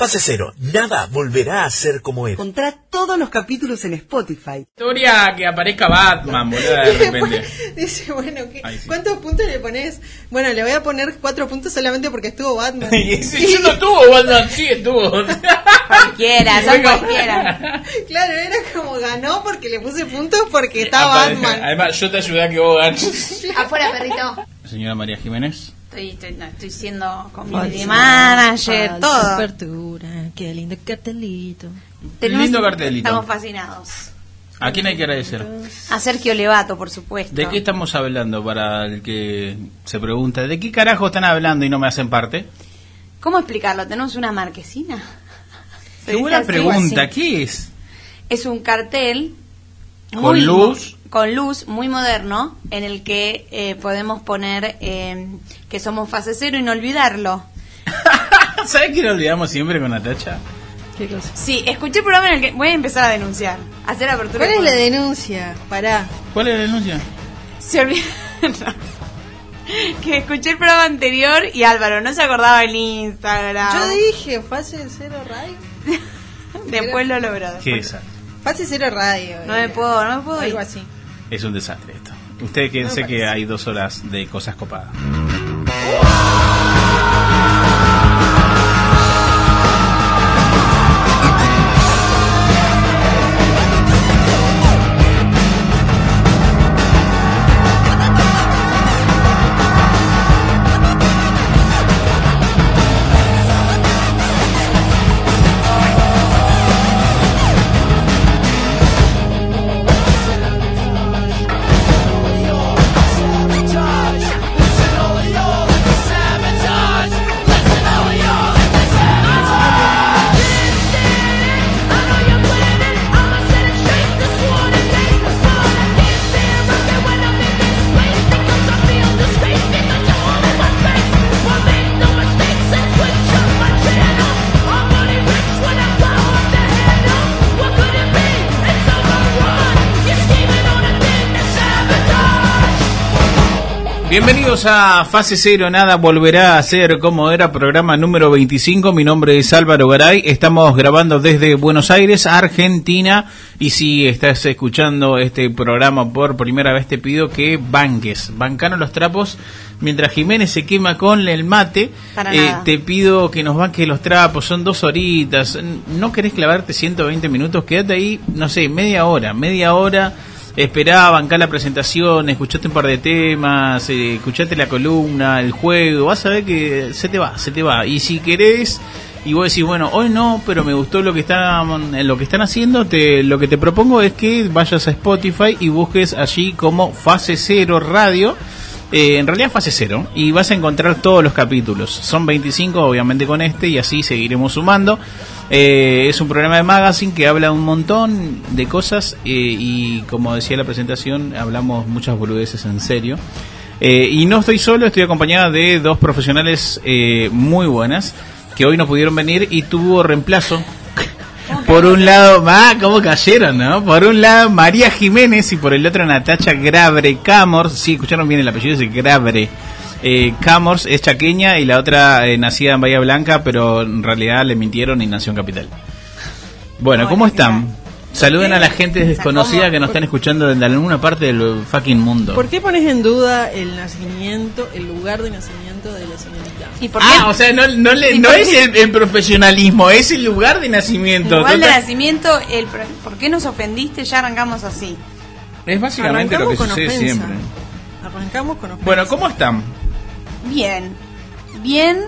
Fase cero, nada volverá a ser como era. Encontrá todos los capítulos en Spotify. Historia que aparezca Batman, boludo, de repente. Dice, bueno, ¿qué- Ay, sí. ¿cuántos puntos le pones? Bueno, le voy a poner cuatro puntos solamente porque estuvo Batman. Y si yo no tuvo Batman, sí estuvo. Cualquiera, son cualquiera. claro, era como ganó porque le puse puntos porque está Aparte- Batman. Además, yo te ayudé a que vos ganes. Afuera, perrito. Señora María Jiménez. Estoy, estoy, no, estoy siendo community manager, Falsa todo. Apertura, qué lindo cartelito. Tenemos- Lindo cartelito. Estamos fascinados. ¿A quién hay que agradecer? A Sergio Levato, por supuesto. ¿De qué estamos hablando para el que se pregunta? ¿De qué carajo están hablando y no me hacen parte? ¿Cómo explicarlo? ¿Tenemos una marquesina? ¿Se Qué buena pregunta. ¿Qué es? Es un cartel Con luz. Con luz muy moderno en el que eh, podemos poner eh, que somos fase cero y no olvidarlo. ¿Sabes que lo olvidamos siempre con Natacha? ¿Qué cosa? Sí, escuché el programa en el que voy a empezar a denunciar, hacer apertura. ¿Cuál es la denuncia? Pará. ¿Cuál es la denuncia? Se olvidó. que escuché el programa anterior y Álvaro no se acordaba el Instagram. Yo dije fase cero radio. Después lo logró. ¿Qué después. es? Fase cero radio. No me puedo, no me puedo ir. Algo así. Es un desastre esto. Ustedes quédense No que hay dos horas de cosas copadas. Bienvenidos a Fase Cero, nada volverá a ser como era, programa número 25. Mi nombre es Álvaro Garay. Estamos grabando desde Buenos Aires, Argentina. Y si estás escuchando este programa por primera vez, te pido que banques, bancanos los trapos. Mientras Jiménez se quema con el mate, eh, te pido que nos banques los trapos. Son dos horitas. ¿No querés clavarte 120 minutos? Quédate ahí, no sé, media hora, media hora esperá, bancá la presentación, escuchaste un par de temas, eh, escuchaste la columna, el juego, vas a ver que se te va, se te va. Y si querés, y vos decís, bueno, hoy no, pero me gustó lo que están, lo que están haciendo, te, lo que te propongo es que vayas a Spotify y busques allí como Fase Cero Radio. Eh, en realidad fase cero y vas a encontrar todos los capítulos. Son 25 obviamente con este y así seguiremos sumando. Eh, es un programa de magazine que habla un montón de cosas eh, y como decía la presentación hablamos muchas boludeces en serio. Eh, y no estoy solo, estoy acompañada de dos profesionales eh, muy buenas que hoy no pudieron venir y tuvo reemplazo. Por un lado, ah, cómo cayeron, ¿no? Por un lado, María Jiménez y por el otro, Natacha Grabre Camors. Sí, escucharon bien el apellido, es Grabre. Eh, Camors es chaqueña y la otra eh, nacida en Bahía Blanca, pero en realidad le mintieron y nació en Capital. Bueno, ¿cómo están? Saluden a la gente desconocida que nos están escuchando desde alguna parte del fucking mundo. ¿Por qué pones en duda el nacimiento, el lugar de nacimiento de la señorita? ¿Y por qué? Ah, o sea, no, no, le- ¿Y no por es el, el profesionalismo, es el lugar de nacimiento. Igual de Total- nacimiento, el, ¿por qué nos ofendiste? Ya arrancamos así. Es básicamente lo que sucede ofensa. siempre. Arrancamos con ofensa. Bueno, ¿cómo están? Bien, bien,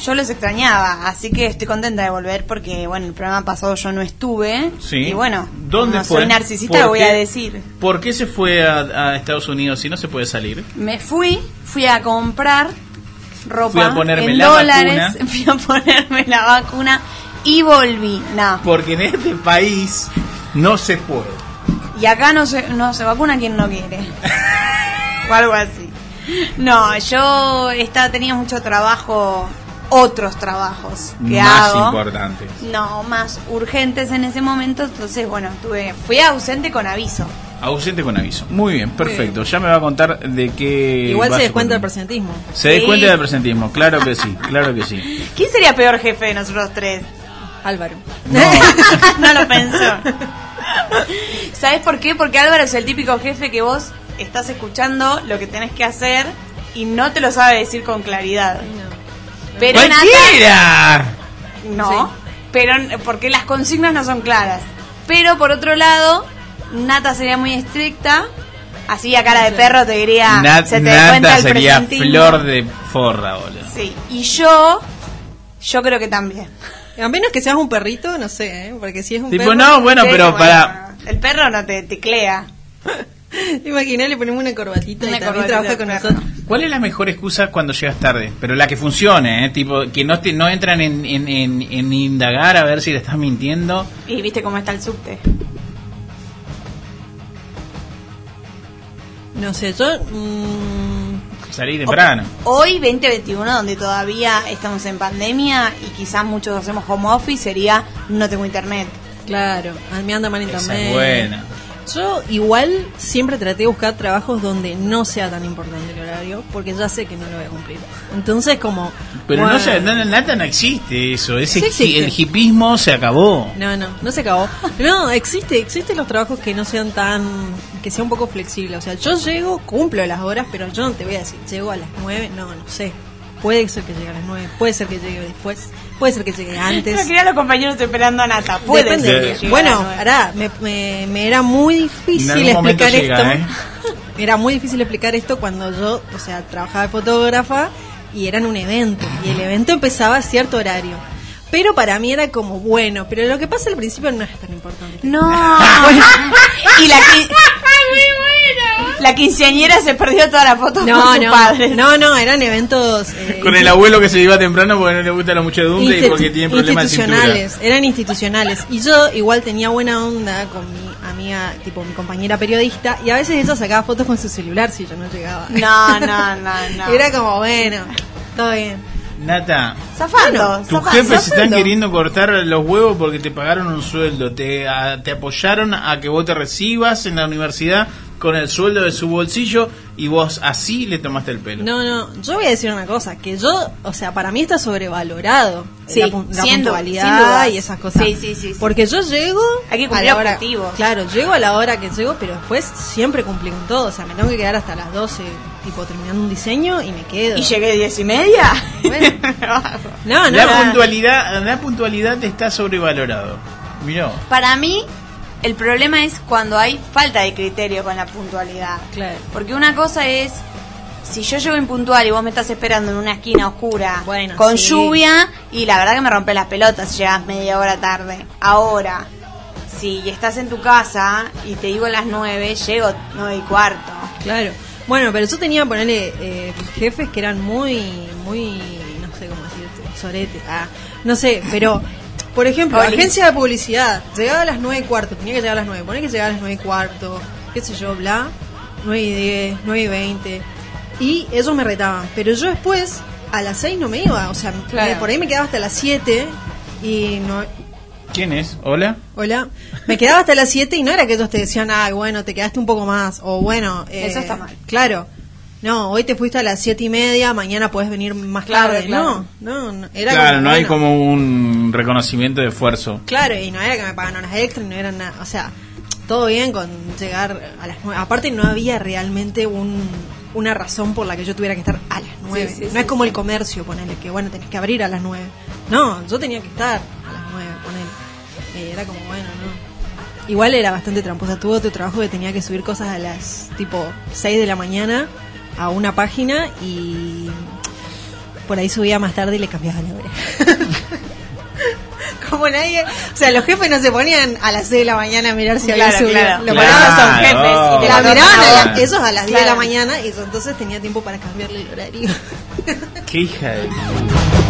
yo los extrañaba, así que estoy contenta de volver porque, bueno, el programa pasado yo no estuve. Sí. Y bueno, ¿Dónde como fue? soy narcisista, ¿Por voy qué? a decir. ¿Por qué se fue a, a Estados Unidos si no se puede salir? Me fui, fui a comprar ropa Fui a ponerme en la dólares, vacuna. fui a ponerme la vacuna y volví. No. Porque en este país no se puede. Y acá no se, no se vacuna quien no quiere. o algo así. No, yo estaba, tenía mucho trabajo, otros trabajos que Más hago. importante. No, más urgentes en ese momento, entonces bueno, tuve, fui ausente con aviso. Ausente con aviso. Muy bien, perfecto. Ya me va a contar de qué. Igual se descuenta el columna. presentismo. Se Sí. descuenta del presentismo, claro que sí, claro que sí. ¿Quién sería peor jefe de nosotros tres? Álvaro. no lo pensó. ¿Sabes por qué? Porque Álvaro es el típico jefe que vos estás escuchando lo que tenés que hacer y no te lo sabe decir con claridad. Pero Nata, ¡Cualquiera! no, pero porque las consignas no son claras. Pero por otro lado, Nata sería muy estricta, así a cara de perro te diría, Nat- se te da cuenta Nata el sería flor de forra, boludo. Sí, y yo, yo creo que también. A menos que seas un perrito, no sé, ¿eh? porque si es un Tipo, perro... no, bueno, pero bueno, para... El perro no te teclea. Imaginá, le ponemos una corbatita Una y también corbatita trabaja con nosotros. ¿Cuál es la mejor excusa cuando llegas tarde? Pero la que funcione, ¿eh? Tipo, que no, te, no entran en, en, en- en indagar a ver si le estás mintiendo. Y viste cómo está el subte. No sé, yo... mm, Salir temprano. Hoy, 2021, donde todavía estamos en pandemia y quizás muchos hacemos home office, sería no tengo internet. claro, a mí anda mal Esa internet. es buena. Yo igual siempre traté de buscar trabajos donde no sea tan importante el horario, porque ya sé que no lo voy a cumplir. Entonces como... Pero bueno, no, no, no, nada no existe eso. Ese Sí existe. hi- el hipismo se acabó. No, no, no se acabó. No, existe, existen los trabajos que no sean tan, que sea un poco flexible. O sea, yo llego, cumplo las horas, pero yo no te voy a decir, llego a las nueve, no, no sé. Puede ser que llegue a las nueve, puede ser que llegue después, puede ser que llegue antes. No quería los compañeros esperando a Nata. Puede Depende. ser que a Bueno, pará, me, me- me era muy difícil explicar llega, esto. ¿eh? Era muy difícil explicar esto cuando yo, o sea, trabajaba de fotógrafa y era en un evento. Y el evento empezaba a cierto horario. Pero para mí era como bueno, pero lo que pasa al principio no es tan importante. No. y la, qui- la quinceañera se perdió toda la foto No, con sus no, padres. no, no, eran eventos eh, Con el abuelo que se iba temprano porque no le gusta la muchedumbre y porque tiene problemas de institucionales, eran institucionales. Y yo igual tenía buena onda con mi amiga, tipo mi compañera periodista, y a veces ella sacaba fotos con su celular si yo no llegaba. No, no, no, no. Era como, bueno, todo bien. Nata, Zafando, tus zafando. jefes están queriendo cortar los huevos porque te pagaron un sueldo, te, a- te apoyaron a que vos te recibas en la universidad con el sueldo de su bolsillo y vos así le tomaste el pelo. No, no, yo voy a decir una cosa, que yo, o sea, para mí está sobrevalorado Sí, la, la puntualidad y esas cosas. Sí, sí, sí, sí. Porque yo llego Hay que a cumplir la hora, objetivos. claro, llego a la hora que llego, pero después siempre cumplí con todo, o sea, me tengo que quedar hasta las 12, tipo terminando un diseño y me quedo. ¿Y llegué diez y media? Bueno. No, no, la no. puntualidad, la puntualidad está sobrevalorado. Mirá. Para mí, el problema es cuando hay falta de criterio con la puntualidad. Claro. Porque una cosa es, si yo llego impuntual y vos me estás esperando en una esquina oscura, Bueno, con sí. lluvia, y la verdad que me rompe las pelotas si llegas media hora tarde. Ahora, si estás en tu casa y te digo a las nueve, llego nueve y cuarto. Claro. Bueno, pero yo tenía, ponerle eh, jefes que eran muy, muy, no sé cómo decirte, sorete, ah, no sé, pero, por ejemplo, Oli. agencia de publicidad, llegaba a las nueve y cuarto, tenía que llegar a las nueve, poné que llegaba a las nueve y cuarto, qué sé yo, bla, nueve y diez, nueve y veinte, y ellos me retaban, pero yo después, a las seis no me iba, o sea, Claro. me- por ahí me quedaba hasta las siete, y no, ¿Quién es? ¿Hola? Hola. Me quedaba hasta las 7 y no era que ellos te decían, ah, bueno, te quedaste un poco más. O bueno. eh, Eso está mal. Claro. No, hoy te fuiste a las siete y media, mañana puedes venir más Claro, tarde. claro. No, no, no. Era claro, como, no hay como un reconocimiento de esfuerzo. Claro, y no era que me pagaban horas extra, no era nada. O sea, todo bien con llegar a las nueve. Aparte, no había realmente un, una razón por la que yo tuviera que estar a las nueve. Sí, sí, no sí, es como sí. el comercio, ponele, que bueno, tenés que abrir a las nueve. No, yo tenía que estar a las nueve, ponele. Eh, era como, bueno, no. Igual era bastante tramposa. Tuve otro trabajo que tenía que subir cosas a las tipo 6 de la mañana a una página y por ahí subía más tarde y le cambiaba la hora. Como nadie, o sea, los jefes no se ponían a las 6 de la mañana a mirar si había Claro, subido. claro. Lo son jefes y te la miraban a la- Claro. esos a las 10 de la Claro. mañana y entonces tenía tiempo para cambiarle el horario. Qué hija de...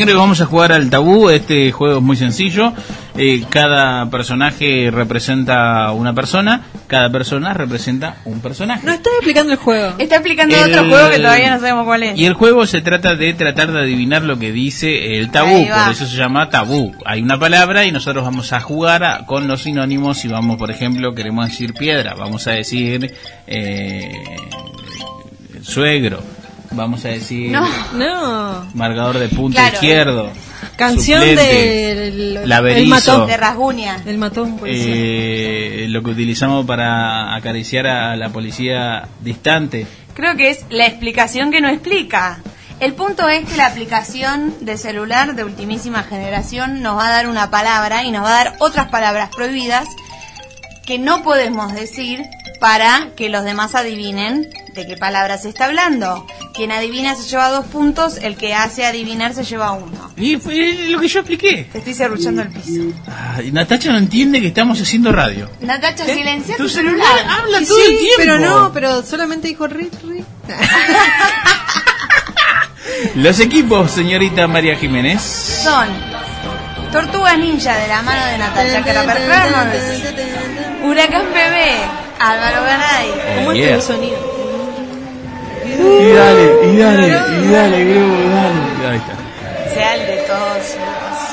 Señores, vamos a jugar al tabú. Este juego es muy sencillo. Eh, cada personaje representa una persona. Cada persona representa un personaje. No estoy explicando el juego. Está explicando El- otro juego que todavía no sabemos cuál es. Y el juego se trata de tratar de adivinar lo que dice el tabú, por eso se llama tabú. Hay una palabra y nosotros vamos a jugar a- con los sinónimos y vamos, por ejemplo, queremos decir piedra, vamos a decir eh, suegro, vamos a decir No. No. marcador de punto Claro. izquierdo, Canción suplente, del laberizo. el matón. De rasguña. El matón, eh, lo que utilizamos para acariciar a la policía distante. Creo que es la explicación que no explica. El punto es que la aplicación de celular de ultimísima generación nos va a dar una palabra y nos va a dar otras palabras prohibidas que no podemos decir para que los demás adivinen de qué palabra se está hablando. Quien adivina se lleva dos puntos, el que hace adivinar se lleva uno. Y fue lo que yo expliqué. Te estoy cerruchando el piso. Ay, Natacha no entiende que estamos haciendo radio. Natacha, silencia tu Tu celular. celular habla Y todo el sí, tiempo. pero no, pero solamente dijo ri, ri. Los equipos, señorita María Jiménez. Son Tortugas Ninja de la mano de Natacha Kerper Huracán Bebé, Álvaro Garay. ¿Cómo Yeah. es el sonido? Y dale, y dale, y dale, grupo, dale. Ahí está. Sea el de todos los.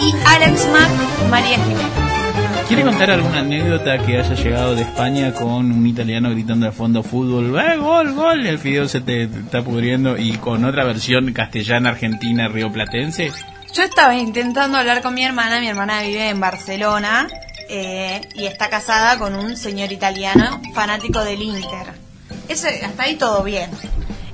Y Alex Mac, María Jiménez. ¿Quiere contar alguna anécdota que haya llegado de España con un italiano gritando de fondo fútbol? ¡Eh, gol, gol! El fideo se te, te está pudriendo y con otra versión castellana, argentina, rioplatense. Yo estaba intentando hablar con mi hermana, mi hermana vive en Barcelona eh, y está casada con un señor italiano fanático del Inter. Eso, hasta ahí todo bien.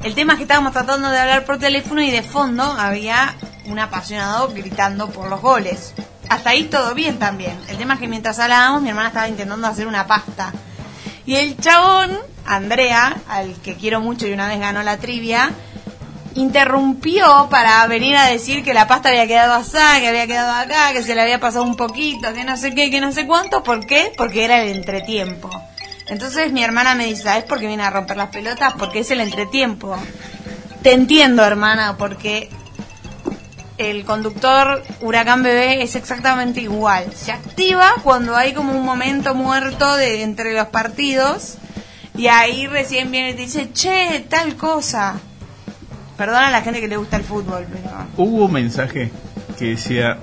El tema es que estábamos tratando de hablar por teléfono y de fondo había un apasionado gritando por los goles. Hasta ahí todo bien también. El tema es que mientras hablábamos mi hermana estaba intentando hacer una pasta. Y el chabón, Andrea, al que quiero mucho y una vez ganó la trivia, interrumpió para venir a decir que la pasta había quedado así, que había quedado acá, que se le había pasado un poquito, que no sé qué, que no sé cuánto. ¿Por qué? Porque era el entretiempo. Entonces mi hermana me dice, ¿sabes por qué viene a romper las pelotas? Porque es el entretiempo. Te entiendo, hermana, porque el conductor Huracán Bebé es exactamente igual. Se activa cuando hay como un momento muerto de entre los partidos y ahí recién viene y te dice, che, tal cosa. Perdona a la gente que le gusta el fútbol, pero... Hubo un mensaje que decía: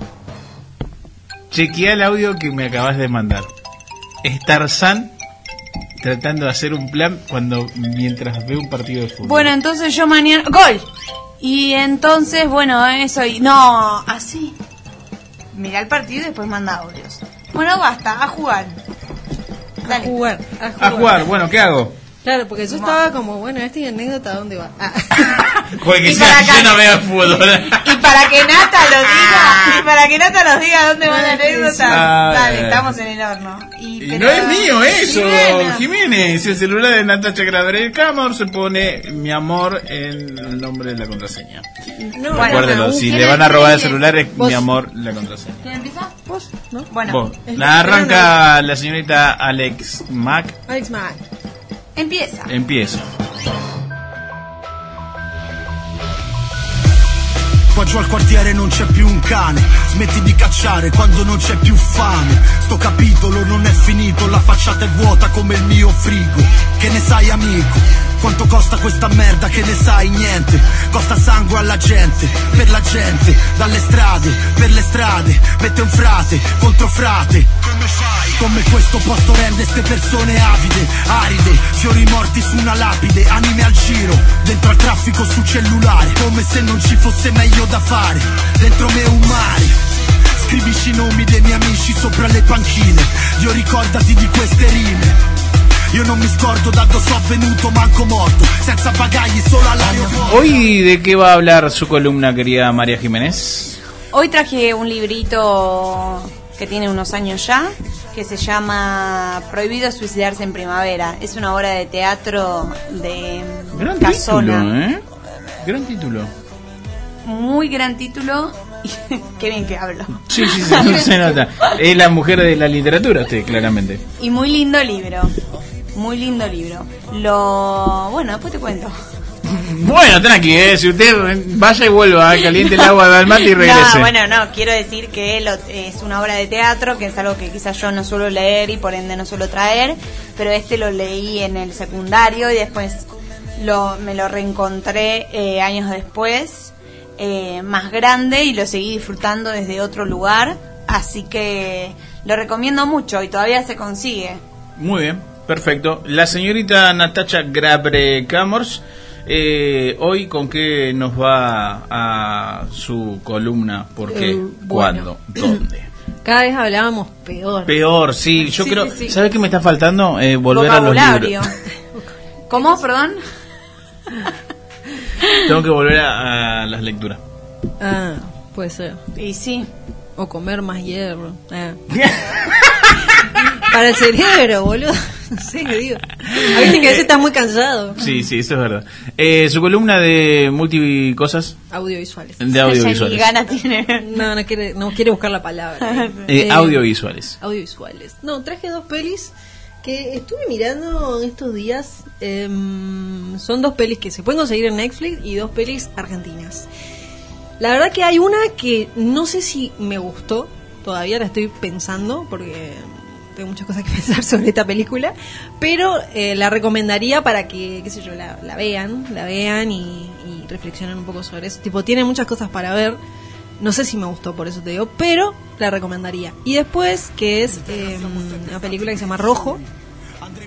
Chequea el audio que me acabas de mandar. Tratando de hacer un plan cuando mientras ve un partido de fútbol. Bueno, entonces yo mañana... ¡Gol! Y entonces, bueno, eso y... No, así. Mira el partido y después manda audios. Bueno, basta, a jugar. A jugar, a jugar. a jugar, bueno, ¿qué hago? Claro, porque yo estaba como, bueno, esta anécdota, ¿dónde va? Ah. Porque Y si para yo no veo fútbol. Y para que Nata lo diga, y para que Nata nos diga dónde va la anécdota, Ah, dale, estamos en el horno. Y, Y pero- no es mío eso, Jimena. Jiménez. El celular de Natacha Graver Camor se pone mi amor en el nombre de la contraseña. No, Bueno, Recuérdelo, si ¿quién le van a robar el celular es Vos. mi amor la contraseña. ¿Quién empieza? vos, ¿no? Bueno, Vos. es- La arranca la señorita Alex Mac. Alex Mack. Empieza. Empiezo. Qua giù al quartiere non c'è più un cane, smetti di cacciare quando non c'è più fame. Sto capitolo non è finito, la facciata è vuota come il mio frigo. Che ne sai amico? Quanto costa questa merda che ne sai niente? Costa sangue alla gente, per la gente, dalle strade, per le strade, mette un frate contro frate. Come fai? Come questo posto rende ste persone avide, aride, fiori morti su una lapide, anime al giro, dentro al traffico su cellulare, come se non ci fosse meglio da fare, dentro me un mare. Scrivici i nomi dei miei amici sopra le panchine, Dio ricordati di queste rime. Io non mi scordo da dove sono venuto, manco morto, senza bagagli, solo all'aeroporto. Hoy, ¿de qué va a hablar su columna, querida María Jiménez? Hoy traje un librito que tiene unos años ya, que se llama Prohibido suicidarse en primavera. Es una obra de teatro de Gran Casona. título, ¿eh? Gran título. Muy gran título. Qué bien que hablo. Sí, sí, sí, se nota. Es la mujer de la literatura, usted, claramente. Y muy lindo libro. Muy lindo libro. Lo. Bueno, después te cuento. Bueno, tranqui, eh, si usted vaya y vuelva, eh, caliente el agua del mate y regrese. No, bueno, no, quiero decir que lo- es una obra de teatro, que es algo que quizás yo no suelo leer y por ende no suelo traer, pero este lo leí en el secundario y después lo, me lo reencontré eh, años después, eh, más grande y lo seguí disfrutando desde otro lugar, así que lo recomiendo mucho y todavía se consigue. Muy bien, perfecto. La señorita Natacha Grabre Camors, eh, hoy con qué nos va a su columna, por qué, Eh, cuándo, dónde. Cada vez hablábamos peor. Peor, sí, yo Sí, creo, sí, sí. ¿sabe qué me está faltando? Eh, volver a los libros. ¿Cómo, perdón? Tengo que volver a, a las lecturas. Ah, puede ser. Y sí. O comer más hierro. Ah. Para el cerebro, boludo. No sé qué digo. A veces que a veces estás muy cansado. Sí, sí, eso es verdad. Eh, su columna de multicosas, Audiovisuales. de audiovisuales. gana tiene. No, no quiere, no quiere buscar la palabra. Eh, Eh, audiovisuales. Audiovisuales. No, traje dos pelis que estuve mirando estos días. em, son dos pelis que se pueden conseguir en Netflix y dos pelis argentinas. La verdad que hay una que no sé si me gustó, todavía la estoy pensando porque tengo muchas cosas que pensar sobre esta película, pero eh, la recomendaría para que, qué sé yo, la, la vean, la vean y, y reflexionen un poco sobre eso. Tipo, tiene muchas cosas para ver. No sé si me gustó, por eso te digo, pero la recomendaría. Y después, que es eh, una película que se llama Rojo,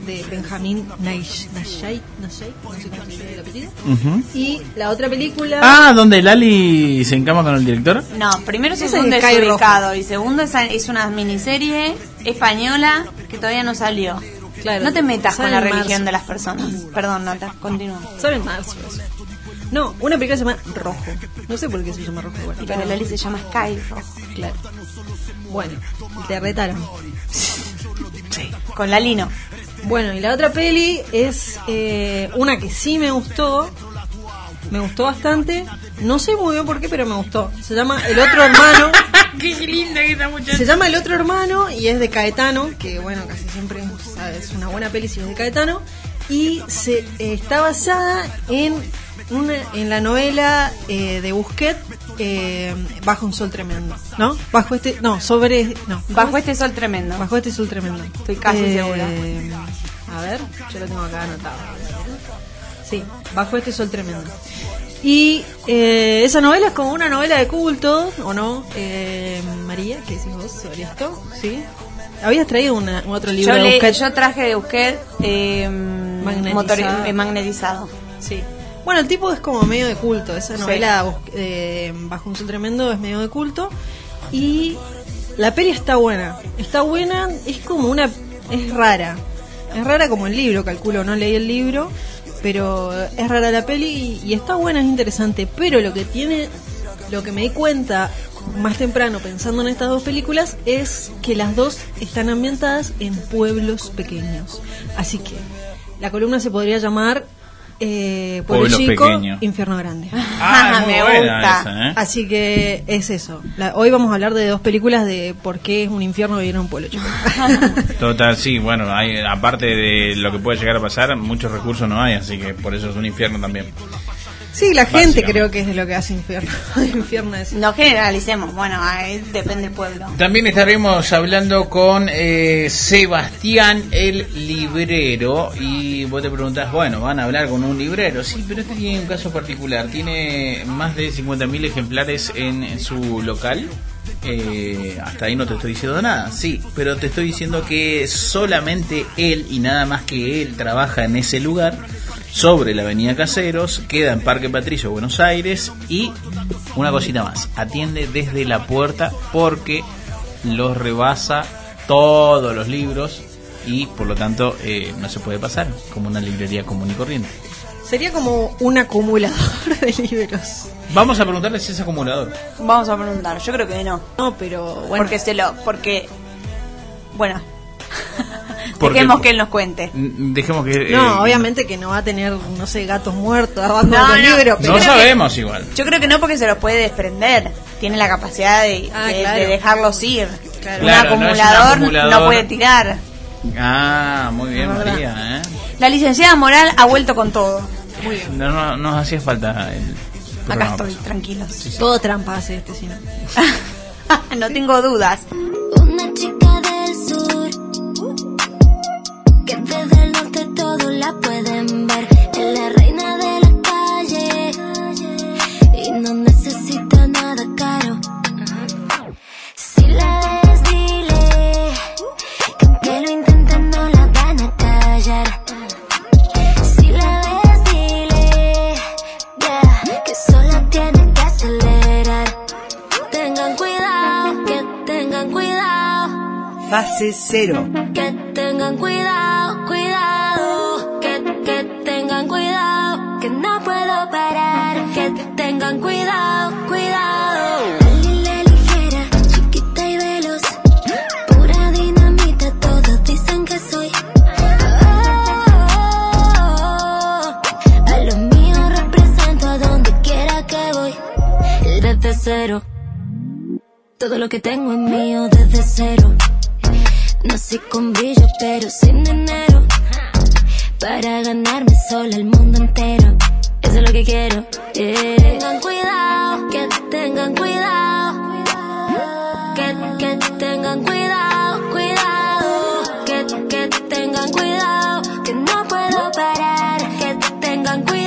de Benjamín Naish- Nashai, Nashai, no sé cómo se dice el apellido. Ujú. Y la otra película... Ah, donde Lali se encama con el director. No, primero es Esa un es Sky desubicado y segundo es, es una miniserie española que todavía no salió. Claro, no te metas con la religión marzo. de las personas. Perdón, Nata, continúa. Sale en marzo eso. No, una película se llama Rojo. No sé por qué se llama Rojo. Bueno, Y para Lali se llama Sky Rojo. claro. Bueno, te retaron. Con Lalino. Bueno, y la otra peli es eh, una que sí me gustó. Me gustó bastante. No sé muy bien por qué, pero me gustó. Se llama El Otro Hermano. Qué linda que está muchacha. Se llama El Otro Hermano y es de Caetano, que bueno, casi siempre es una buena peli si es de Caetano. Y se eh, está basada en una, en la novela eh, de Busquet, eh, Bajo un sol tremendo. ¿No? Bajo este. No, sobre. No, Bajo este sol tremendo. Bajo este sol tremendo. Estoy casi segura. A ver, yo lo tengo acá anotado. Sí, Bajo este sol tremendo. Y eh, esa novela es como una novela de culto, ¿o no? Eh, María, ¿qué decís vos sobre esto? ¿Sí? Habías traído una, un otro libro Yo, de le- Busquet. yo traje de Busquet eh, Magnetizado. eh, magnetizado. Sí. Bueno, el tipo es como medio de culto. Esa novela eh, Bajo un sol tremendo es medio de culto. Y la peli está buena. Está buena, es como una. Es rara. Es rara como el libro, calculo. No leí el libro. Pero es rara la peli y, y está buena, es interesante. Pero lo que tiene. Lo que me di cuenta más temprano pensando en estas dos películas es que las dos están ambientadas en pueblos pequeños. Así que la columna se podría llamar eh, Pueblo Chico. Infierno Grande. Ah, Me gusta. esa, ¿eh? Así que es eso. La- hoy vamos a hablar de dos películas de por qué es un infierno vivir en un pueblo chico. Total, sí, bueno, hay, aparte de lo que puede llegar a pasar, muchos recursos no hay, así que por eso es un infierno también. Sí, la gente creo que es de lo que hace infierno. infierno es. No generalicemos, bueno, ahí depende del pueblo. También estaremos hablando con eh, Sebastián el librero y vos te preguntás, bueno, van a hablar con un librero, sí, pero este tiene un caso particular, tiene más de 50.000 ejemplares en, en su local. Eh, hasta ahí no te estoy diciendo nada, sí, pero te estoy diciendo que solamente él y nada más que él trabaja en ese lugar sobre la avenida Caseros, queda en Parque Patricio, Buenos Aires y una cosita más, atiende desde la puerta porque los rebasa todos los libros y por lo tanto eh, no se puede pasar como una librería común y corriente. Sería como un acumulador de libros. Vamos a preguntarle si es acumulador. Vamos a preguntar, yo creo que no. No, pero bueno. Porque se lo. Porque. Bueno. Porque- Dejemos que él nos cuente. Dejemos que... no, eh, obviamente que no va a tener, no sé, gatos muertos abajo No, de los no. libros. No pero- sabemos igual. Yo creo que no porque se los puede desprender. Tiene la capacidad de, Ah, de- claro. de dejarlos ir. Claro. Un, Claro, no es un acumulador no puede tirar. Ah, muy bien. María, ¿eh? La licenciada Moral ha vuelto con todo. Muy bien. No, no, nos hacía falta el Acá estoy, tranquilos. Todo trampa hace este, si no. no tengo dudas. Es la reina de la calle y no necesita nada caro. Si la ves, dile que aunque lo intenten no la van a callar. Si la ves, dile yeah, que solo tiene que acelerar. Tengan cuidado, que tengan cuidado. Fase cero. Que tengan cuidado, tengan cuidado, cuidado. La ligera, chiquita y veloz, pura dinamita, todos dicen que soy. Oh, a lo mío represento a donde quiera que voy, desde cero. Todo lo que tengo es mío desde cero. Nací con brillo, pero sin dinero. Para ganarme sola el mundo entero. Eso es lo que quiero. yeah. Tengan cuidado, que tengan cuidado. Que, que tengan cuidado, cuidado. Que, que tengan cuidado, que no puedo parar. Que tengan cuidado.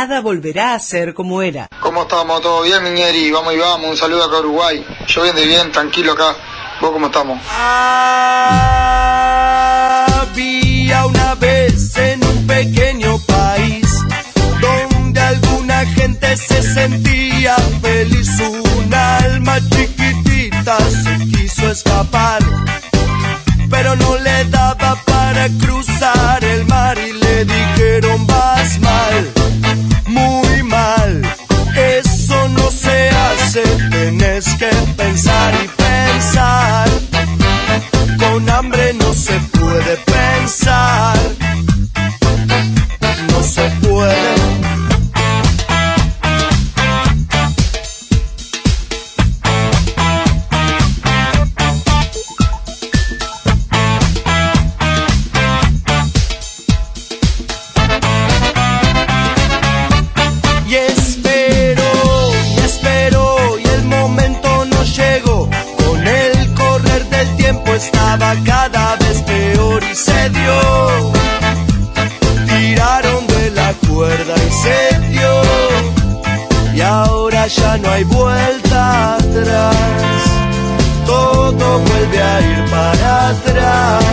Nada volverá a ser como era. ¿Cómo estamos? ¿Todo bien, Miñeri? Vamos y vamos. Un saludo acá a Uruguay. Yo bien de bien, tranquilo acá. ¿Vos cómo estamos? Había una vez en un pequeño país donde alguna gente se sentía feliz. Un alma chiquitita se quiso escapar, pero no le daba para cruzar el mar y tenés que pensar y pensar. Con hambre no se puede pensar. No hay vuelta atrás. Todo vuelve a ir para atrás.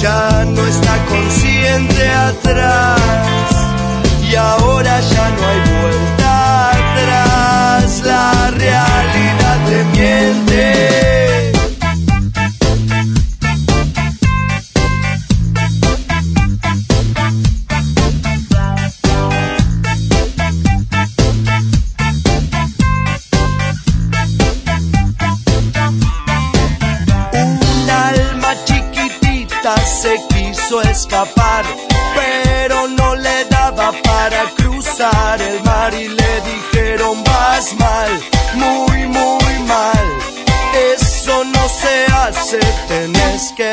Ya no está consciente atrás y ahora ya no hay vuelta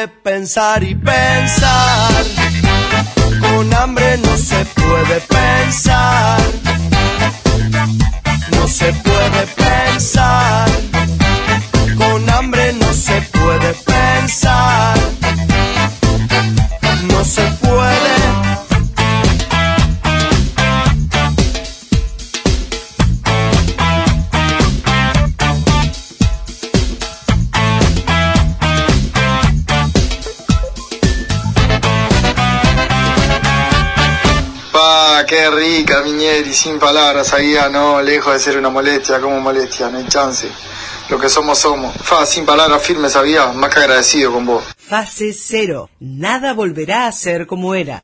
pensar y pensar. Con hambre no se puede pensar. No se puede pensar. Qué rica, Miñeri, sin palabras, Aguía, no, lejos de ser una molestia, como molestia, no hay chance. Lo que somos, somos. Fa, sin palabras firmes, Aguía, más que agradecido con vos. Fase cero. Nada volverá a ser como era.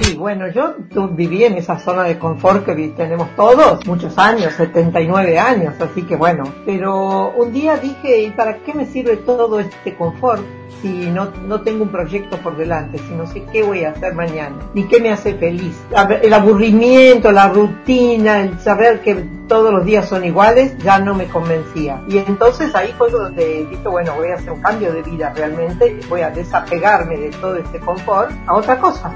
Sí, bueno, yo viví en esa zona de confort que tenemos todos, muchos años, 79 años, así que bueno. Pero un día dije, ¿y para qué me sirve todo este confort si no, no tengo un proyecto por delante, si no sé qué voy a hacer mañana, ni qué me hace feliz? El aburrimiento, la rutina, el saber que todos los días son iguales, ya no me convencía. Y entonces ahí fue donde dije, bueno, voy a hacer un cambio de vida realmente, voy a desapegarme de todo este confort a otra cosa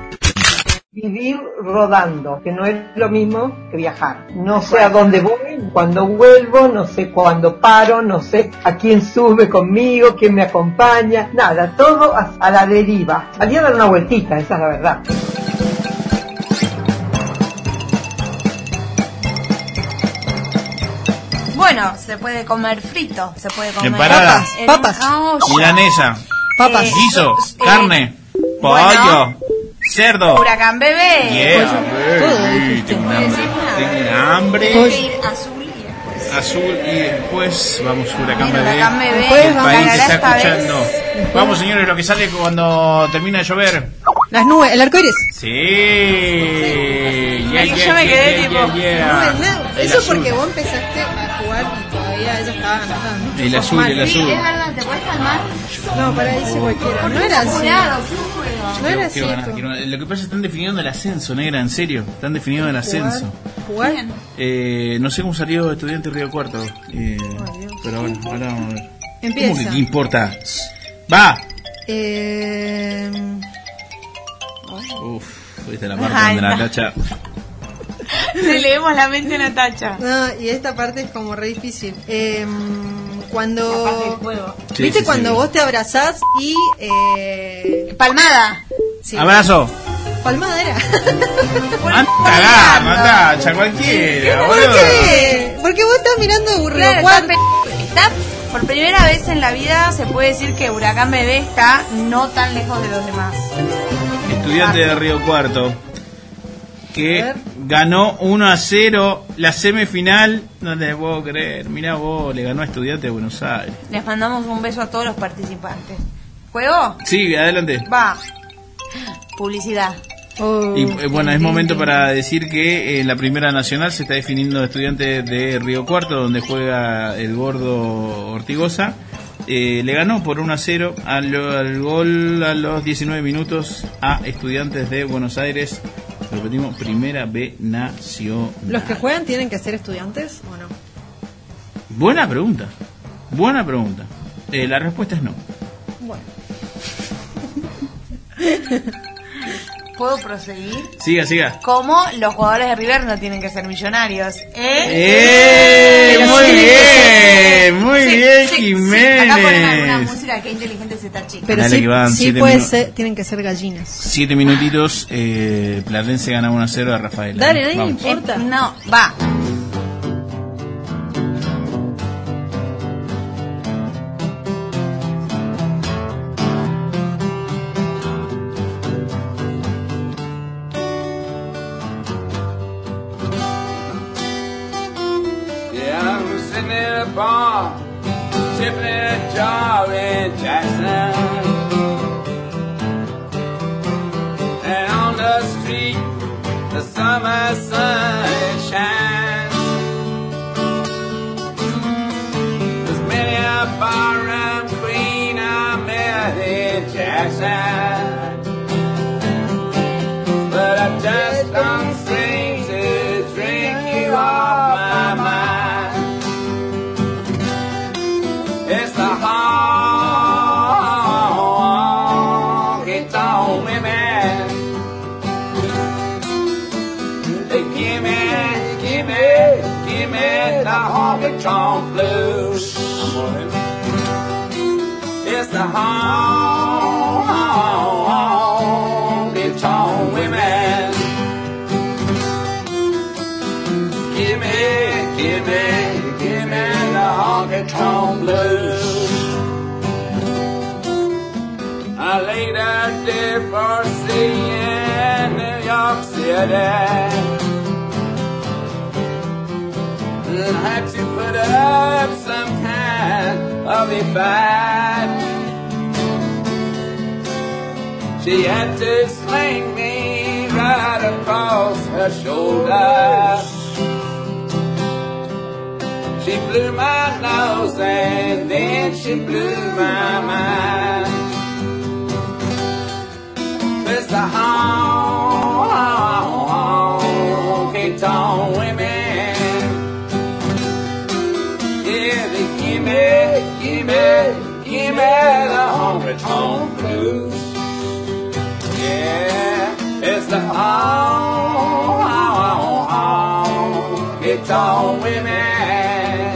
vivir rodando, que no es lo mismo que viajar. No sé a dónde voy, cuando vuelvo, no sé cuándo paro, no sé a quién sube conmigo, quién me acompaña, nada, todo a, a la deriva. Salí a dar una vueltita, esa es la verdad. Bueno, se puede comer frito, se puede comer Papas. olla. Milanesa. Papas. Eh, Guiso. eh, Carne. bueno. Pollo. Cerdo. Huracán bebé. Yeah, Todo baby, tengo un hambre. Tengo un hambre. Azul y después. Azul y después vamos Huracán Bebé. Huracán Bebé. El vamos. país está escuchando. Vamos señores, lo que sale cuando termina de llover. Las nubes, el arco iris. Sí. Yeah, yeah, yo me quedé yeah, tipo, yeah, yeah. No, no, El eso porque vos empezaste a jugar y todavía ella estaba ganando. El azul, el Sí, azul. es verdad, ¿te puedes calmar? No, para ahí dice cualquiera. No era así. Lo que pasa es que están definiendo el ascenso, negra, en serio. Están definiendo el ascenso. Jugar. Eh, no sé cómo salió Estudiante Río Cuarto. Eh, pero bueno, ahora vamos a ver. Empieza. ¿Cómo que qué importa? Va. Eh, Uf, fuiste la parte Ay, donde la no. tacha. Le leemos la mente a Natacha. no, y esta parte es como re difícil. Eh, cuando. Sí, ¿Viste sí, cuando sí. vos te abrazás y. Eh, Palmada. sí, Abrazo. Palmada era. Anda a cagar, Natacha, cualquiera, ¿Por boludo. qué? Porque vos estás mirando aburrido. Claro, Cuarto. está, por primera vez en la vida se puede decir que Huracán Bebé está no tan lejos de los demás. Estudiante de Río Cuarto. Que. Ganó 1 a 0 la semifinal. No te puedo creer. Mirá vos, le ganó a Estudiante de Buenos Aires. Les mandamos un beso a todos los participantes. ¿Juego? Sí, adelante. Va. Publicidad. Oh, Y eh, bueno, es momento para decir que eh, en la primera nacional se está definiendo estudiante de Río Cuarto, donde juega el gordo Ortigosa. Eh, le ganó por 1 a 0 al, al gol a los 19 minutos a estudiantes de Buenos Aires. Repetimos, primera B nacional. ¿Los que juegan tienen que ser estudiantes o no? Buena pregunta. Buena pregunta. Eh, la respuesta es no. Bueno. ¿Puedo proseguir? Siga, siga. Como los jugadores de River no tienen que ser millonarios. ¿Eh? ¡Eh! Muy sí bien, muy Sí, bien, sí, sí. Jiménez. Acá ponen alguna música que inteligente es esta chica. Pero Dale, van sí puede ser, tienen que ser gallinas. Siete minutitos, eh, Platense gana 1 a 0 a Rafael. Dale, nadie le Vamos. importa. Eh, no, va. I laid out there for seeing New York City. Had to put up some kind of a fight. She had to sling me right right across her shoulder. She blew my nose and then she blew my mind. Mr. Honky Tonk Women. Yeah, they give me, give me, give me the honky tonk blues. Yeah, it's the honky tonk women.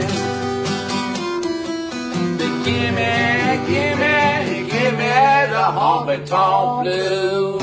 They give me, give me, give me the honky tonk blues.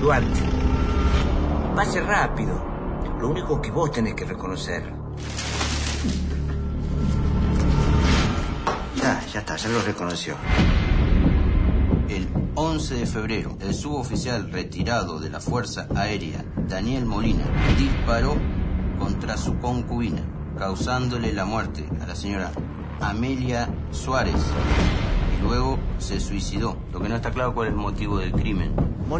Duarte, pase rápido. Lo único que vos tenés que reconocer. Ya, ya está, ya lo reconoció. El 11 de febrero, el suboficial retirado de la Fuerza Aérea, Daniel Molina, disparó contra su concubina, causándole la muerte a la señora Amelia Suárez. Luego se suicidó. Lo que no está claro cuál es el motivo del crimen.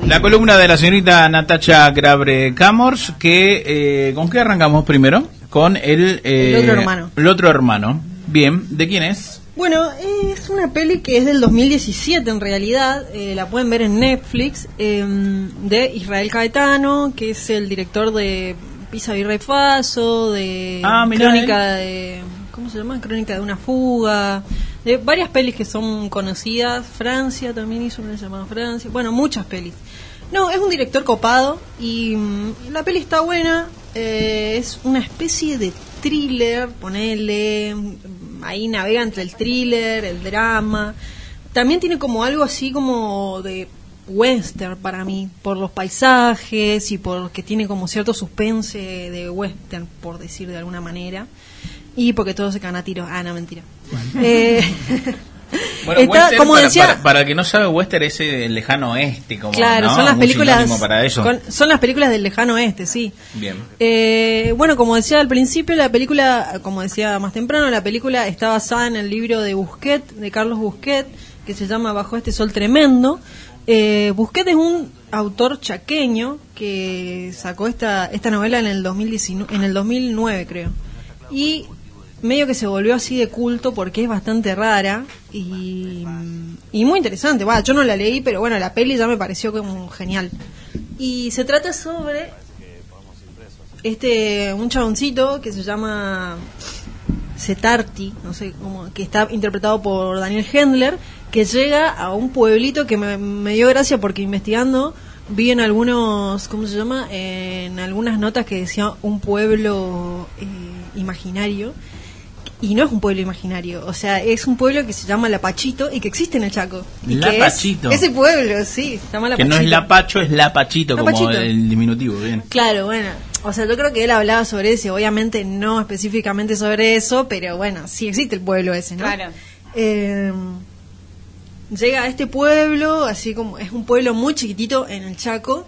La columna de la señorita Natacha Grabre Camors, que eh, ¿con qué arrancamos primero? Con el, eh, El otro hermano. El otro hermano. Bien, ¿de quién es? Bueno, es una peli que es del 2017 en realidad, eh, la pueden ver en Netflix, eh, de Israel Caetano, que es el director de Pisa Virrey Faso, de Ah, Crónica de... ¿Cómo se llama? Crónica de una fuga, de varias pelis que son conocidas, Francia también hizo una llamada Francia, bueno, muchas pelis. No, es un director copado y mm, la peli está buena, eh, es una especie de thriller, ponele, mm, ahí navega entre el thriller, el drama. También tiene como algo así como de western para mí, por los paisajes y porque tiene como cierto suspense de western, por decir de alguna manera. Y porque todos se caen a tiros. Ah, no, mentira. Eh, Bueno, está, como para, decía, para, para el que no sabe, western es el lejano oeste, como claro, ¿no? son las películas para eso. con- son las películas del lejano oeste, sí. Bien. Eh, bueno, como decía al principio, la película, como decía más temprano, la película está basada en el libro de Busquet, de Carlos Busquet, que se llama Bajo este sol tremendo. Eh, Busquet es un autor chaqueño que sacó esta, esta novela en el, 2019, en el 2009, creo. Y medio que se volvió así de culto porque es bastante rara y, muy interesante. Va, yo no la leí, pero bueno, la peli ya me pareció como genial. Y se trata sobre este un chaboncito que se llama Setarti, no sé cómo, que está interpretado por Daniel Hendler, que llega a un pueblito que me, me dio gracia porque investigando vi en algunos, ¿cómo se llama? En algunas notas que decía un pueblo eh, imaginario. Y no es un pueblo imaginario, o sea, es un pueblo que se llama Lapachito y que existe en el Chaco. Y que es Lapachito. ese pueblo, sí, se llama Que no es Lapachito. Lapacho, es Lapachito, como Lapachito. el diminutivo, bien. Claro, bueno, o sea, yo creo que él hablaba sobre eso, obviamente no específicamente sobre eso, pero bueno, sí existe el pueblo ese, ¿no? Claro. Eh, llega a este pueblo, así como es un pueblo muy chiquitito en el Chaco,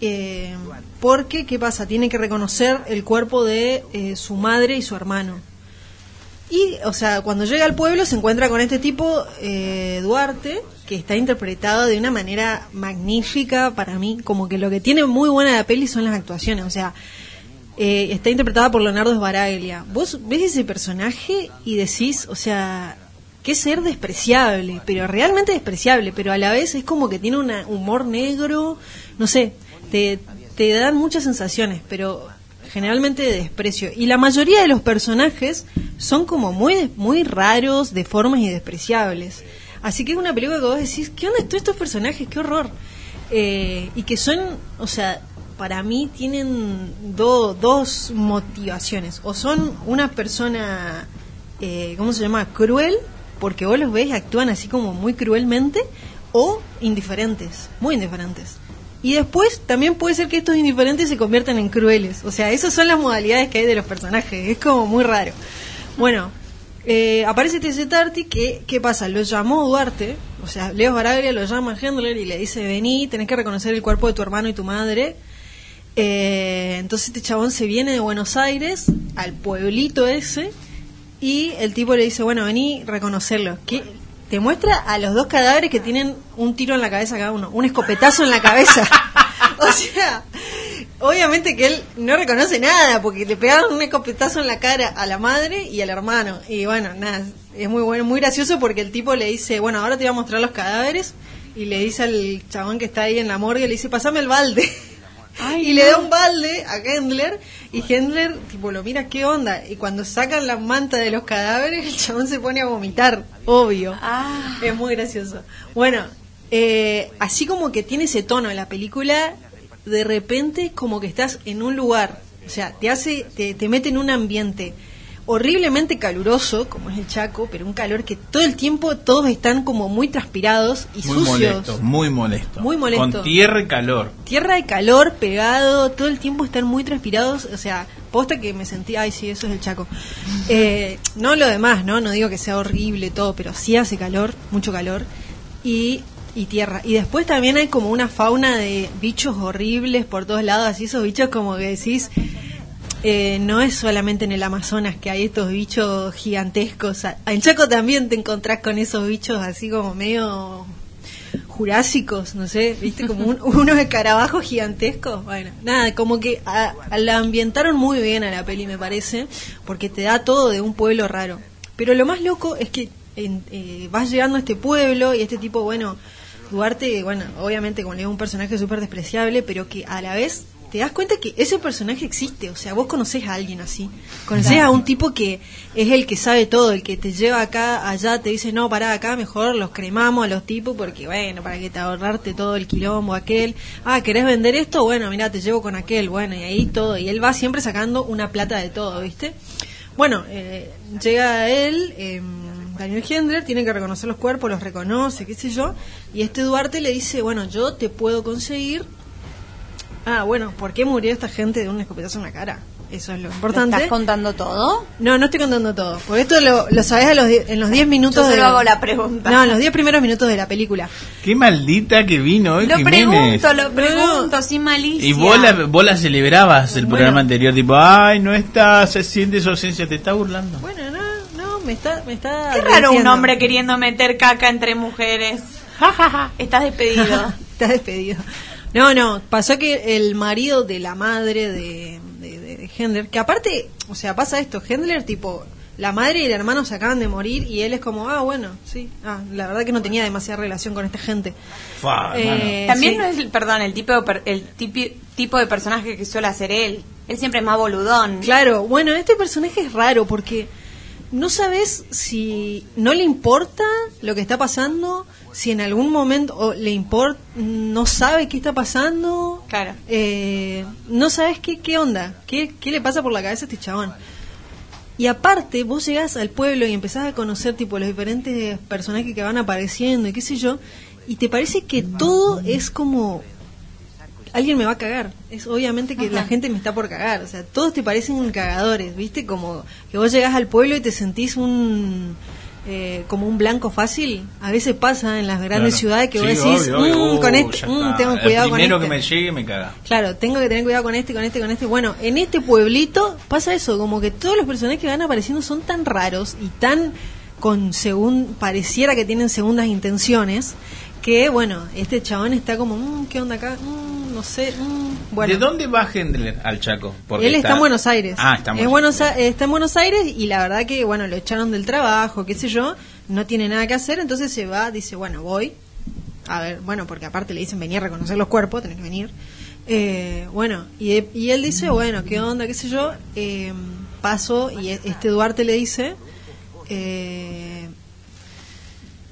eh, porque, ¿qué pasa? Tiene que reconocer el cuerpo de eh, su madre y su hermano. Y, o sea, cuando llega al pueblo se encuentra con este tipo, eh, Duarte, que está interpretado de una manera magnífica para mí. Como que lo que tiene muy buena la peli son las actuaciones. O sea, eh, está interpretada por Leonardo Sbaraglia. Vos ves ese personaje y decís, o sea, qué ser despreciable, pero realmente despreciable, pero a la vez es como que tiene un humor negro, no sé, te, te dan muchas sensaciones, pero generalmente de desprecio. Y la mayoría de los personajes son como muy, muy raros, deformes y despreciables. Así que es una película que vos decís, ¿qué onda estos personajes? ¡Qué horror! Eh, y que son, o sea, para mí tienen do- dos motivaciones. O son una persona, eh, ¿cómo se llama? Cruel, porque vos los ves y actúan así como muy cruelmente o indiferentes, muy indiferentes. Y después también puede ser que estos indiferentes se conviertan en crueles. O sea, esas son las modalidades que hay de los personajes. Es como muy raro. Bueno, eh, aparece T.C. Tarty, que, ¿qué pasa? Lo llamó Duarte, o sea, Leo Baraglia lo llama a y le dice, vení, tenés que reconocer el cuerpo de tu hermano y tu madre. Eh, entonces este chabón se viene de Buenos Aires al pueblito ese y el tipo le dice, bueno, vení, reconocerlo. Que te muestra a los dos cadáveres que tienen un tiro en la cabeza cada uno, un escopetazo en la cabeza. o sea, obviamente que él no reconoce nada porque le pegaron un escopetazo en la cara a la madre y al hermano. Y bueno, nada, es muy bueno, muy gracioso porque el tipo le dice, bueno, ahora te voy a mostrar los cadáveres y le dice al chabón que está ahí en la morgue, le dice, pasame el balde. Y le da un balde a Hendler y Hendler tipo lo mira qué onda y cuando sacan la manta de los cadáveres el chabón se pone a vomitar obvio. Es muy gracioso. Bueno eh, así como que tiene ese tono en la película de repente como que estás en un lugar o sea te hace te, te mete en un ambiente horriblemente caluroso, como es el Chaco, pero un calor que todo el tiempo todos están como muy transpirados y Muy sucios. molesto, muy molesto. Muy molesto. Con tierra y calor. Tierra de calor pegado, todo el tiempo están muy transpirados, o sea, posta que me sentí, ay sí, eso es el Chaco. Eh, no lo demás, ¿no? No digo que sea horrible todo, pero sí hace calor, mucho calor. Y, y tierra. Y después también hay como una fauna de bichos horribles por todos lados, así esos bichos como que decís, eh, no es solamente en el Amazonas que hay estos bichos gigantescos. En Chaco también te encontrás con esos bichos así como medio jurásicos, no sé, viste, como un- unos escarabajos gigantescos. Bueno, nada, como que a- la ambientaron muy bien a la peli, me parece, porque te da todo de un pueblo raro. Pero lo más loco es que en- eh, vas llegando a este pueblo y este tipo, bueno, Duarte, bueno, obviamente como le digo, un personaje súper despreciable, pero que a la vez te das cuenta que ese personaje existe. O sea, vos conocés a alguien así. Conocés a un tipo que es el que sabe todo, el que te lleva acá, allá, te dice, no, pará, acá mejor los cremamos a los tipos porque, bueno, para que te ahorrarte todo el quilombo aquel. Ah, ¿querés vender esto? Bueno, mira, te llevo con aquel. Bueno, y ahí todo. Y él va siempre sacando una plata de todo, ¿viste? Bueno, eh, llega él, eh, Daniel Hendler, tiene que reconocer los cuerpos, los reconoce, qué sé yo, y este Duarte le dice, bueno, yo te puedo conseguir... Ah, bueno, ¿por qué murió esta gente de un escopetazo en la cara? Eso es lo importante. ¿Estás contando todo? No, no estoy contando todo, porque esto lo, lo sabés a los en los 10 minutos Yo de solo hago la pregunta. No, en los 10 primeros minutos de la película. Qué maldita que vino hoy Lo Jiménez. pregunto, lo pregunto, sin malicia. Y vos la, vos la celebrabas el programa anterior, tipo, ay, no está, se siente su ausencia, te está burlando. Bueno, no, no, me está... Me está Qué raro un hombre queriendo meter caca entre mujeres. Estás despedido. Está despedido. No, no, pasó que el marido de la madre de, de, de- de Hendler, que aparte, o sea, pasa esto, Hendler tipo, la madre y el hermano se acaban de morir y él es como, ah, bueno, sí, ah, la verdad que no tenía demasiada relación con esta gente. Fa, Eh, También sí. no es, el- perdón, el tipo de, el tipi- tipo de personaje que suele hacer él. Él siempre es más boludón. Claro, bueno, este personaje es raro porque no sabes si no le importa lo que está pasando, si en algún momento o le importa, no sabe qué está pasando. Claro. Eh, no sabes qué, qué onda, qué, qué le pasa por la cabeza a este chabón. Y aparte, vos llegás al pueblo y empezás a conocer tipo los diferentes personajes que van apareciendo y qué sé yo, y te parece que todo es como alguien me va a cagar. Es obviamente que la gente me está por cagar. O sea, todos te parecen cagadores, ¿viste? Como que vos llegás al pueblo y te sentís un. eh, como un blanco fácil. A veces pasa en las grandes Claro. ciudades que Sí, vos decís, obvio, obvio. "Mm, con Uh, este, mm, tengo El cuidado con primero este. que me llegue me caga. Claro, tengo que tener cuidado con este, con este, con este. Bueno, en este pueblito pasa eso, como que todos los personajes que van apareciendo son tan raros y tan con según pareciera que tienen segundas intenciones que bueno, este chabón está como, "Mm, ¿qué onda acá? Mm, no sé, mm". bueno. ¿De dónde va Hendler al Chaco? Porque Él está, en Buenos Aires. Ah, está en Buenos Buenos A- está en Buenos Aires y la verdad que, bueno, lo echaron del trabajo, qué sé yo, no tiene nada que hacer, entonces se va, dice, bueno, voy. A ver, bueno, porque aparte le dicen venir a reconocer los cuerpos, tenés que venir. Eh, bueno, y, y él dice, bueno, ¿qué onda? ¿Qué sé yo? Eh, paso y e- este Duarte le dice, eh,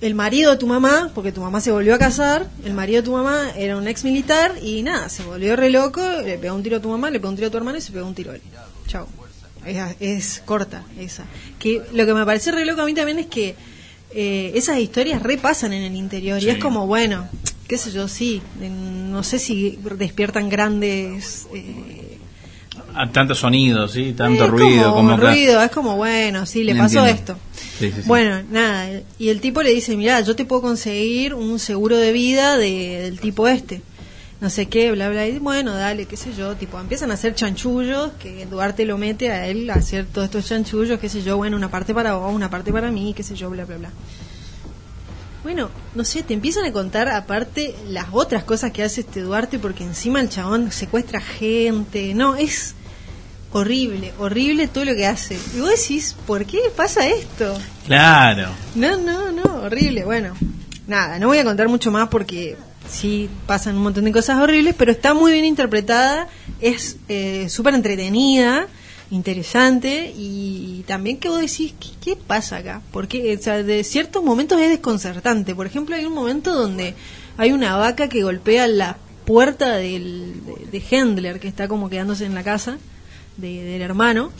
el marido de tu mamá, porque tu mamá se volvió a casar, el marido de tu mamá era un ex militar y nada, se volvió re loco, le pegó un tiro a tu mamá, le pegó un tiro a tu hermano y se pegó un tiro a él. Chao. Es, es corta esa. Que lo que me parece re loco a mí también es que eh, esas historias repasan en el interior y es como, bueno, qué sé yo, sí, no sé si despiertan grandes... eh, A tantos sonidos, ¿sí? Tanto es ruido. Como, que- ruido, es como, bueno, sí, le pasó Entiendo. esto. Bueno, nada, y el tipo le dice, mira, yo te puedo conseguir un seguro de vida de- del tipo este. No sé qué, bla, bla. Y bueno, dale, qué sé yo. Tipo, empiezan a hacer chanchullos, que Duarte lo mete a él a hacer todos estos chanchullos, qué sé yo. Bueno, una parte para vos, una parte para mí, qué sé yo, bla, bla, bla. Bueno, no sé, te empiezan a contar aparte las otras cosas que hace este Duarte, porque encima el chabón secuestra gente. No, es horrible, horrible todo lo que hace. Y vos decís, ¿por qué pasa esto? Claro. No, no, no, horrible. Bueno, nada, no voy a contar mucho más porque sí pasan un montón de cosas horribles, pero está muy bien interpretada, es eh, súper entretenida, interesante y también que vos decís, ¿qué, qué pasa acá? Porque o sea, de ciertos momentos es desconcertante. Por ejemplo, hay un momento donde hay una vaca que golpea la puerta del, de, de Hendler, que está como quedándose en la casa de- del hermano.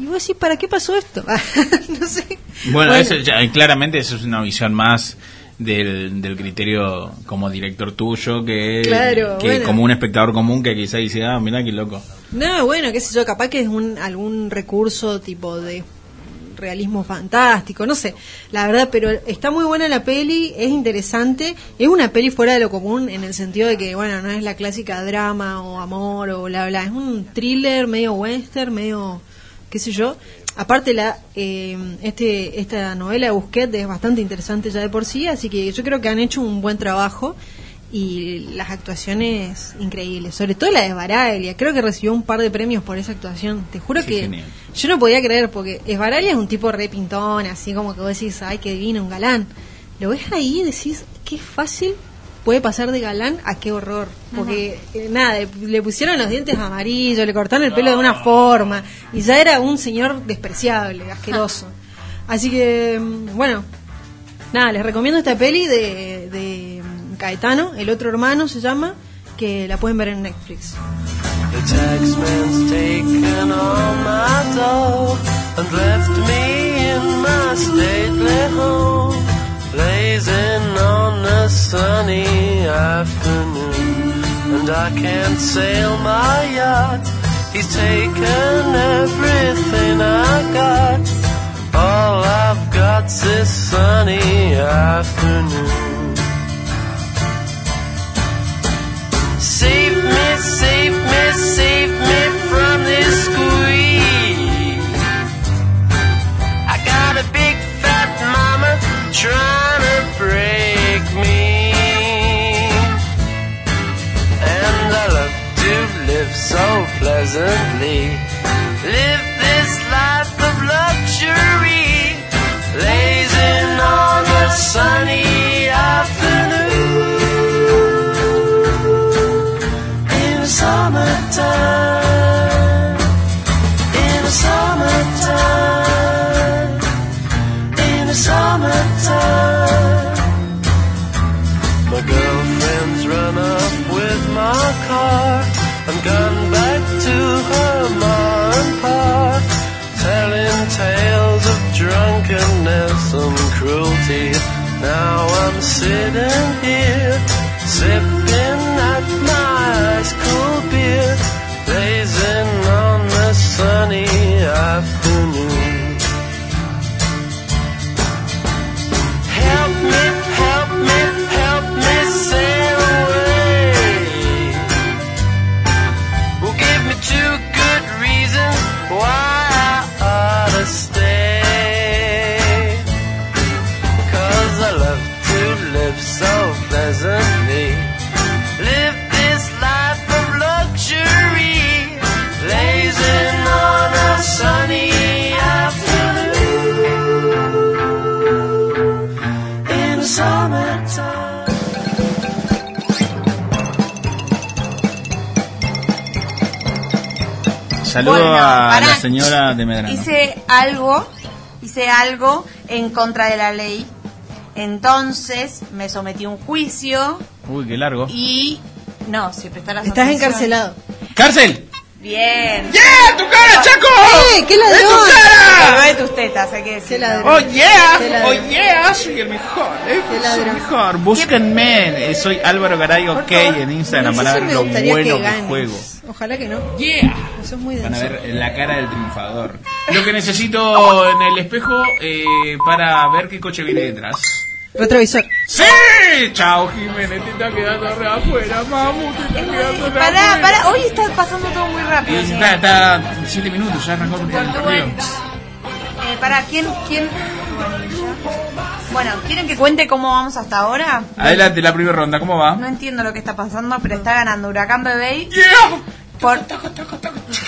Y vos decís, ¿para qué pasó esto? no sé. Bueno, eso ya- claramente eso es una visión más del, del criterio como director tuyo que, Claro, que bueno. como un espectador común que quizá dice, ah, mira qué loco. No, bueno, qué sé yo, capaz que es un, algún recurso tipo de realismo fantástico, no sé, la verdad, pero está muy buena la peli, es interesante, es una peli fuera de lo común en el sentido de que, bueno, no es la clásica drama o amor o bla, bla, es un thriller medio western, medio, qué sé yo. Aparte, la eh, este esta novela de Busquets es bastante interesante ya de por sí, así que yo creo que han hecho un buen trabajo y las actuaciones increíbles, sobre todo la de Baraglia, creo que recibió un par de premios por esa actuación, te juro Qué que genial. yo no podía creer porque Esbaraglia es un tipo re pintón, así como que vos decís, ay, qué divino, un galán. Lo ves ahí y decís, qué fácil puede pasar de galán a qué horror. Porque, eh, nada, le, le pusieron los dientes amarillos, le cortaron el pelo de una forma, y ya era un señor despreciable, asqueroso. Así que, mm, bueno, nada, les recomiendo esta peli de, de Caetano, El otro hermano se llama, que la pueden ver en Netflix. The taxman's taken all my dough and left me in my stately home, blazing on a sunny afternoon. And I can't sail my yacht. He's taken everything I got. All I've got's this sunny afternoon. Save me, save me, save me from this squeeze. I got a big fat mama trying to break me. And I love to live so pleasantly. Live this life of luxury. Blazing on a sunny and cruelty. Now I'm sitting here, sipping at my ice cold beer, blazing Saludo Bueno, a la señora de Medrano. Hice algo, hice algo en contra de la ley. Entonces me sometí a un juicio Uy, qué largo. y no, si prestaras Estás atención. encarcelado. ¡Cárcel! Bien. ¡Yeah! ¡Tu cara, Chaco! ¡Eh! ¡Qué ladrón! ¡Es tu cara! de tus tetas, hay que decir. Oh yeah, oh yeah, soy el mejor, eh, soy el mejor. Búsquenme, eh, soy Álvaro Garay OK en Instagram para ver lo bueno que que juego. Ojalá que no. Yeah. Eso es muy Van a denso. ver la cara del triunfador. Lo que necesito en el espejo eh, para ver qué coche viene detrás. Retrovisor. ¡Sí! Chao, Jiménez, te está quedando re afuera, mamu, te está quedando re Pará, afuera. pará, hoy está pasando todo muy rápido. Y está, está 7 minutos, ya arrancó el partido. Eh, pará, ¿quién, quién? Bueno, ¿quieren que cuente cómo vamos hasta ahora? Adelante, la primera ronda, ¿cómo va? No entiendo lo que está pasando, pero está ganando Huracán Bebé por,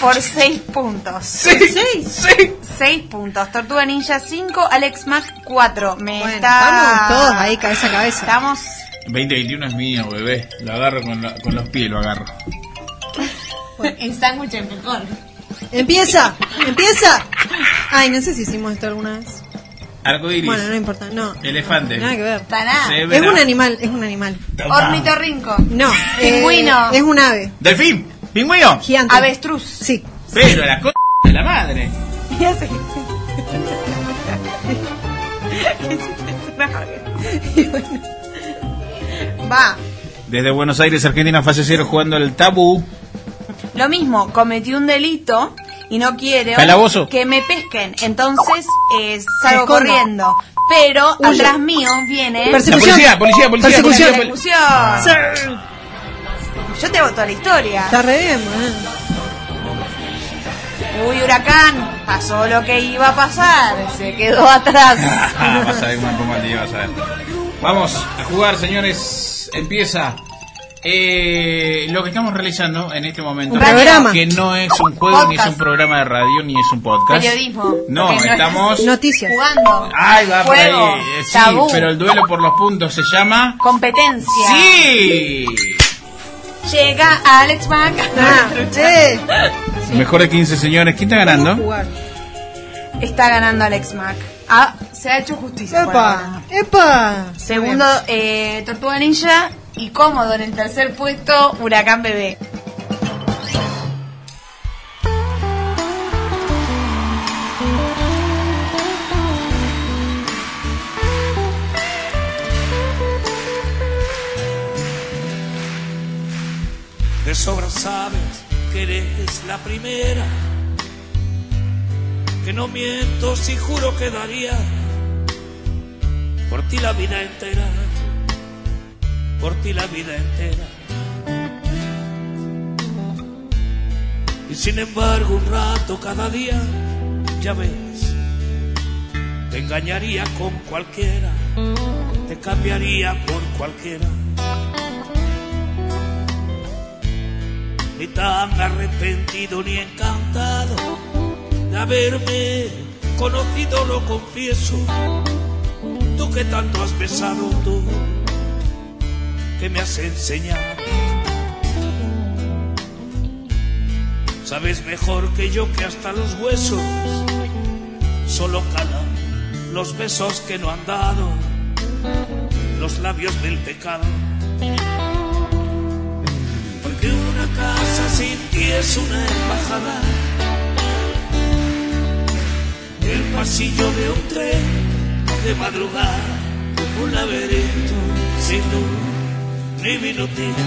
por 6 puntos. ¿Seis? Sí. 6 puntos. Tortuga Ninja 5, Alex Mac 4. Me Bueno, está... estamos todos ahí, cabeza a cabeza. Estamos... 2021 es mío, bebé. Lo agarro con, la- con los pies, lo agarro. En sándwich es mejor. ¡Empieza! ¡Empieza! Ay, no sé si hicimos esto alguna vez. Arcoiris. Bueno, no importa, no. Elefante. Nada que ver. Se Es un animal, es un animal. Ornitorrinco. No. Pingüino. eh, es un ave. Delfín. Pingüino. Gigante. Avestruz. Sí. Pero la co de la madre. ¿Qué hace? Va. Desde Buenos Aires, Argentina, fase cero jugando el tabú. Lo mismo, cometí un delito y no quiero Calabozo. que me pesquen. Entonces eh, salgo corriendo. Pero Huye. atrás mío viene... Persecución. La policía, policía, policía, Persecución. policía, Persecución. Yo te hago toda la historia. Está re bien, man. Uy, huracán, pasó lo que iba a pasar, se quedó atrás. Ah, vas a ver una toma al día, vas a ver. Vamos a jugar, señores. Empieza eh, lo que estamos realizando en este momento. Un programa. Que no es un juego, ni es un programa de radio, ni es un podcast. Periodismo. No, estamos. Noticias. Jugando. Ay, va por ahí. Eh, Sí, Tabú. pero el duelo por los puntos se llama. Competencia. ¡Sí! Llega Alex Mac. Ah. Mejor de 15, señores. ¿Quién está ganando? Está ganando Alex Mac. Ah, se ha hecho justicia. ¡Epa! ¡Epa! Segundo, eh, Tortuga Ninja. Y cómodo en el tercer puesto, Huracán Bebé. De sobra sabes que eres la primera. Que no miento si juro que daría por ti la vida entera. Por ti la vida entera. Y sin embargo un rato cada día, ya ves, te engañaría con cualquiera, te cambiaría por cualquiera. ni tan arrepentido ni encantado de haberme conocido, lo confieso. Tú que tanto has besado, tú que me has enseñado. Sabes mejor que yo que hasta los huesos solo calan los besos que no han dado, los labios del pecado. Porque una casa sin ti es una embajada. El pasillo de un tren de madrugada, un laberinto sin luz minutito.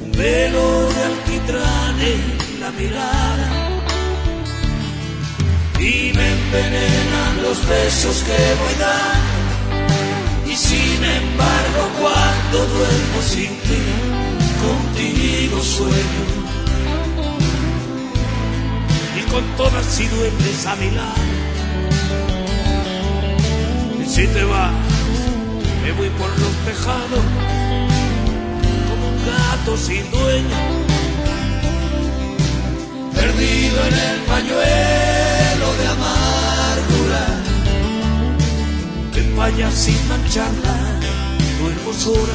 Un velo de alquitrán en la mirada. Y me envenenan los besos que voy dando. Y sin embargo cuando duermo sin ti, contigo sueño. Y con todas y duendes a mi lado. Y si te vas, me voy por los tejados, como un gato sin dueño. Perdido en el pañuelo de amargura que vaya sin mancharla tu hermosura.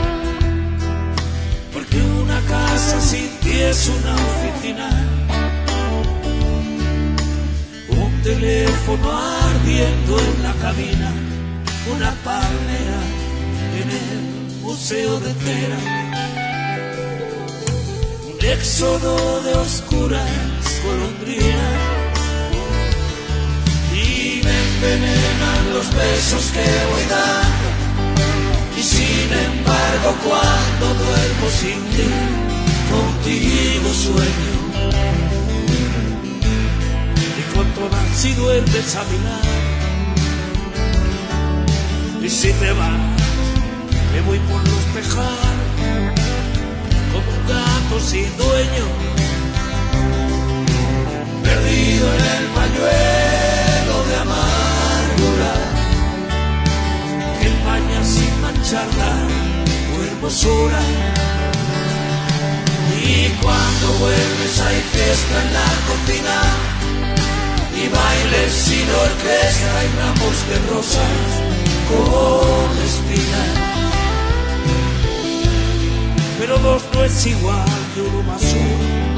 Porque una casa sin ti es una oficina, un teléfono ardiendo en la cabina, una palmera en el museo de Tera, un éxodo de oscuras golondrinas. Y me envenenan los besos que voy dando. y sin embargo cuando duermo sin ti contigo sueño. Y con todas si duermes a mi y si te vas me voy por los tejados como un gato sin dueño perdido en el pañuelo de amargura mancharla tu hermosura y cuando vuelves hay fiesta en la cocina y bailes sin orquesta y ramos de rosas con espinas. Pero dos no es igual que uno más uno.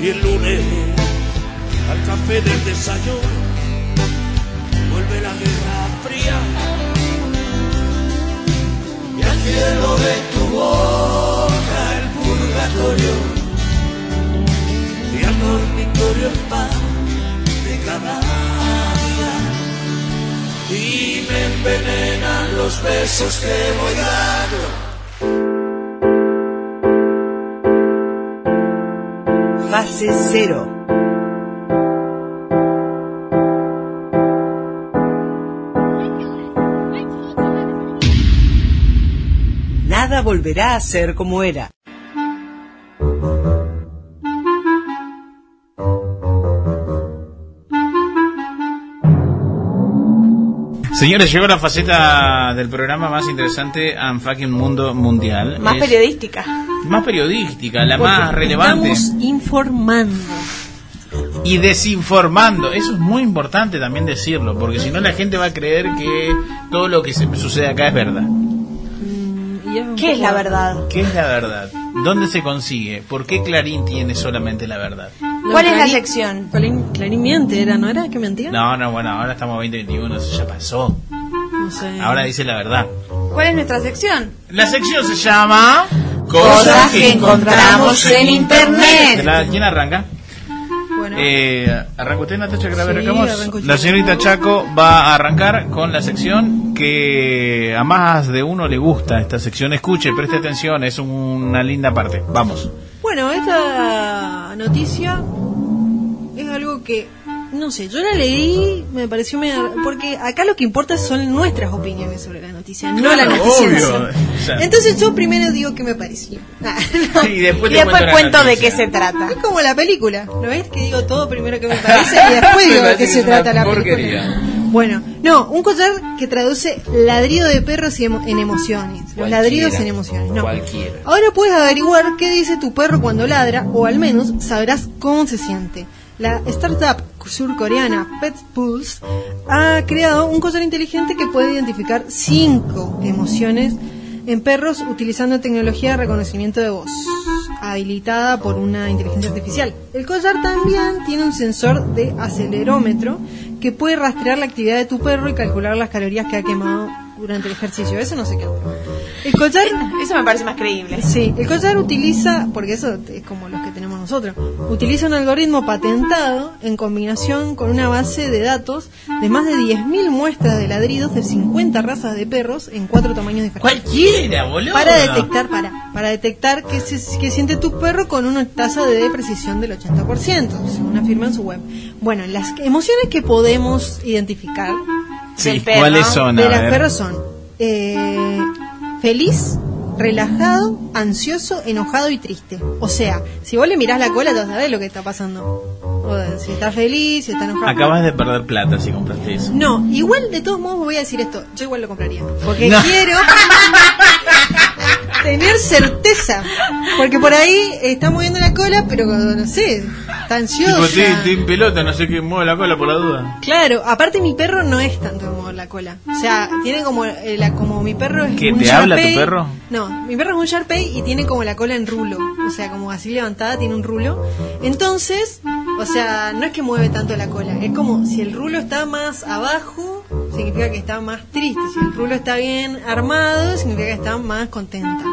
Y el lunes al café del desayuno vuelve la guerra fría cielo de tu boca el purgatorio. Y al dormitorio el pan de cada día. Y me envenenan los besos que voy dando. Fase cero. Nada volverá a ser como era. Señores, llegó la faceta del programa más interesante and fucking mundo mundial. Más Es periodística. más periodística, la Porque más relevante. Estamos informando. Y desinformando. Eso es muy importante también decirlo, porque si no la gente va a creer que todo lo que se sucede acá es verdad. Y ¿Qué es la verdad? ¿Qué es la verdad? ¿Dónde se consigue? ¿Por qué Clarín tiene solamente la verdad? No, ¿Cuál es la sección? Clarín, Clarín miente, ¿era? ¿No era que mentía? No, no, bueno, ahora estamos 2021, eso ya pasó. No sé. Ahora dice la verdad. ¿Cuál es nuestra sección? La sección se llama Cosas que encontramos en internet. ¿Quién arranca? Eh, ¿Arranca usted, Natacha, que la Sí, arrancamos? arranco yo. La señorita Chaco va a arrancar con la sección que a más de uno le gusta esta sección. Escuche, preste atención, es una linda parte. Vamos. Bueno, esta noticia es algo que, no sé, yo la leí, me pareció medio... Porque acá lo que importa son nuestras opiniones sobre la noticia, no la noticia. en sí. obvio. Entonces yo primero digo qué me pareció. y después, Y después la cuento de noticia. qué se trata. Es como la película, ¿no ves? Que digo todo primero que me parece y después digo de qué se que trata la porquería. película. Bueno, no, un collar que traduce ladrido de perros y emo- en emociones. Los Cualquiera. ladridos en emociones, no. Cualquiera. Ahora puedes averiguar qué dice tu perro cuando ladra, o al menos sabrás cómo se siente. La startup surcoreana Pet Pulse ha creado un collar inteligente que puede identificar cinco emociones en perros utilizando tecnología de reconocimiento de voz, habilitada por una inteligencia artificial. El collar también tiene un sensor de acelerómetro que puede rastrear la actividad de tu perro y calcular las calorías que ha quemado durante el ejercicio. Eso no sé qué. El collar Eso me parece más creíble. Sí, el collar utiliza, porque eso es como los que tenemos nosotros, utiliza un algoritmo patentado en combinación con una base de datos de más de 10.000 muestras de ladridos de 50 razas de perros en cuatro tamaños diferentes. Cualquiera, boludo. Para detectar, para, para detectar que, se, que siente tu perro con una tasa de precisión del 80%, según afirma en su web. Bueno, las emociones que podemos identificar Sí, del perro. ¿cuáles son? de A las ver. perros son eh, feliz, relajado, ansioso, enojado y triste. O sea, si vos le mirás la cola, ya sabés lo que está pasando. O si está feliz, si está enojado. Acabas de perder plata si compraste eso. No, igual de todos modos voy a decir esto. Yo igual lo compraría. Porque No. quiero tener certeza. Porque por ahí está moviendo la cola, pero no sé, está ansiosa. Tipo, estoy, en pelota, no sé qué mueve la cola por la duda. Claro, aparte mi perro no es tanto de mover la cola. O sea, tiene como eh, la, como mi perro es ¿Que un te habla tu perro? No, mi perro es un Sharpei y tiene como la cola en rulo. O sea, como así levantada, tiene un rulo. Entonces, o sea, no es que mueve tanto la cola. Es como si el rulo está más abajo, significa que está más triste. Si el rulo está bien armado, significa que está más contenta.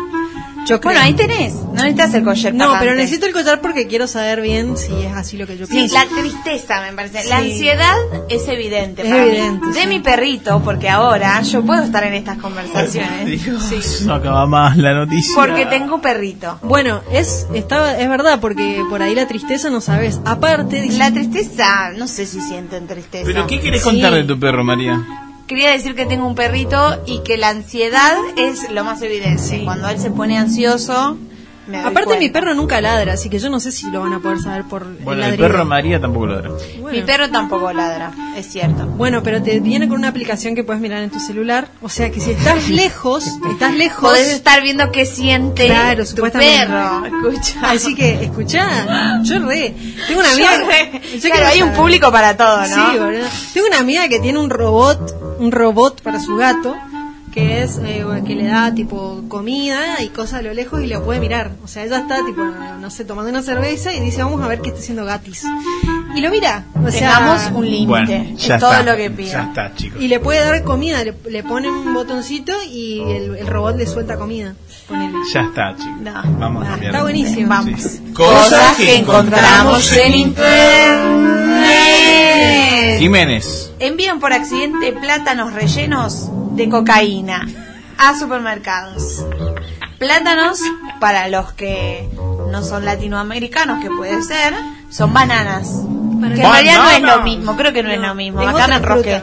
Yo Bueno, ahí tenés. No necesitas el collar No, pero necesito el collar porque quiero saber bien si es así lo que yo Sí, pienso. la tristeza me parece. La Sí. ansiedad es evidente. Es para mí. evidente, De sí. mi perrito, porque ahora yo puedo estar en estas conversaciones. Dios, no acaba más la noticia. Porque tengo un perrito. Bueno, es está, es verdad, porque por ahí la tristeza no sabes. Aparte, dice- La tristeza, no sé si sienten tristeza. ¿Pero qué querés Sí. contar de tu perro, María? Quería decir que tengo un perrito y que la ansiedad es lo más evidente. Cuando él se pone ansioso, aparte mi perro nunca ladra, así que yo no sé si lo van a poder saber por Bueno, el el perro de María tampoco lo era. Mi perro tampoco ladra, es cierto. Bueno, pero te viene con una aplicación que puedes mirar en tu celular, o sea que si estás lejos, estás lejos. Podés estar viendo qué siente Claro, tu supuestamente. perro. Escucha. Así que, escuchá, yo re. Tengo una Yo amiga. re. yo Claro, hay un público para todo, ¿no? Sí, boludo. Tengo una amiga que tiene un robot, un robot para su gato, que es eh, que le da tipo comida y cosas a lo lejos y lo puede mirar. O sea, ella está tipo, no sé, tomando una cerveza y dice, vamos a ver qué está haciendo Gatis. Y lo mira. O sea, Tengamos un límite. Bueno, es ya todo está. lo que pido. Ya está, chicos. y le puede dar comida, le, le pone un botoncito y el, el robot le suelta comida. Ponele. Ya está, chicos. No. Vamos a cambiar. Está buenísimo. Vamos. Sí. Cosas que encontramos en internet. Jiménez. Envían por accidente plátanos rellenos de cocaína a supermercados. Plátanos, para los que no son latinoamericanos, que puede ser, son bananas. Que en realidad no es lo mismo, creo que no, es lo mismo. es Acá me enrosqué.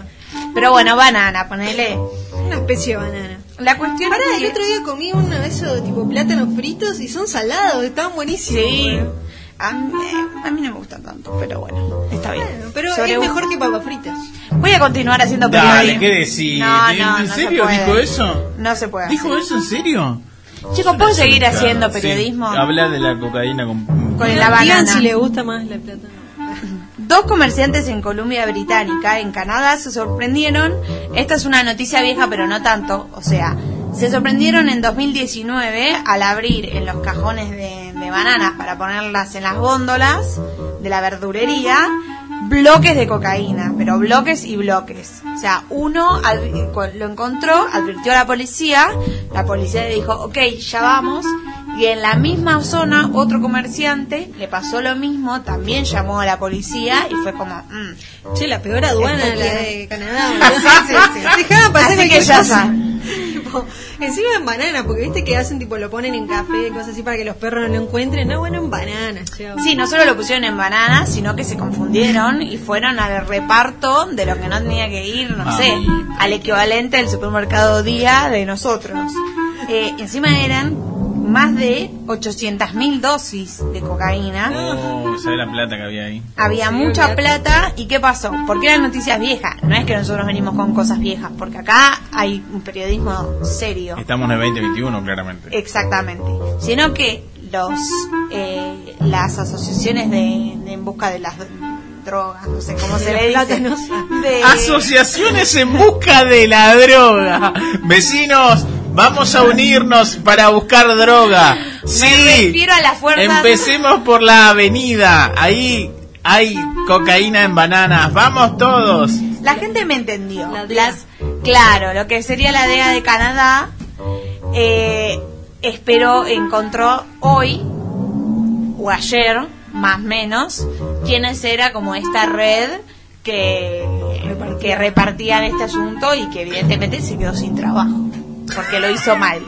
Pero bueno, banana, ponele. Una especie de banana. La cuestión Pará, es el que- otro día comí uno de esos tipo plátanos fritos y son salados, estaban buenísimos. Sí. A mí, a mí no me gusta tanto, pero bueno, está bien. Bueno, pero Sobre es un- mejor que papas fritas. Voy a continuar haciendo Dale, periodismo. ¿qué decís? No, ¿En- no, ¿En no se serio puede. dijo eso? No se puede. ¿Dijo hacer. eso en serio? Chicos, ¿puedo seguir haciendo sí. periodismo? Habla de la cocaína con... Con la Digan banana. si le gusta más la plátano. Dos comerciantes en Columbia Británica, en Canadá, se sorprendieron. Esta es una noticia vieja, pero no tanto. O sea, se sorprendieron en 2019 al abrir en los cajones de, bananas para ponerlas en las góndolas de la verdurería bloques de cocaína, pero bloques y bloques. O sea, uno cu- lo encontró, advirtió a la policía, la policía le dijo, ok, ya vamos, y en la misma zona otro comerciante le pasó lo mismo, también llamó a la policía y fue como, mm, Che, la peor aduana la de Canadá. Sí, sí, sí. Dejaba pasar Así que ya está. Encima en banana, porque viste que hacen tipo lo ponen en café, cosas así para que los perros no lo encuentren. No, bueno, en banana. che. Sí, no solo lo pusieron en banana, sino que se confundieron y fueron al reparto de lo que no tenía que ir, no Ah. sé, al equivalente del supermercado día de nosotros. Eh, encima eran más de 800.000 dosis de cocaína. Oh, ¿sabes la plata que había ahí? Había Sí, mucha plata y ¿qué pasó? ¿Por qué eran noticias viejas? No es que nosotros venimos con cosas viejas, porque acá hay un periodismo serio. Estamos en el 2021, claramente. Exactamente. Sino que los eh, las asociaciones de, de en busca de las drogas, no sé cómo se le dice. De- Asociaciones en busca de la droga. Vecinos, vamos a unirnos para buscar droga. Sí. Me refiero a las fuerzas. Empecemos por la avenida. Ahí hay cocaína en bananas. Vamos todos. La gente me entendió. La. Las, claro, lo que sería la DEA de Canadá, eh, espero encontró hoy o ayer, más o menos, quiénes era como esta red que, que repartían este asunto y que evidentemente se quedó sin trabajo porque lo hizo mal.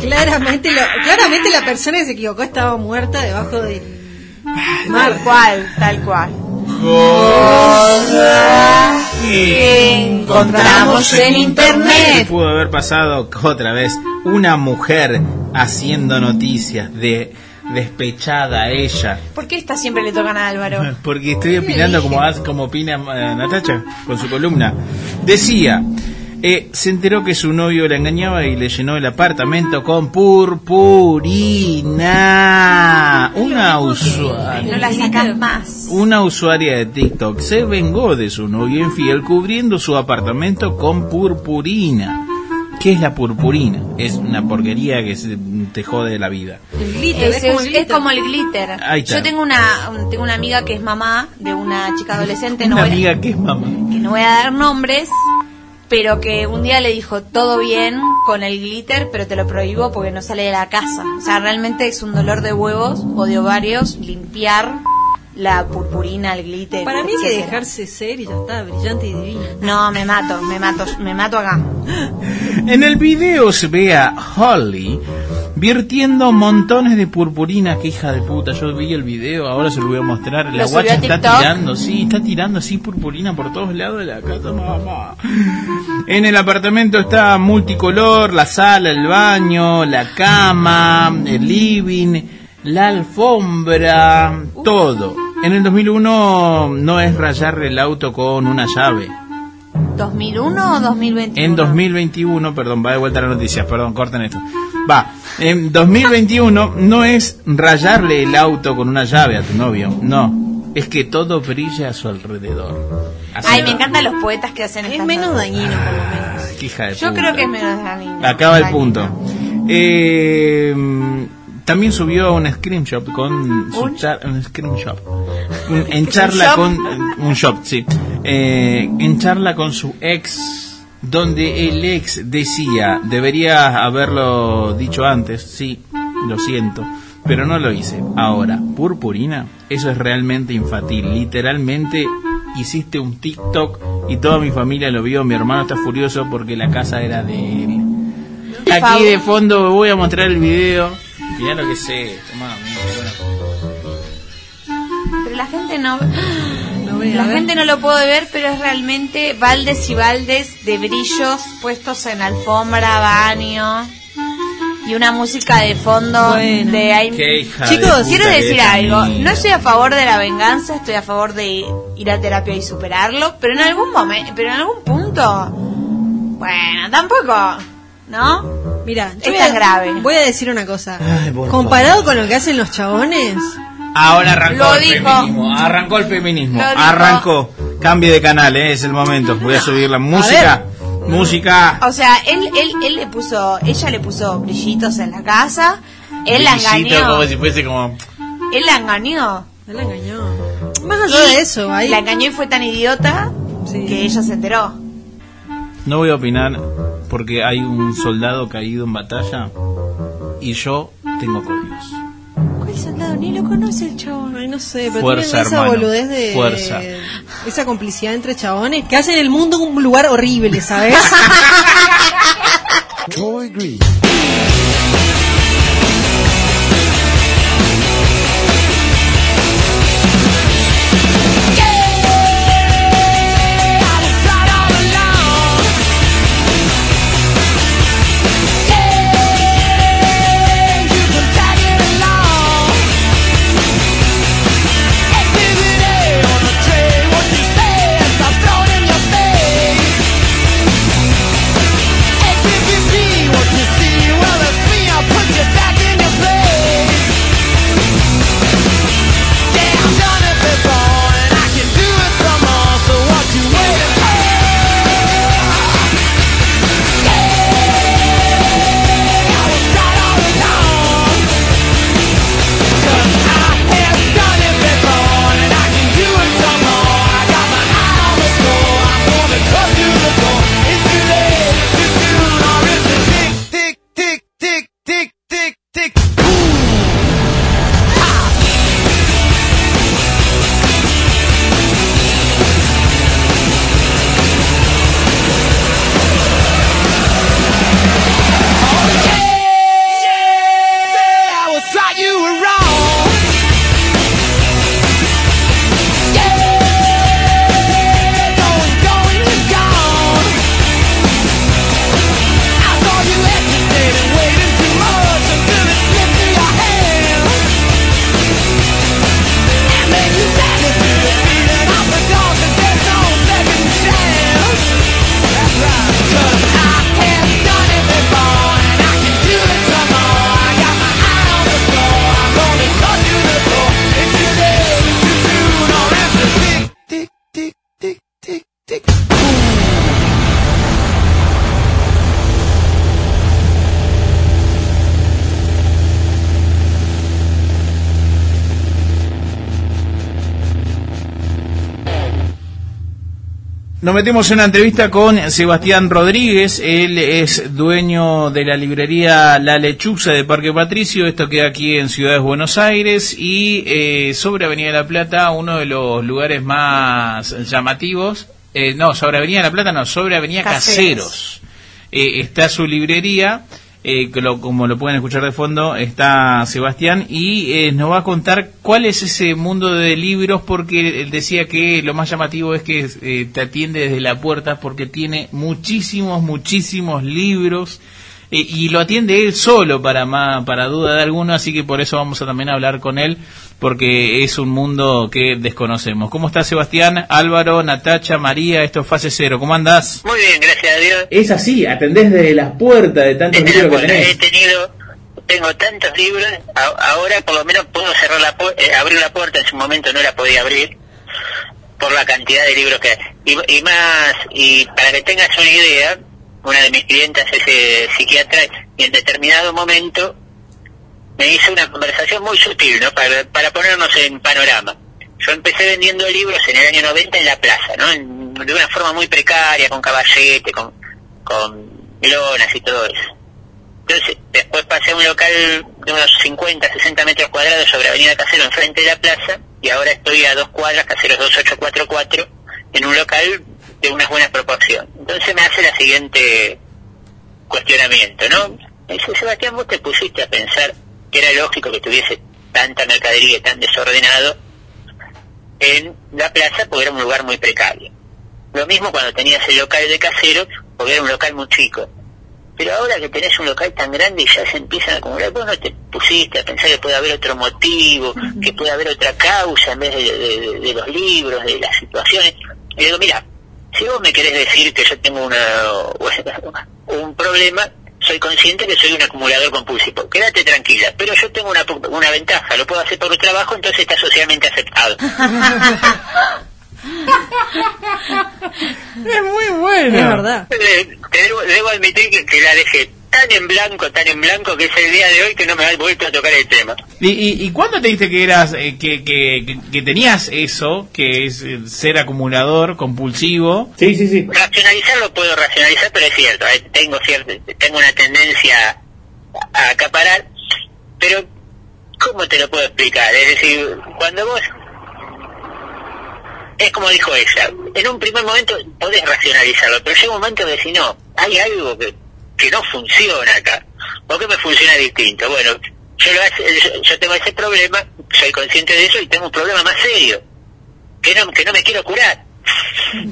Claramente, lo- claramente la persona que se equivocó estaba muerta debajo del Tal cual, tal cual. encontramos en internet. Pudo haber pasado otra vez una mujer haciendo noticias de despechada ella. ¿Por qué esta siempre le tocan a Álvaro? Porque estoy opinando como, como opina eh, Natacha con su columna. Decía, eh, se enteró que su novio la engañaba y le llenó el apartamento con purpurina. Una usuaria. No la sacas más. Una usuaria de TikTok se vengó de su novio infiel cubriendo su apartamento con purpurina. ¿Qué es la purpurina? Es una porquería que se- te jode la vida. El glitter, Es, es, como el es glitter. como el glitter. Ahí está. Yo tengo una, un- tengo una amiga que es mamá de una chica adolescente, no Una a- amiga que es mamá. que no voy a dar nombres, pero que un día le dijo todo bien con el glitter, pero te lo prohíbo porque no sale de la casa. O sea, realmente es un dolor de huevos o de ovarios limpiar la purpurina, el glitter. Para mí hay que dejarse ser y ya está, brillante y divina. No, me mato, me mato, me mato acá. En el video se ve a Holly virtiendo montones de purpurina. Que hija de puta, yo vi el video, ahora se lo voy a mostrar. La ¿Lo subió guacha está tirando, sí, está tirando así purpurina por todos lados de la casa, mamá. En el apartamento está multicolor, la sala, el baño, la cama, el living, la alfombra, todo. En el 2001 no es rayar el auto con una llave. ¿2001 o 2021? En 2021, perdón, va de vuelta la noticia, perdón, corten esto. Va, en 2021 no es rayarle el auto con una llave a tu novio, no, es que todo brilla a su alrededor. Así Ay, me encantan los poetas que hacen Es menos notas. dañino, por lo menos. Qué hija de Yo puta. creo que es menos dañino. Acaba el Dañino. punto. Eh, también subió un screenshot con su ¿Un? char- un screenshot. Un- en ¿Es un charla con un shop, sí. Eh, en charla con su ex donde el ex decía, debería haberlo dicho antes, sí, lo siento, pero no lo hice. Ahora, purpurina, eso es realmente infantil. Literalmente hiciste un TikTok y toda mi familia lo vio. Mi hermano está furioso porque la casa era de él. Aquí de fondo voy a mostrar el video. Mirá lo que sé. Tomá, mira, bueno. Pero la gente no... No ve, La gente no lo puede ver, pero es realmente baldes y baldes de brillos puestos en alfombra, baño y una música de fondo Bueno. de. Qué Chicos, de quiero decir algo. No estoy a favor de la venganza, estoy a favor de ir a terapia y superarlo, pero en algún momento, pero en algún punto, bueno, tampoco, ¿no? Mira, Es tan grave. Voy a decir una cosa. Ay, Comparado con lo que hacen los chabones, Ahora arrancó Lo el dijo. feminismo. Arrancó el feminismo. Lo dijo. Arrancó. Cambie de canal, eh, es el momento. Voy a subir la música. Música. O sea, él, él, él le puso, ella le puso brillitos en la casa, él la engañó, como si fuese como. él la engañó. no la engañó. Más allá de eso, ahí. La engañó y fue tan idiota Sí. que ella se enteró. No voy a opinar porque hay un soldado caído en batalla y yo tengo códigos. ¿Cuál soldado? Ni lo conoce el chabón. Ay, no sé, pero Fuerza, esa hermano. boludez de. Fuerza. Esa complicidad entre chabones que hacen el mundo un lugar horrible, ¿sabes? Troy Green. Nos metemos en una entrevista con Sebastián Rodríguez. Él es dueño de la librería La Lechuza de Parque Patricio. Esto queda aquí en Ciudad de Buenos Aires y eh, sobre Avenida La Plata, uno de los lugares más llamativos. Eh, no, sobre Avenida La Plata, no, sobre Avenida Caseros. Caseros. Eh, está su librería. Eh, lo- como lo pueden escuchar de fondo, está Sebastián y eh, nos va a contar cuál es ese mundo de libros, porque él decía que lo más llamativo es que eh, te atiende desde la puerta, porque tiene muchísimos, muchísimos libros eh, y lo atiende él solo para, ma- para duda de alguno, así que por eso vamos a también hablar con él, porque es un mundo que desconocemos. ¿Cómo está Sebastián? Álvaro, Natacha, María, esto es Fase Cero, ¿cómo andás? Muy bien, gracias a Dios. Es así, atendés desde las puertas de tantos libros que tenés. he tenido, tengo tantos libros, a- ahora por lo menos puedo cerrar la eh, abrir la puerta, en su momento no la podía abrir por la cantidad de libros que hay. Y, y más, y para que tengas una idea, una de mis clientas es eh, psiquiatra y en determinado momento me hizo una conversación muy sutil, ¿no? Para, para ponernos en panorama. Yo empecé vendiendo libros en el año 90 en la plaza, ¿no? En- de una forma muy precaria, con caballete, con, con lonas y todo eso. Entonces, después pasé a un local de unos 50, 60 metros cuadrados sobre Avenida Casero, enfrente de la plaza, y ahora estoy a dos cuadras, Caseros 2844, en un local de unas buenas proporciones. Entonces me hace la siguiente cuestionamiento, ¿no? Me dice, Sebastián, vos te pusiste a pensar que era lógico que tuviese tanta mercadería tan desordenado en la plaza porque era un lugar muy precario. Lo mismo cuando tenías el local de casero, porque era un local muy chico. Pero ahora que tenés un local tan grande y ya se empiezan a acumular, vos no te pusiste a pensar que puede haber otro motivo, que puede haber otra causa en vez de, de- de- de los libros, de las situaciones. Y digo, mira, si vos me querés decir que yo tengo una, un problema, soy consciente que soy un acumulador compulsivo. Quédate tranquila, pero yo tengo una, pu- una ventaja, lo puedo hacer por mi trabajo, entonces está socialmente aceptado. Es muy bueno. Es verdad. Eh, te debo, debo admitir que, que la dejé tan en blanco, tan en blanco, que es el día de hoy que no me ha vuelto a tocar el tema. ¿Y, y, y cuándo te diste que eras eh, que, que, que- que tenías eso, que es eh, ser acumulador compulsivo? Sí, sí, sí. Racionalizarlo puedo racionalizar, pero es cierto, eh, tengo cierto, tengo una tendencia a acaparar, pero ¿cómo te lo puedo explicar? Es decir, cuando vos es como dijo ella, en un primer momento podés racionalizarlo, pero llega un momento que decís, no, hay algo que, que no funciona acá, o que me funciona distinto. Bueno, yo, lo yo, tengo ese problema, soy consciente de eso y tengo un problema más serio, que no, que no me quiero curar.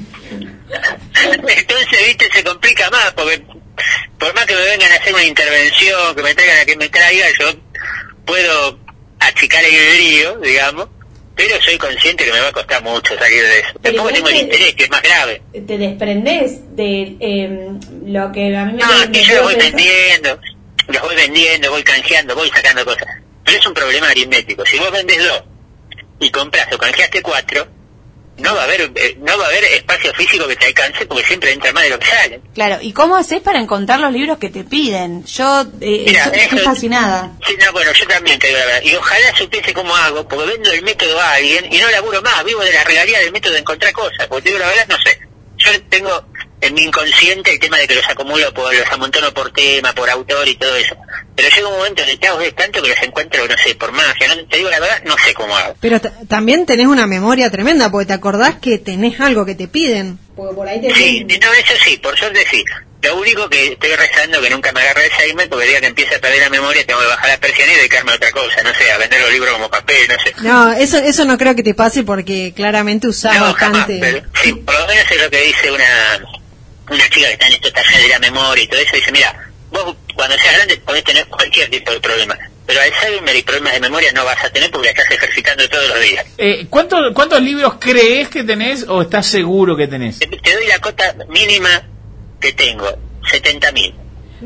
Entonces, viste, se complica más, porque por más que me vengan a hacer una intervención, que me traigan a que me traiga, yo puedo achicar el río, digamos, pero soy consciente que me va a costar mucho salir de eso. Tampoco tengo el te- interés, que es más grave. Te desprendes de eh, lo que a mí me, No, me que yo los voy pensar- vendiendo, los voy vendiendo, voy canjeando, voy sacando cosas. Pero es un problema aritmético. Si vos vendes dos y compras o canjeaste cuatro, no va a haber eh, no va a haber espacio físico que te alcance porque siempre entra más de lo que sale. Claro, ¿y cómo haces para encontrar los libros que te piden? Yo eh, Mira, estoy fascinada. Sí, no, bueno, yo también te digo la verdad. Y ojalá supiese cómo hago, porque vendo el método a alguien y no laburo más, vivo de la regalía del método de encontrar cosas. Porque te digo la verdad, no sé. Yo tengo en mi inconsciente el tema de que los acumulo, por, los amontono por tema, por autor y todo eso. Pero llega un momento en el que hago de tanto que los encuentro, no sé, por magia. No, te digo la verdad, no sé cómo hago. Pero también tenés una memoria tremenda, porque te acordás que tenés algo que te piden. Porque por ahí te Sí, no, eso sí, por suerte sí. Lo único que estoy rezando que nunca me agarre Alzheimer, porque el día que empiece a perder la memoria tengo que bajar la persiana y dedicarme a otra cosa, no sé, a vender los libros como papel, no sé. No, eso, eso no creo que te pase porque claramente usás No, jamás, bastante. pero sí, por lo menos es lo que dice una, una chica que está en estos talleres de la memoria y todo eso, dice, mira, vos cuando seas grande podés tener cualquier tipo de problema, pero Alzheimer y problemas de memoria no vas a tener porque la estás ejercitando todos los días. Eh, ¿cuántos, ¿Cuántos libros crees que tenés o estás seguro que tenés? Te, te doy la cota mínima que tengo, 70 mil.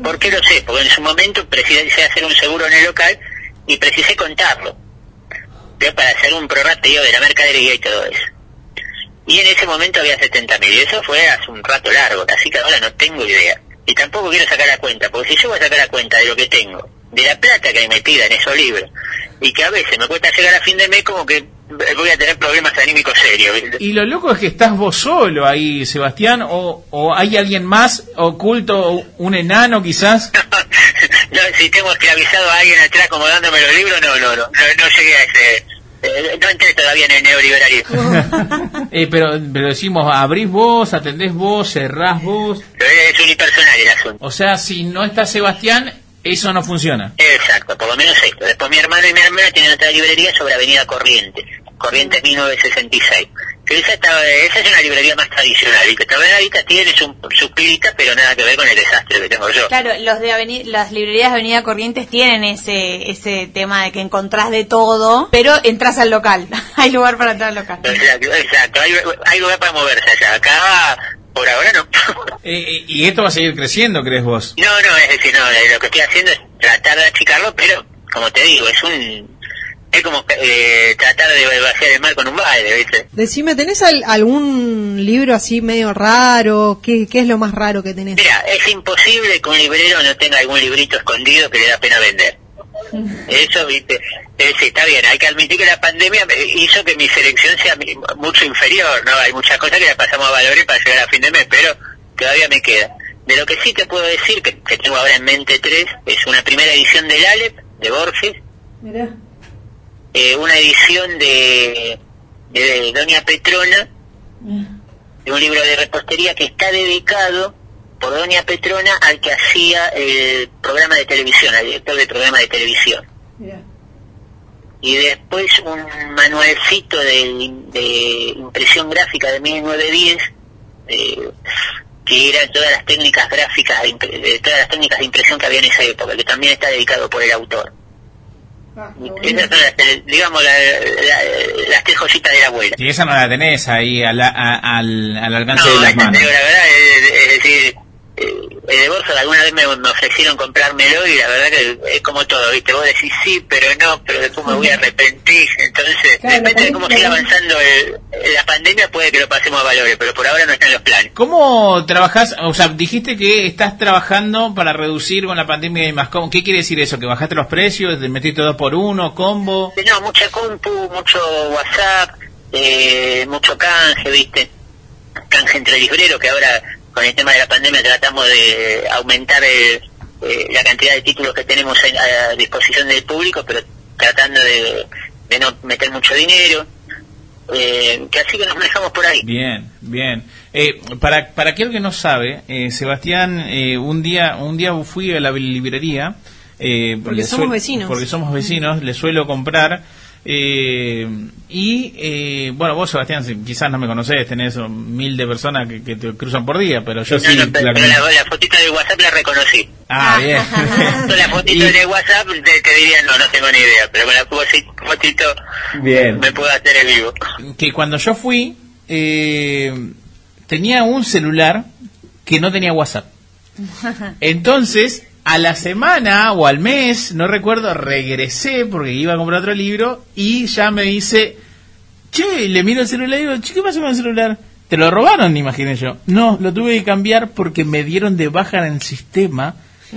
¿Por qué lo sé? Porque en su momento precisé hacer un seguro en el local y precisé contarlo. Yo para hacer un prorrateo de la mercadería y todo eso. Y en ese momento había 70 mil. Y eso fue hace un rato largo, así que ahora no tengo idea. Y tampoco quiero sacar la cuenta, porque si yo voy a sacar la cuenta de lo que tengo, de la plata que me pidan esos libros, y que a veces me cuesta llegar a fin de mes, como que voy a tener problemas anímicos serios. Y lo loco es que estás vos solo ahí, Sebastián, o, o hay alguien más oculto, un enano quizás. No, si tengo esclavizado a alguien atrás como dándome los libros, no, no, no, no, no llegué a ese... eh, no entré todavía en el neoliberalismo. Eh, pero, pero decimos, abrís vos, atendés vos, cerrás vos. es unipersonal el asunto. O sea, si no está Sebastián, eso no funciona. Exacto, por lo menos esto. Después mi hermano y mi hermana tienen otra librería sobre Avenida Corrientes, Corrientes 1966. Que esa, está- esa es una librería más tradicional, y que también ahorita tiene su, su pirita, pero nada que ver con el desastre que tengo yo. Claro, los de aveni- las librerías de Avenida Corrientes tienen ese ese tema de que encontrás de todo, pero entras al local. Hay lugar para entrar al local. Exacto, exacto. Hay, hay lugar para moverse allá. Acá, por ahora no. Eh, eh, y esto va a seguir creciendo, ¿crees vos? No, no, es decir, no, eh, lo que estoy haciendo es tratar de achicarlo, pero, como te digo, es un... Es como eh, tratar de vaciar el mar con un baile, ¿viste? Decime, ¿tenés al- algún libro así medio raro? ¿Qué, ¿Qué es lo más raro que tenés? Mira, es imposible que un librero no tenga algún librito escondido que le da pena vender. Eso, viste, eh, sí, está bien, hay que admitir que la pandemia hizo que mi selección sea mi- mucho inferior, ¿no? Hay muchas cosas que la pasamos a valores para llegar a fin de mes, pero todavía me queda. De lo que sí te puedo decir, que, que tengo ahora en mente tres, es una primera edición del Alep, de Borges, Mirá. Eh, una edición de, de Doña Petrona, de un libro de repostería que está dedicado por Doña Petrona al que hacía el programa de televisión, al director del programa de televisión. Y después un manualcito de, de impresión gráfica de 1910, eh, que eran todas las técnicas gráficas, de, de todas las técnicas de impresión que había en esa época, que también está dedicado por el autor. Esas son las, digamos, la- la- las tres cositas de la abuela. Y esa no la tenés ahí al, a- al, al alcance de No, las esta, te manos. digo la verdad, es, es decir, de Borja alguna vez me, me ofrecieron comprármelo y la verdad que es como todo, ¿viste? Vos decís sí, pero no, pero después me voy a arrepentir. Entonces, depende de cómo siga avanzando el- la pandemia, puede que lo pasemos a valores, pero por ahora no están los planes. ¿Cómo trabajás? O sea, dijiste que estás trabajando para reducir con la pandemia y más. ¿Cómo- ¿Qué quiere decir eso? ¿Que bajaste los precios? ¿Te metiste dos por uno? ¿Combo? No, mucha compu, mucho WhatsApp, eh, mucho canje, ¿viste? Canje entre libreros, que ahora con el tema de la pandemia tratamos de aumentar el- eh, la cantidad de títulos que tenemos en- a disposición del público, pero tratando de, de no meter mucho dinero. Eh, que así que nos manejamos por ahí. Bien, bien. Eh, para, para aquel que no sabe, eh, Sebastián, eh, un día un día fui a la librería. eh, Porque somos vecinos. Porque somos vecinos, le suelo comprar. Eh, y eh, bueno, vos Sebastián, si- quizás no me conocés, tenés mil de personas que, que te cruzan por día, pero yo sí. No, no, pero, la- pero la, la fotita de WhatsApp la reconocí. Ah, bien. la fotito de WhatsApp te, te diría, no, no tengo ni idea, pero con la fotito Bien. me puedo hacer el vivo. que cuando yo fui eh, tenía un celular que no tenía WhatsApp. Entonces, a la semana o al mes, no recuerdo, regresé porque iba a comprar otro libro y ya me dice, che, le miro el celular y digo, che, ¿qué pasa con el celular? Te lo robaron, imaginé yo. No, lo tuve que cambiar porque me dieron de baja en el sistema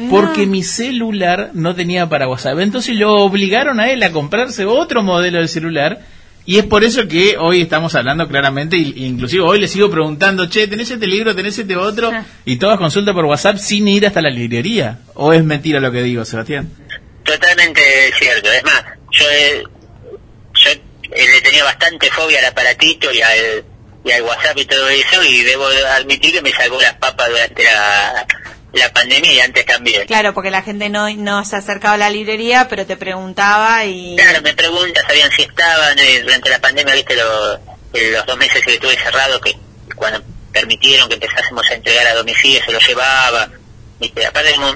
porque mi celular no tenía para WhatsApp. Entonces lo obligaron a él a comprarse otro modelo de celular y es por eso que hoy estamos hablando claramente, y- inclusive hoy le sigo preguntando, che, ¿tenés este libro, tenés este otro? Y todas consulta por WhatsApp sin ir hasta la librería. ¿O es mentira lo que digo, Sebastián? Totalmente cierto. Es más, yo, eh, yo eh, le tenía bastante fobia al aparatito y al, y al WhatsApp y todo eso, y debo admitir que me salvó las papas durante la, la pandemia y antes también. Claro, porque la gente no, no se acercaba a la librería, pero te preguntaba y... Claro, me preguntas, sabían si estaban eh, durante la pandemia, viste, lo- eh, los dos meses que estuve cerrado, que cuando permitieron que empezásemos a entregar a domicilio, se lo llevaba, viste, aparte como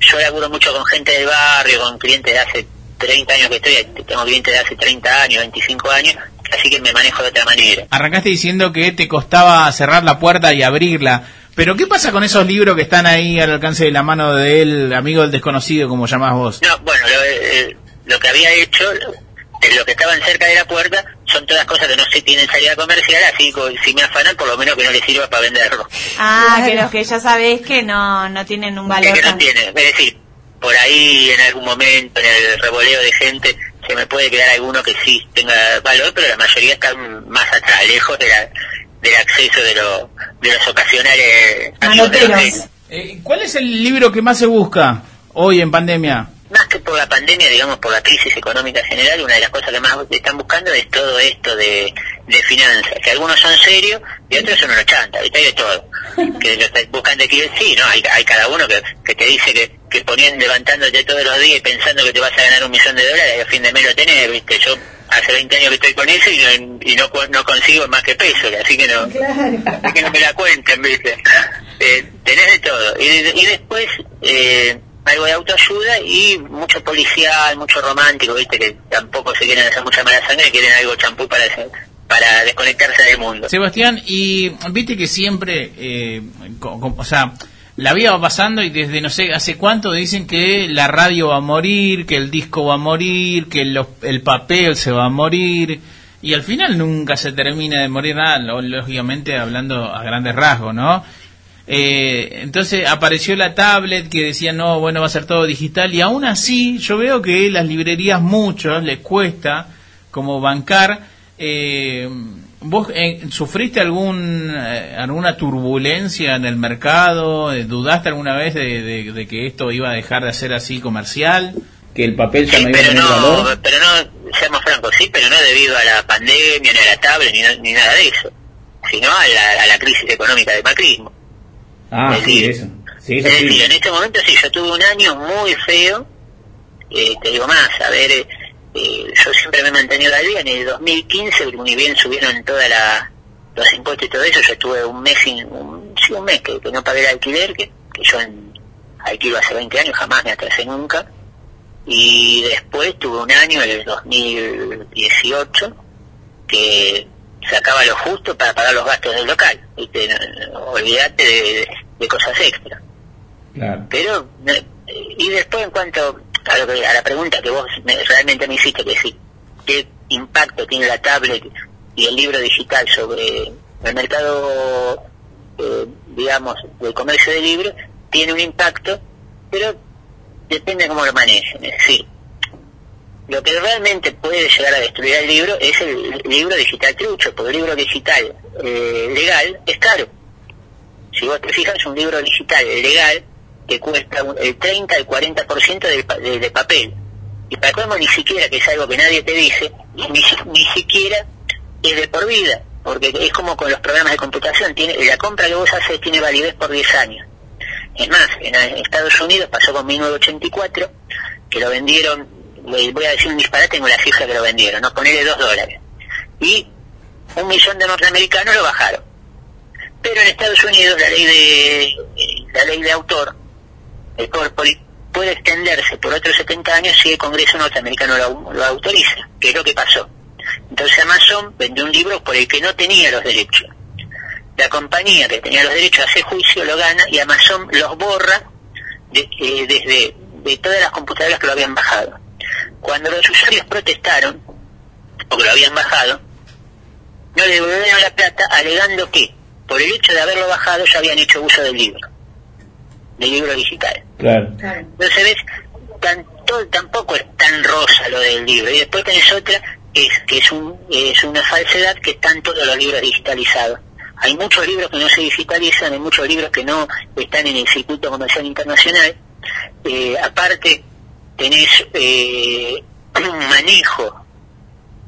yo laburo mucho con gente del barrio, con clientes de hace 30 años que estoy, tengo clientes de hace 30 años, 25 años, así que me manejo de otra manera. Arrancaste diciendo que te costaba cerrar la puerta y abrirla. Pero ¿qué pasa con esos libros que están ahí al alcance de la mano del amigo del desconocido, como llamás vos? No, bueno, lo, eh, lo que había hecho, de lo que estaban cerca de la puerta, son todas cosas que no se tienen salida comercial, así que si me afanan, por lo menos que no les sirva para venderlo. Ah, que los que ya sabés que no, no tienen un Que valor no tiene, es decir, por ahí en algún momento, en el revoleo de gente, se me puede quedar alguno que sí tenga valor, pero la mayoría están más atrás, lejos de la, del acceso de, lo- de los ocasionales medios. Eh, ¿Cuál es el libro que más se busca hoy en pandemia? Más que por la pandemia, digamos, por la crisis económica general, una de las cosas que más están buscando es todo esto de, de finanzas, que algunos son serios y otros son unos chantas, ¿viste? Hay de todo. Que lo están buscan de que sí, ¿no? Hay, hay cada uno que, que te dice que, que ponían levantándote todos los días y pensando que te vas a ganar un millón de dólares y a fin de mes lo tenés, ¿viste? Yo hace 20 años que estoy con eso y no, y no, cu- no consigo más que peso, así que no, así que no me la cuenten, ¿viste? Eh, tenés de todo. Y, y después, eh, algo de autoayuda y mucho policial, mucho romántico, ¿viste? Que tampoco se quieren hacer mucha mala sangre, quieren algo champú para, para desconectarse del mundo. Sebastián, y viste que siempre, eh, o sea, la vida va pasando y desde no sé hace cuánto dicen que la radio va a morir, que el disco va a morir, que el papel se va a morir y al final nunca se termina de morir nada, lógicamente hablando a grandes rasgos, ¿no? Eh, entonces apareció la tablet que decía no, bueno, va a ser todo digital y aún así yo veo que las librerías muchos les cuesta como bancar. Eh, ¿Vos eh, sufriste algún eh, alguna turbulencia en el mercado? Eh, ¿Dudaste alguna vez de, de- de que esto iba a dejar de ser así comercial? ¿Que el papel ya no iba a tener valor? no, pero no, seamos francos, sí, pero no debido a la pandemia, ni a la tablet, ni, ni nada de eso, sino a la, a la crisis económica del macrismo. Ah, Es sí, decir, eso. Sí, eso es sí. decir, en este momento sí, yo tuve un año muy feo, eh, te digo más, a ver, eh, yo siempre me he mantenido al día, en el 2015, ni bien subieron todos los impuestos y todo eso, yo estuve un mes, sin, un, sí, un mes que, que no pagué el alquiler, que, que yo en alquilo hace 20 años, jamás me atrasé nunca, y después tuve un año, el 2018, que sacaba lo justo para pagar los gastos del local, ¿viste? Olvídate de, de cosas extra. Claro. Pero, eh, y después en cuanto a, lo que- a la pregunta que vos me- realmente me hiciste, que sí, qué impacto tiene la tablet y el libro digital sobre el mercado, eh, digamos, del comercio de libros, tiene un impacto, pero depende de cómo lo manejen. Es decir, lo que realmente puede llegar a destruir el libro es el libro digital trucho, porque el libro digital eh, legal es caro. Si vos te fijas, un libro digital legal te cuesta el 30 al 40% del, de, de papel. Y para colmo ni siquiera, que es algo que nadie te dice, ni, ni siquiera es de por vida, porque es como con los programas de computación, tiene, la compra que vos haces tiene validez por 10 años. Es más, en, Estados Unidos pasó con 1984, que lo vendieron, voy a decir un disparate, tengo la cifra que lo vendieron, no ponerle 2 dólares. Y un millón de norteamericanos lo bajaron. Pero en Estados Unidos la ley de la ley de autor, el corporate, puede extenderse por otros 70 años si el Congreso norteamericano lo, lo autoriza, que es lo que pasó. Entonces Amazon vendió un libro por el que no tenía los derechos. La compañía que tenía los derechos hace juicio, lo gana y Amazon los borra eh, desde de todas las computadoras que lo habían bajado. Cuando los usuarios protestaron, porque lo habían bajado, no le devolvieron la plata alegando que por el hecho de haberlo bajado ya habían hecho uso del libro, del libro digital. Claro. Entonces ves, tanto, tampoco es tan rosa lo del libro. Y después tenés otra que es, que es, un, es una falsedad que están todos los libros digitalizados. Hay muchos libros que no se digitalizan, hay muchos libros que no están en el circuito comercial internacional. Eh, aparte, tenés eh, un manejo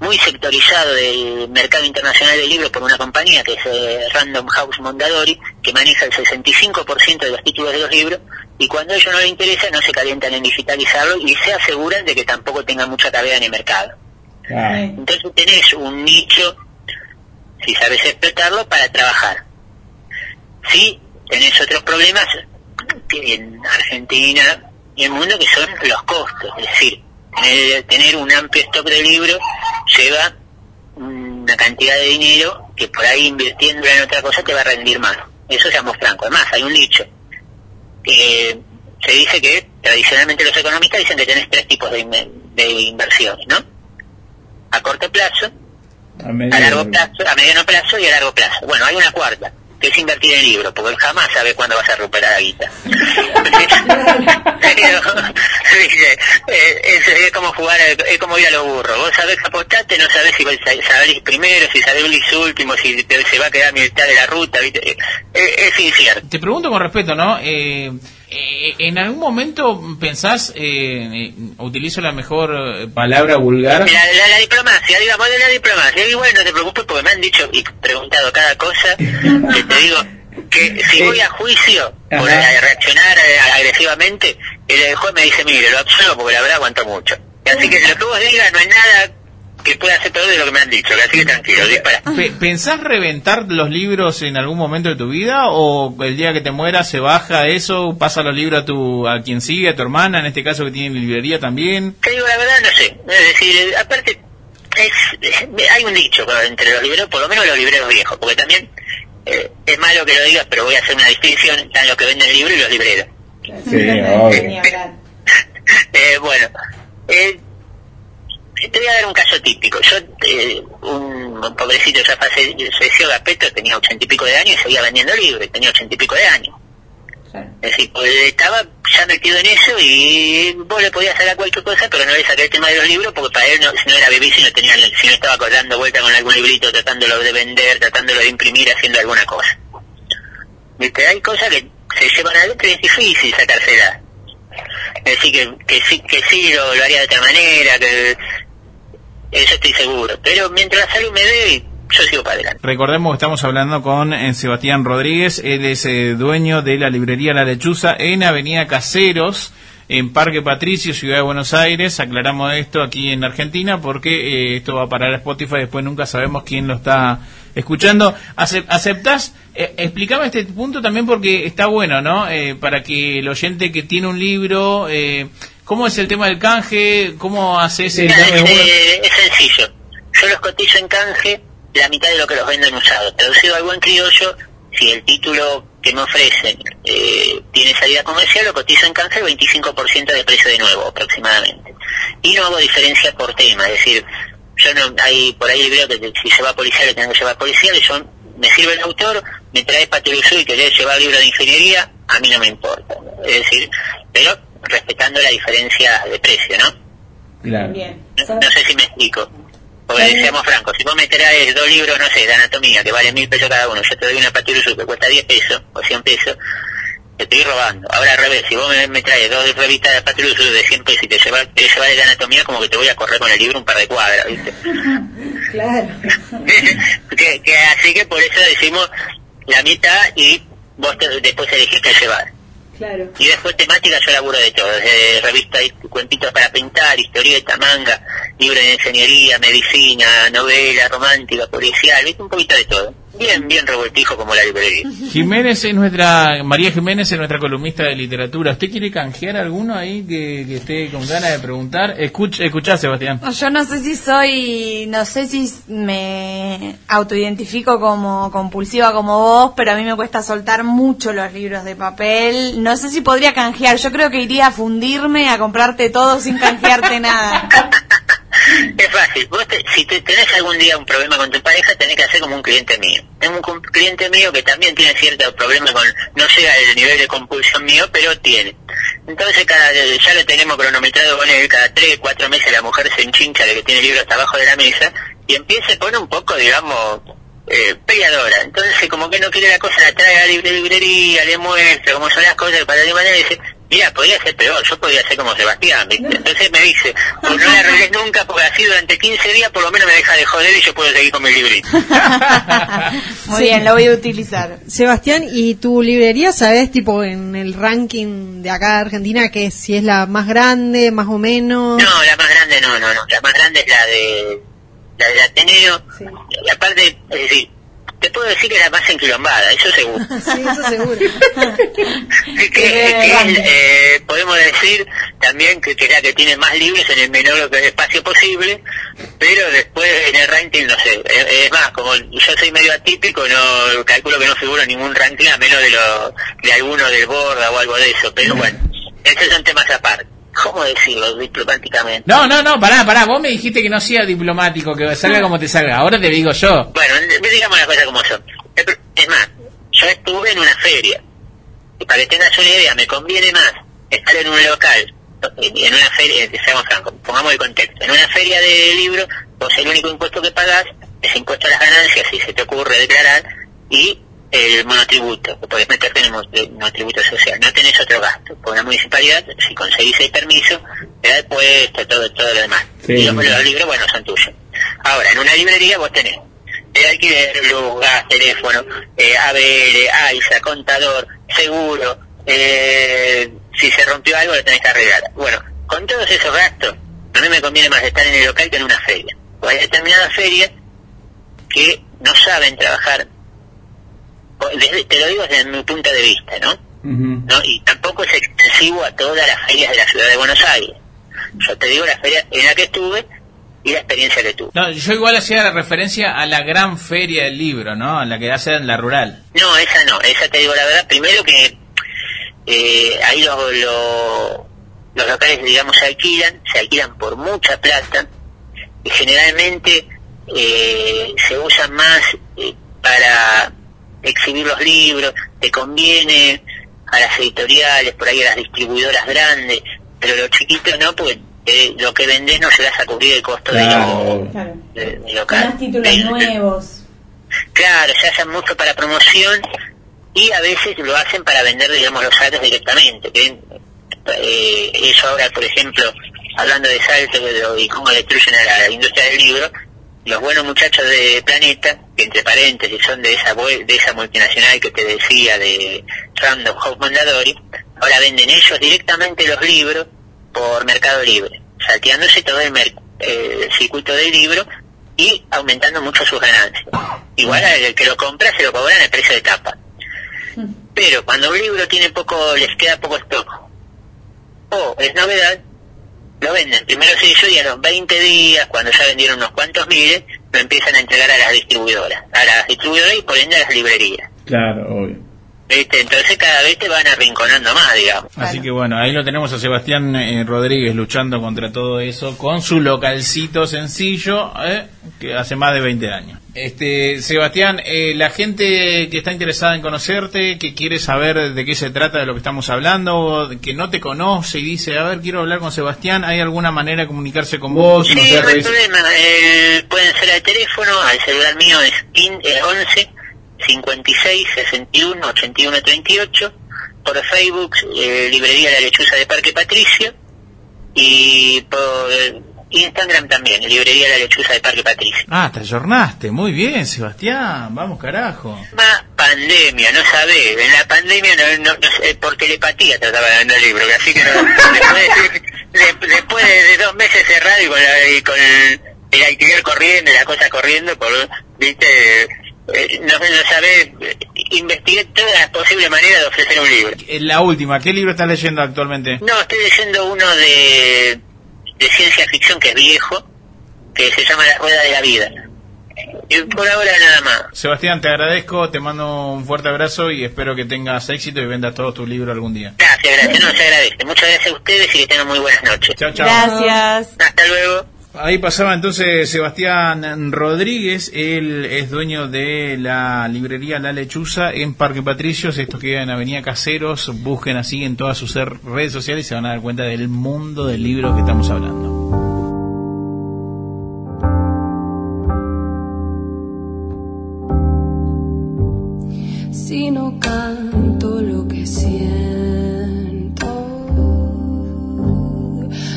muy sectorizado del mercado internacional del libro por una compañía que es eh, Random House Mondadori, que maneja el 65% de los títulos de los libros, y cuando a ellos no les interesa no se calientan en digitalizarlo y se aseguran de que tampoco tenga mucha cabida en el mercado. Entonces tenés un nicho, si sabes explotarlo, para trabajar. Sí, tenés otros problemas que en Argentina y el mundo que son los costos, es decir, tener, tener un amplio stock de libros lleva una cantidad de dinero que por ahí invirtiendo en otra cosa te va a rendir más. Eso seamos francos. Además, hay un dicho que se dice que tradicionalmente los economistas dicen que tenés tres tipos de, inve- de inversiones, ¿no? A corto plazo, A medio- a largo plazo, a mediano plazo y a largo plazo. Bueno, hay una cuarta, que es invertir en libros, porque jamás sabes cuándo vas a recuperar la guita. Eh, es, es como jugar, es como ir a los burros. Vos sabés que apostaste, no sabés si vas a salir primero, si salís último, si te- se va a quedar mitad de la ruta, ¿viste? Eh, es incierto. Te pregunto con respeto, ¿no? Eh, eh, ¿En algún momento pensás, eh, eh, utilizo la mejor eh, palabra vulgar? La, la, la diplomacia, digamos, de la diplomacia. Y bueno, no te preocupes porque me han dicho y preguntado cada cosa. Que te digo que si voy a juicio por Ajá. reaccionar eh, agresivamente, el juez me dice, mire, lo absuelvo porque la verdad aguanto mucho. Así que lo que vos digas no es nada que pueda ser peor de lo que me han dicho. Así que tranquilo, dispara. ¿Pensás reventar los libros en algún momento de tu vida o el día que te mueras se baja eso, pasa los libros a tu a quien sigue, a tu hermana, en este caso que tiene librería también? Te digo la verdad, no sé. Es decir, eh, aparte, es, es- hay un dicho entre los libreros, por lo menos los libreros viejos, porque también eh, es malo que lo digas, pero voy a hacer una distinción, están los que venden libros y los libreros. Eh, bueno, eh, te voy a dar un caso típico. Yo, eh, un, pobrecito ya falleció Gapeto, tenía ochenta y pico de años y seguía vendiendo libros, tenía ochenta y pico de años. Es decir, pues, estaba ya metido en eso y vos le podías sacar cualquier cosa, pero no le saqué el tema de los libros porque para él no, si no era bebé, si no, tenía, si no estaba dando vuelta con algún librito, tratándolo de vender, tratándolo de imprimir, haciendo alguna cosa. ¿Viste? Hay cosas que se llevan adentro y es difícil sacárselas. Es decir, que, que sí, que sí lo, lo haría de otra manera, que eso estoy seguro. Pero mientras la me dé, yo sigo para adelante. Recordemos que estamos hablando con eh, Sebastián Rodríguez, él es eh, dueño de la librería La Lechuza en Avenida Caseros, en Parque Patricio, Ciudad de Buenos Aires. Aclaramos esto aquí en Argentina porque eh, esto va a parar a Spotify, después nunca sabemos quién lo está escuchando. Acep- ¿Aceptás? Eh, explícame este punto también porque está bueno, ¿no? Eh, para que el oyente que tiene un libro, eh, ¿cómo es el tema del canje? ¿Cómo haces el Mira, es, eh, es sencillo. Yo los cotizo en canje la mitad de lo que los venden usados. Traducido al buen criollo, si el título que me ofrecen eh, tiene salida comercial, lo cotizo en canje el 25% de precio de nuevo, aproximadamente. Y no hago diferencia por tema, es decir, yo no, hay por ahí veo que si se va policial, le tengo que llevar policial, yo, me sirve el autor, me trae Patruluzú y querés llevar libro de ingeniería, a mí no me importa. Es decir, pero respetando la diferencia de precio, ¿no? Claro. No, no sé si me explico. Porque seamos francos, si vos me traes dos libros, no sé, de anatomía, que valen mil pesos cada uno, yo te doy una Patruluzú que cuesta 10 pesos o 100 pesos, te estoy robando. Ahora al revés, si vos me, me traes dos revistas de Patruluzú de 100 pesos y te llevas, te llevas de anatomía, como que te voy a correr con el libro un par de cuadras, ¿viste? Claro. que, que así que por eso decimos la mitad y vos te- después elegís qué llevar. Y después temática yo laburo de todo, desde revistas, y cuentitos para pintar, historieta, manga, libros de ingeniería, medicina, novela, romántica, policial, ¿viste? un poquito de todo. Bien, bien revoltijo como la librería. Jiménez es nuestra, María Jiménez es nuestra columnista de literatura. ¿Usted quiere canjear alguno ahí que, que esté con ganas de preguntar? Escucha, escuchá, Sebastián. Yo no sé si soy, no sé si me autoidentifico como compulsiva como vos, pero a mí me cuesta soltar mucho los libros de papel. No sé si podría canjear. Yo creo que iría a fundirme, a comprarte todo sin canjearte nada. Es fácil, vos te- si te, tenés algún día un problema con tu pareja, tenés que hacer como un cliente mío. Tengo un cliente mío que también tiene cierto problema con, no llega al nivel de compulsión mío, pero tiene. Entonces cada ya lo tenemos cronometrado con él, cada tres, cuatro meses la mujer se enchincha de que tiene libros abajo de la mesa y empieza a poner un poco, digamos, eh, peleadora. Entonces como que no quiere la cosa, la trae a la libre- librería, le muestra cómo son las cosas, para de manera mira, podría ser peor, yo podría ser como Sebastián, ¿viste? Entonces me dice, pues no la arregles nunca porque así durante 15 días por lo menos me deja de joder y yo puedo seguir con mi librito. Muy bien, lo voy a utilizar. Sebastián, ¿y tu librería, sabes, tipo, en el ranking de acá de Argentina, que si es la más grande, más o menos? No, la más grande no, no, no. La más grande es la de la del Ateneo. Y aparte, es decir, te puedo decir que es la más enquilombada, eso seguro. sí, eso seguro. que, que es, eh, podemos decir también que, que es la que tiene más libros en el menor espacio posible, pero después en el ranking, no sé, es, es más, como yo soy medio atípico, no calculo que no figuro en ningún ranking a menos de, lo, de alguno del Borda o algo de eso, pero bueno, esos son temas aparte. ¿Cómo decirlo diplomáticamente? No, no, no, pará, pará. Vos me dijiste que no sea diplomático, que salga como te salga. Ahora te digo yo. Bueno, digamos las cosas como son. Es más, yo estuve en una feria. Y para que tengas una idea, me conviene más estar en un local, en una feria, que seamos francos, pongamos el contexto, en una feria de libros, vos el único impuesto que pagás es impuesto a las ganancias, si se te ocurre declarar, y el monotributo, que podés meterte en el mo- el monotributo social. No tenés otro gasto. Por una municipalidad, si conseguís el permiso, te da el puesto, todo, todo lo demás. Sí. y los, los libros, bueno, son tuyos. Ahora, en una librería vos tenés el alquiler, luz, gas, teléfono, eh, ABL, AISA, contador, seguro, eh, si se rompió algo lo tenés que arreglar. Bueno, con todos esos gastos, a mí me conviene más estar en el local que en una feria. Porque hay determinadas ferias que no saben trabajar, o- desde- te lo digo desde mi punto de vista, ¿no? ¿no? Y tampoco es extensivo a todas las ferias de la ciudad de Buenos Aires. Yo te digo la feria en la que estuve y la experiencia que tuve. No, yo igual hacía la referencia a la gran feria del libro, ¿no? La que hace en la rural. No, esa no, esa te digo la verdad. Primero que eh, ahí los, los, los locales, digamos, se alquilan, se alquilan por mucha plata y generalmente eh, se usan más eh, para exhibir los libros, te conviene a las editoriales, por ahí a las distribuidoras grandes, pero los chiquitos no, porque eh, lo que vendés no llegas a cubrir el costo de lo, de- de local. Más títulos nuevos. Claro, se hacen mucho para promoción y a veces lo hacen para vender, digamos, los saltos directamente. que, eh, eso ahora, por ejemplo, hablando de saltos de lo- y cómo destruyen a la industria del libro, los buenos muchachos de Planeta, que entre paréntesis son de esa de esa multinacional que te decía de Random House Mondadori, ahora venden ellos directamente los libros por Mercado Libre, salteándose todo el, mer- eh, el circuito del libro y aumentando mucho sus ganancias. Igual al que lo compra se lo cobran el precio de tapa. Pero cuando un libro tiene poco, les queda poco stock, o es novedad, lo venden primero se hizo y a los 20 días, cuando ya vendieron unos cuantos miles, lo empiezan a entregar a las distribuidoras, a las distribuidoras y por ende a las librerías. Claro, obvio. ¿Viste? Entonces cada vez te van arrinconando más, digamos. Así que bueno, ahí lo tenemos a Sebastián eh, Rodríguez luchando contra todo eso con su localcito sencillo eh, que hace más de 20 años. Este Sebastián, eh, la gente que está interesada en conocerte, que quiere saber de qué se trata de lo que estamos hablando, que no te conoce y dice, a ver, quiero hablar con Sebastián, ¿hay alguna manera de comunicarse con vos? Sí, No sé, no hay problema. Eh, pueden ser al teléfono, al celular mío es in- eh, 11 56 61 81 38. Por Facebook, eh, Librería La Lechuza de Parque Patricio. Y por Instagram también, Librería La Lechuza de Parque Patricio. Ah, te ayornaste, muy bien, Sebastián, vamos carajo. Más pandemia, no sabés. En la pandemia, no, no, no sé, por telepatía trataba de vender libros. Así que no, después, de, de- después de, de dos meses cerrado y con, la- y con el, el alquiler corriendo y la cosa corriendo, por, viste, eh, no, no sabés, investigué todas las posibles maneras de ofrecer un libro. Eh, La última, ¿qué libro estás leyendo actualmente? No, estoy leyendo uno de, de ciencia ficción que es viejo, que se llama La Rueda de la Vida. Y por ahora nada más. Sebastián, te agradezco, te mando un fuerte abrazo y espero que tengas éxito y vendas todos tus libros algún día. Gracias, gracias, no se agradece. Muchas gracias a ustedes y que tengan muy buenas noches. Chao, chao. Gracias. Hasta luego. Ahí pasaba entonces Sebastián Rodríguez, él es dueño de la librería La Lechuza en Parque Patricios, esto queda en Avenida Caseros, busquen así en todas sus er- redes sociales y se van a dar cuenta del mundo del libro que estamos hablando. si no canto lo que siento,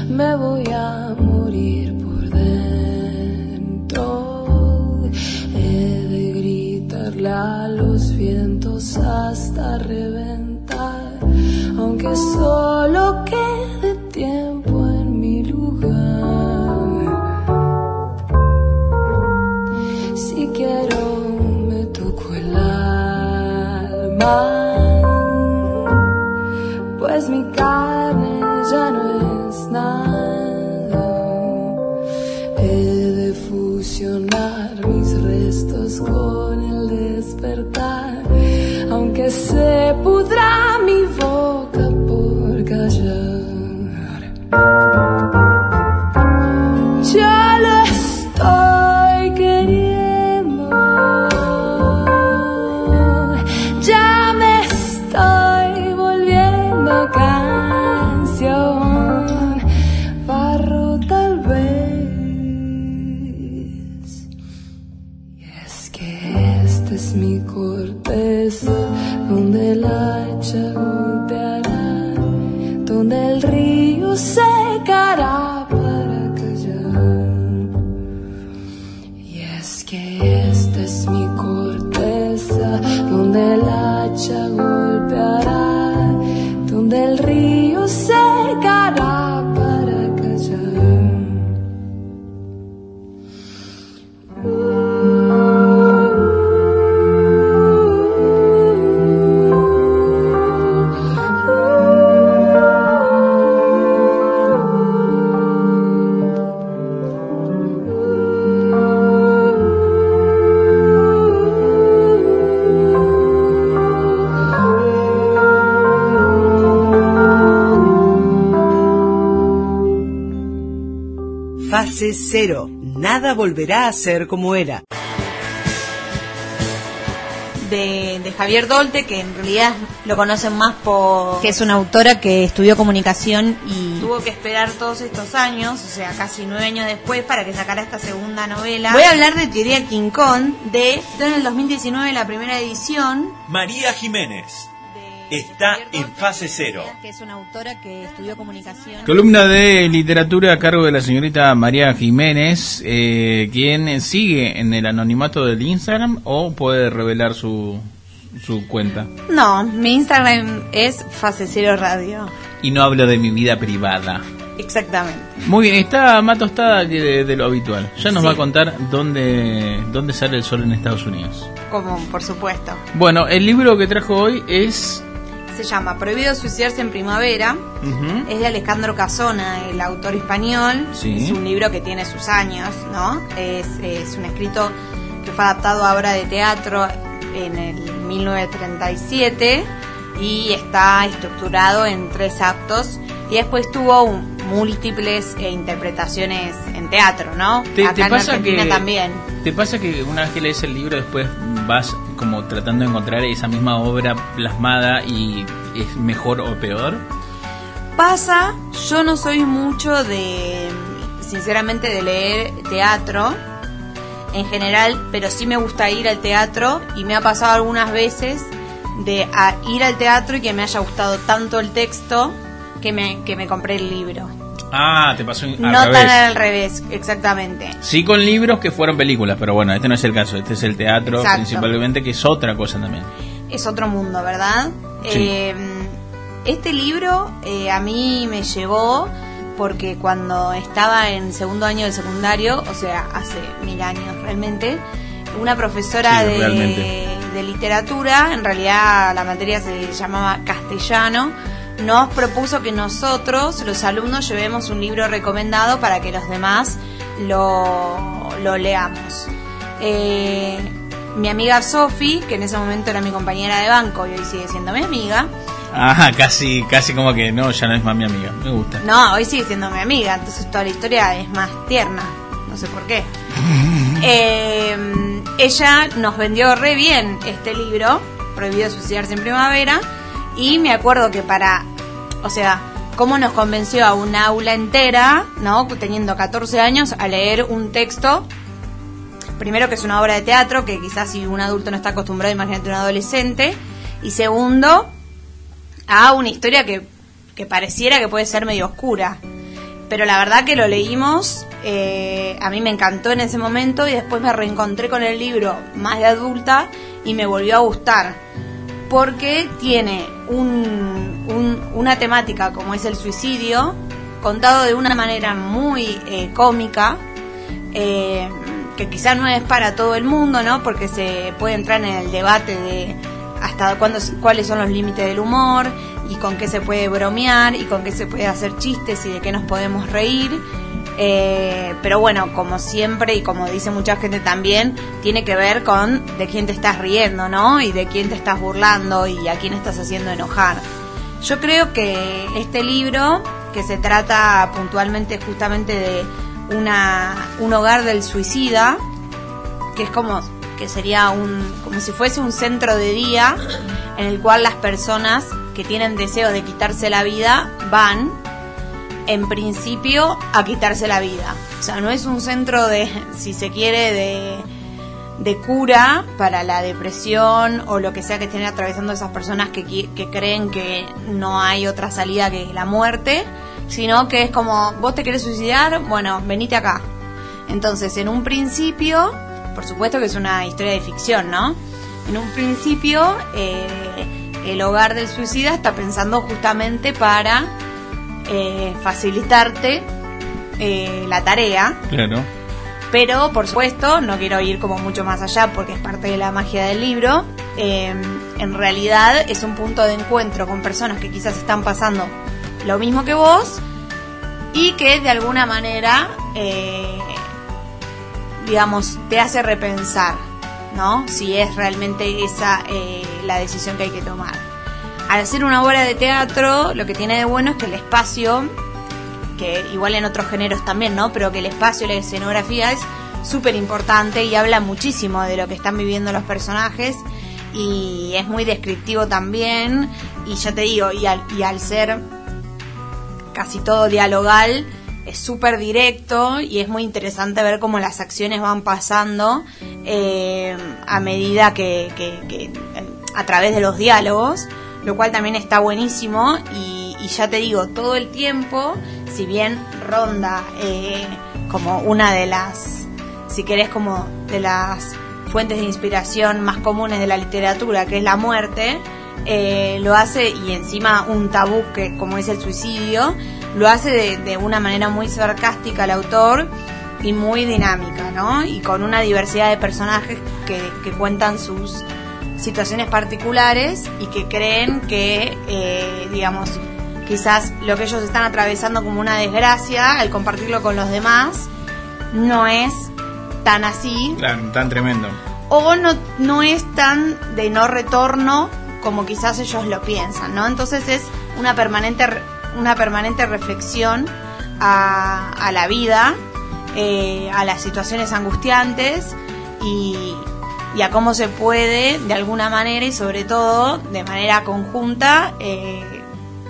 me voy a hasta reventar, aunque solo quede tiempo cero. Nada volverá a ser como era. De, de Javier Dolte, que en realidad lo conocen más por... Que es una autora que estudió comunicación y Tuvo que esperar todos estos años, o sea, casi nueve años después, para que sacara esta segunda novela. Voy a hablar de Teoría King Kong, de en el 2019 la primera edición. María Jiménez está en fase cero. que es una autora que estudió comunicación. Columna de literatura a cargo de la señorita María Jiménez, eh, quien sigue en el anonimato del Instagram o puede revelar su, su cuenta. No, mi Instagram es Fase Cero Radio. Y no habla de mi vida privada. Exactamente. Muy bien, está más tostada que de, de lo habitual. Ya nos Sí. va a contar dónde, dónde sale el sol en Estados Unidos. Como, por supuesto. Bueno, el libro que trajo hoy es... Se llama Prohibido suicidarse en primavera. Es de Alejandro Casona, el autor español. Sí. Es un libro que tiene sus años, ¿no? Es, es un escrito que fue adaptado a obra de teatro en el 1937 y está estructurado en tres actos y después tuvo un- múltiples eh, interpretaciones en teatro, ¿no? ¿Te, Acá te en pasa Argentina que, también. ¿Te pasa que una vez que lees el libro después vas como tratando de encontrar esa misma obra plasmada y es mejor o peor? Pasa, yo no soy mucho de, sinceramente, de leer teatro en general, pero sí me gusta ir al teatro y me ha pasado algunas veces de a- ir al teatro y que me haya gustado tanto el texto que me, que me compré el libro. Ah, te pasó al no revés. tan al revés, exactamente. Sí con libros que fueron películas, pero bueno, este no es el caso, este es el teatro Exacto. principalmente, que es otra cosa también. Es otro mundo, ¿verdad? Sí. Eh, este libro eh, a mí me llegó porque cuando estaba en segundo año del secundario, o sea, hace mil años realmente, una profesora Sí, de, realmente. de literatura, en realidad la materia se llamaba castellano, nos propuso que nosotros, los alumnos, llevemos un libro recomendado para que los demás lo, lo leamos. Eh, mi amiga Sofi, que en ese momento era mi compañera de banco y hoy sigue siendo mi amiga, Ah, casi, casi como que no, ya no es más mi amiga, me gusta. no, hoy sigue siendo mi amiga, entonces toda la historia es más tierna, no sé por qué. Eh, ella nos vendió re bien este libro, Prohibido suicidarse en primavera, y me acuerdo que para, o sea, cómo nos convenció a un aula entera, ¿no? Teniendo 14 años, a leer un texto, primero que es una obra de teatro, que quizás si un adulto no está acostumbrado, imagínate un adolescente, y segundo, a una historia que, que pareciera que puede ser medio oscura. Pero la verdad que lo leímos, eh, a mí me encantó en ese momento y después me reencontré con el libro más de adulta y me volvió a gustar. Porque tiene un, un- una temática como es el suicidio, contado de una manera muy eh, cómica, eh, que quizá no es para todo el mundo, ¿no? Porque se puede entrar en el debate de hasta cuándo, cuáles son los límites del humor y con qué se puede bromear y con qué se puede hacer chistes y de qué nos podemos reír. Eh, pero bueno, como siempre y como dice mucha gente también, tiene que ver con de quién te estás riendo, ¿no? Y de quién te estás burlando y a quién estás haciendo enojar. Yo creo que este libro, que se trata puntualmente justamente de una, un hogar del suicida, que es como que sería un como si fuese un centro de día en el cual las personas que tienen deseos de quitarse la vida van en principio a quitarse la vida. O sea, no es un centro de, si se quiere, de, de cura para la depresión o lo que sea que estén atravesando esas personas que, que creen que no hay otra salida que la muerte, sino que es como, vos te querés suicidar, bueno, venite acá. Entonces, en un principio, por supuesto que es una historia de ficción, ¿no? En un principio, eh, el hogar del suicida está pensando justamente para eh, facilitarte eh, la tarea, Claro. pero por supuesto, no quiero ir como mucho más allá porque es parte de la magia del libro. eh, en realidad es un punto de encuentro con personas que quizás están pasando lo mismo que vos y que de alguna manera, eh, digamos, te hace repensar, ¿no? Si es realmente esa eh, la decisión que hay que tomar. Al hacer una obra de teatro, lo que tiene de bueno es que el espacio que igual en otros géneros también, ¿no? Pero que el espacio, la escenografía es súper importante y habla muchísimo de lo que están viviendo los personajes y es muy descriptivo también y ya te digo, y al, ser casi todo dialogal, es súper directo y es muy interesante ver cómo las acciones van pasando eh, a medida que, eh, a través de los diálogos, lo cual también está buenísimo y, y ya te digo, todo el tiempo, si bien ronda eh, como una de las, si querés como de las fuentes de inspiración más comunes de la literatura, que es la muerte, eh, lo hace y encima un tabú que como es el suicidio, lo hace de, una manera muy sarcástica el autor y muy dinámica, ¿no? Y con una diversidad de personajes que, que cuentan sus situaciones particulares y que creen que, eh, digamos, quizás lo que ellos están atravesando como una desgracia, al compartirlo con los demás, no es tan así Claro, tan tremendo. o no, no es tan de no retorno como quizás ellos lo piensan, ¿no? Entonces es una permanente, una permanente reflexión a, a la vida, eh, a las situaciones angustiantes y, y a cómo se puede, de alguna manera y sobre todo de manera conjunta, eh,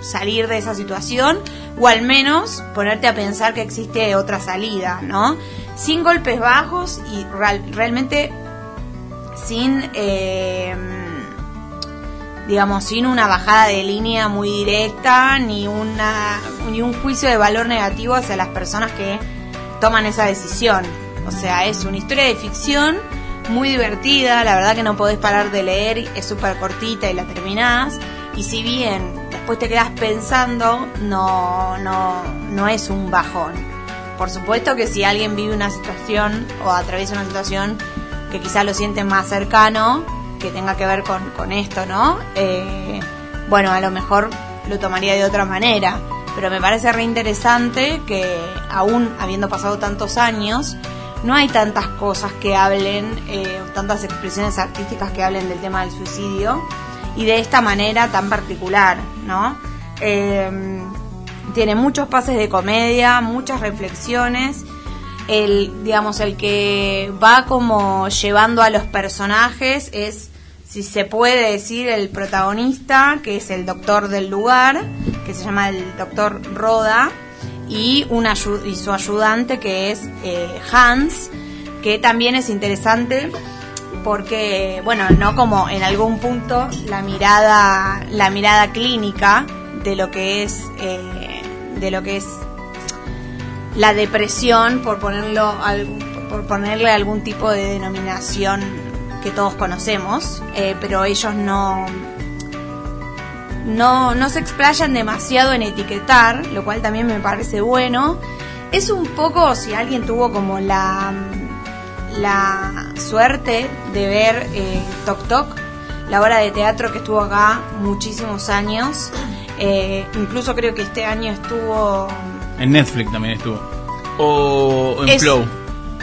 salir de esa situación o al menos ponerte a pensar que existe otra salida, ¿no? Sin golpes bajos y real- realmente sin, eh, digamos, sin una bajada de línea muy directa ni, una, ni un juicio de valor negativo hacia las personas que toman esa decisión. O sea, es una historia de ficción muy divertida, la verdad que no podés parar de leer, es súper cortita y la terminás. Y si bien después te quedas pensando, no, no, no es un bajón. Por supuesto que si alguien vive una situación o atraviesa una situación que quizás lo siente más cercano, que tenga que ver con, con esto, ¿no? Eh, bueno, a lo mejor lo tomaría de otra manera, pero me parece re interesante que aún habiendo pasado tantos años, no hay tantas cosas que hablen, eh, tantas expresiones artísticas que hablen del tema del suicidio y de esta manera tan particular, ¿no? Eh, tiene muchos pases de comedia, muchas reflexiones. El, digamos, el que va como llevando a los personajes es, si se puede decir, el protagonista, que es el doctor del lugar, que se llama el doctor Roda, y, una, y su ayudante, que es eh, Hans, que también es interesante porque, bueno, no como en algún punto la mirada, la mirada clínica de lo que es, eh, de lo que es la depresión, por ponerlo, por ponerle algún tipo de denominación que todos conocemos, eh, pero ellos no, no, no se explayan demasiado en etiquetar, lo cual también me parece bueno. Es un poco, si alguien tuvo como la, la suerte de ver eh, Tok Tok, la obra de teatro que estuvo acá muchísimos años, eh, incluso creo que este año estuvo En Netflix también estuvo. O en Es- Flow.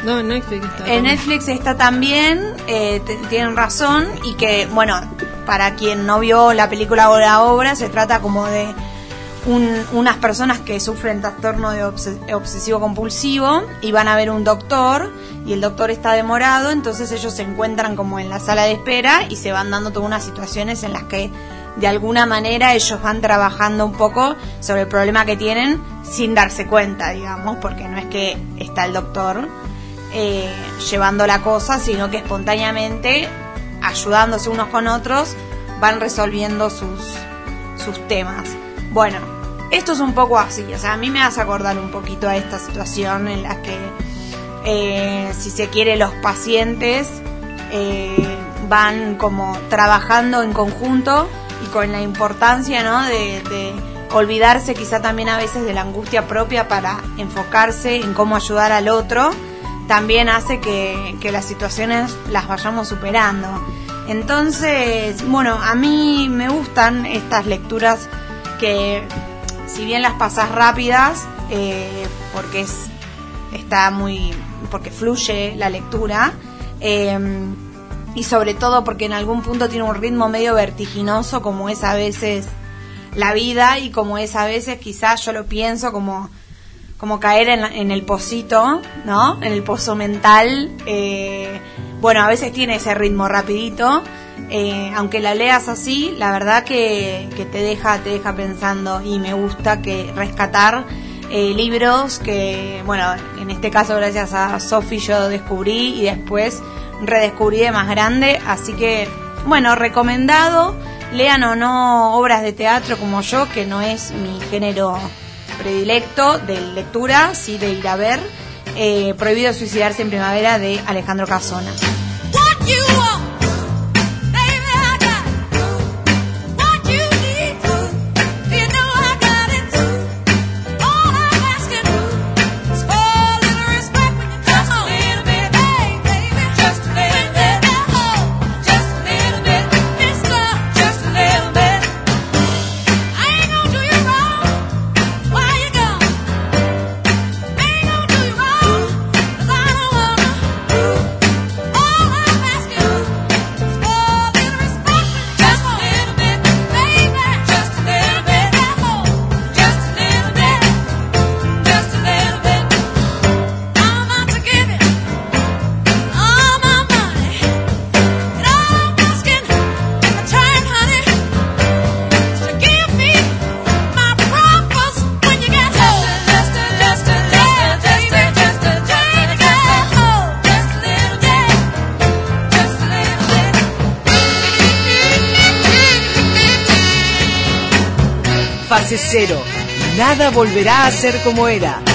No, en Netflix está. En Netflix está también, eh, tienen razón, y que, bueno, para quien no vio la película o la obra, se trata como de un- unas personas que sufren trastorno de obse- obsesivo compulsivo y van a ver un doctor y el doctor está demorado, entonces ellos se encuentran como en la sala de espera y se van dando todas unas situaciones en las que de alguna manera ellos van trabajando un poco sobre el problema que tienen sin darse cuenta, digamos, porque no es que está el doctor. Eh, llevando la cosa, sino que espontáneamente, ayudándose unos con otros, van resolviendo sus, sus temas. Bueno, esto es un poco así, o sea, a mí me hace acordar un poquito a esta situación en la que, eh, si se quiere, los pacientes eh, van como trabajando en conjunto y con la importancia, ¿no? De, de olvidarse quizá también a veces de la angustia propia para enfocarse en cómo ayudar al otro, también hace que, las situaciones las vayamos superando. Entonces, bueno, a mí me gustan estas lecturas que, si bien las pasas rápidas, eh, porque es, está muy, porque fluye la lectura, eh, y sobre todo porque en algún punto tiene un ritmo medio vertiginoso, como es a veces la vida y como es a veces, quizás yo lo pienso como como caer en, la- en el pocito, ¿no? En el pozo mental. eh, bueno, a veces tiene ese ritmo rapidito. eh, aunque la leas así, la verdad que, te deja, te deja pensando y me gusta que rescatar eh, libros que, bueno, en este caso gracias a Sophie yo descubrí y después redescubrí de más grande, así que, bueno, recomendado, lean o no obras de teatro como yo, que no es mi género predilecto de lectura, sí de ir a ver, eh, Prohibido suicidarse en primavera de Alejandro Casona. Cero. Nada volverá a ser como era.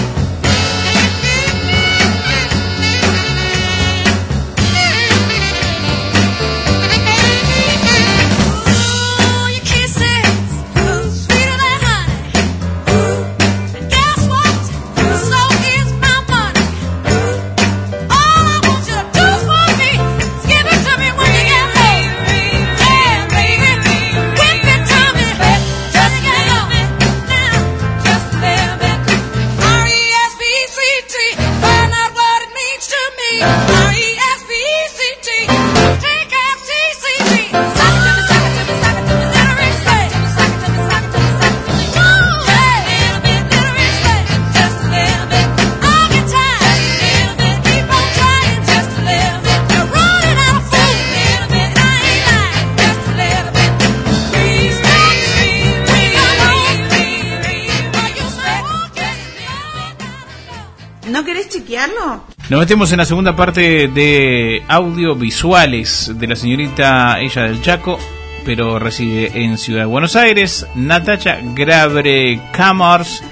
Nos metemos en la segunda parte de audiovisuales de la señorita ella del Chaco, pero reside en Ciudad de Buenos Aires, Natacha Grabre Camars,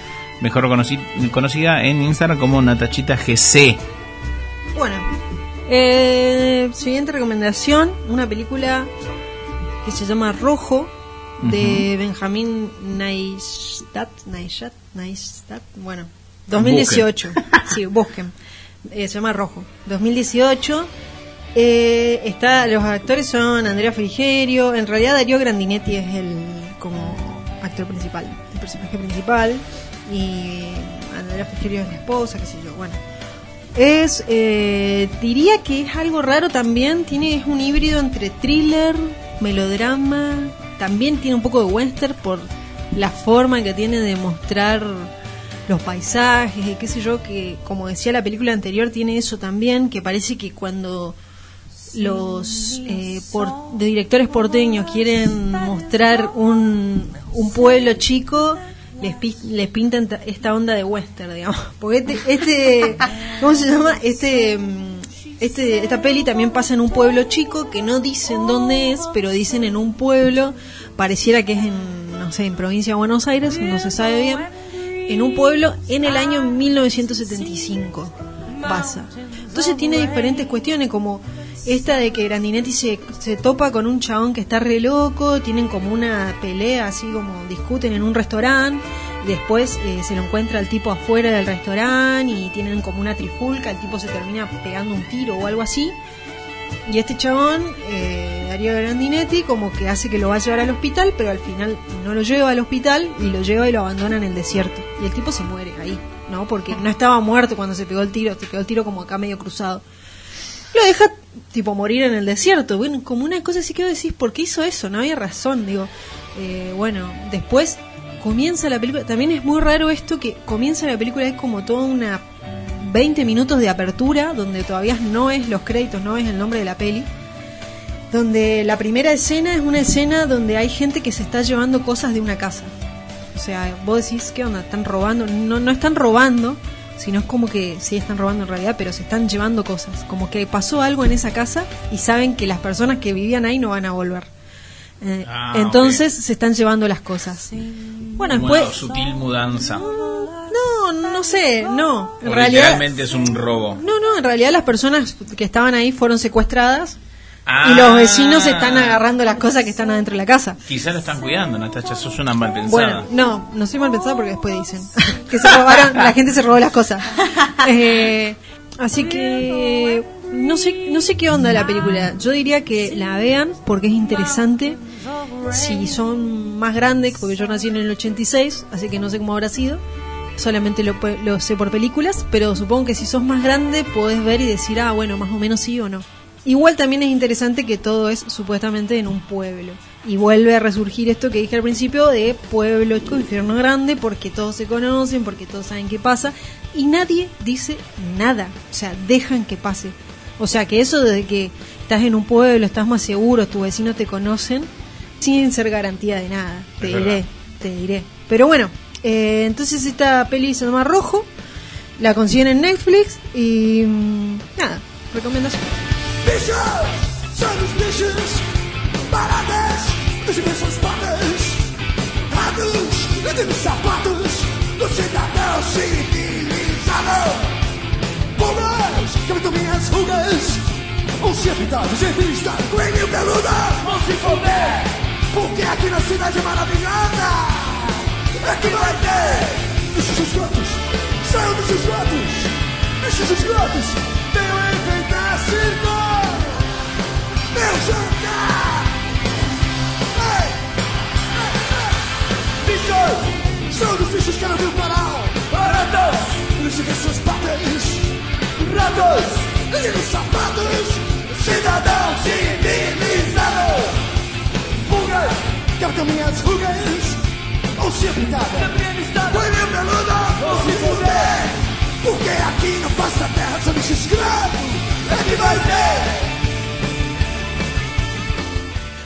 mejor conoci- conocida en Instagram como Natachita GC. Bueno, eh, siguiente recomendación, una película que se llama Rojo de Benjamín Neistat, Neistat, Neistat, bueno, 2018, sí, busquen, Eh, se llama Rojo, 2018. Eh, está, los actores son Andrea Frigerio, en realidad Darío Grandinetti es el como actor principal, el personaje principal, y Andrea Frigerio es la esposa, qué sé yo, bueno. Es, eh, diría que es algo raro también, tiene es un híbrido entre thriller, melodrama, también tiene un poco de western por la forma que tiene de mostrar los paisajes y qué sé yo, que como decía la película anterior tiene eso también, que parece que cuando los eh, por- de directores porteños quieren mostrar un, un pueblo chico, les, les pintan ta- esta onda de western, digamos. Porque este, este ¿cómo se llama? Este, mm, este, esta peli también pasa en un pueblo chico que no dicen dónde es, pero dicen en un pueblo, pareciera que es en, no sé, en provincia de Buenos Aires, no se sabe bien, en un pueblo en el año 1975 pasa. Entonces tiene diferentes cuestiones como esta de que Grandinetti se, se topa con un chabón que está re loco, tienen como una pelea así como discuten en un restaurante, después eh, se lo encuentra el tipo afuera del restaurante y tienen como una trifulca, el tipo se termina pegando un tiro o algo así. Y este chabón, eh, Darío Grandinetti, como que hace que lo va a llevar al hospital, pero al final no lo lleva al hospital y lo lleva y lo abandona en el desierto. Y el tipo se muere ahí, ¿no? Porque no estaba muerto cuando se pegó el tiro, se pegó el tiro como acá medio cruzado. Lo deja, tipo, morir en el desierto. Bueno, como una cosa así que decís, ¿por qué hizo eso? No había razón, digo. Eh, bueno, después comienza la película. También es muy raro esto que comienza la película, es como toda una 20 minutos de apertura, donde todavía no es los créditos, no es el nombre de la peli. Donde la primera escena es una escena donde hay gente que se está llevando cosas de una casa. O sea, vos decís, ¿qué onda? ¿Están robando? No, no están robando, sino es como que sí están robando en realidad, pero se están llevando cosas. Como que pasó algo en esa casa y saben que las personas que vivían ahí no van a volver. Eh, Ah, entonces se están llevando las cosas. Bueno, después... sutil mudanza. No, no sé, no. En O realidad... literalmente es un robo. No, no, en realidad las personas que estaban ahí fueron secuestradas Ah. y los vecinos están agarrando las cosas que están adentro de la casa. Quizás lo están cuidando, Natacha, sos una mal pensada. Bueno, no, no soy mal pensada porque después dicen que se robaron, la gente se robó las cosas. Eh, así que no sé, no sé qué onda la película. Yo diría que la vean porque es interesante. Si son más grandes, porque yo nací en el 86, así que no sé cómo habrá sido. Solamente lo, lo sé por películas, pero supongo que si sos más grande podés ver y decir, ah, bueno, más o menos sí o no. Igual también es interesante que todo es supuestamente en un pueblo. Y vuelve a resurgir esto que dije al principio de pueblo chico, infierno grande, porque todos se conocen, porque todos saben qué pasa. Y nadie dice nada. O sea, dejan que pase. O sea, que eso de que estás en un pueblo, estás más seguro, tus vecinos te conocen, sin ser garantía de nada. Te Es diré, verdad. te diré. Pero bueno, eh, entonces esta peli se llama Rojo. La consiguen en Netflix y mm, nada, recomendación. Mis zapatos, los me se porque aqui na cidade maravilhosa. É que vai ter bichos esgotos, saiam dos esgotos, bichos esgotos, a enfeitar circo, meu jantar. Ei! Ei! Bichos, são dos bichos que não viu parar. Ratos, lixo que seus patentes. Ratos, liga os sapatos. Cidadão civilizado Fugas, quero caminhar as fugas se fuder! Porque aqui terra vai ter!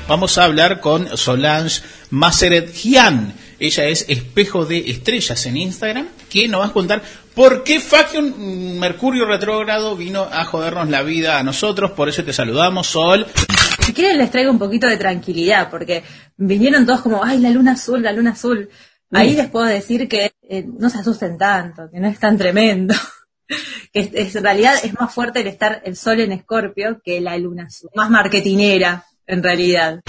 Vamos a hablar con Solange Maseret-Gian. Ella es espejo de estrellas en Instagram, que nos va a contar por qué Faction Mercurio retrógrado vino a jodernos la vida a nosotros. Por eso te saludamos, Sol. Si quieren les traigo un poquito de tranquilidad, porque vinieron todos como, ay, la luna azul, la luna azul. Ahí les puedo decir que eh, no se asusten tanto, que no es tan tremendo. que es- es- en realidad es más fuerte el estar el sol en escorpio que la luna azul. Más marketinera, en realidad.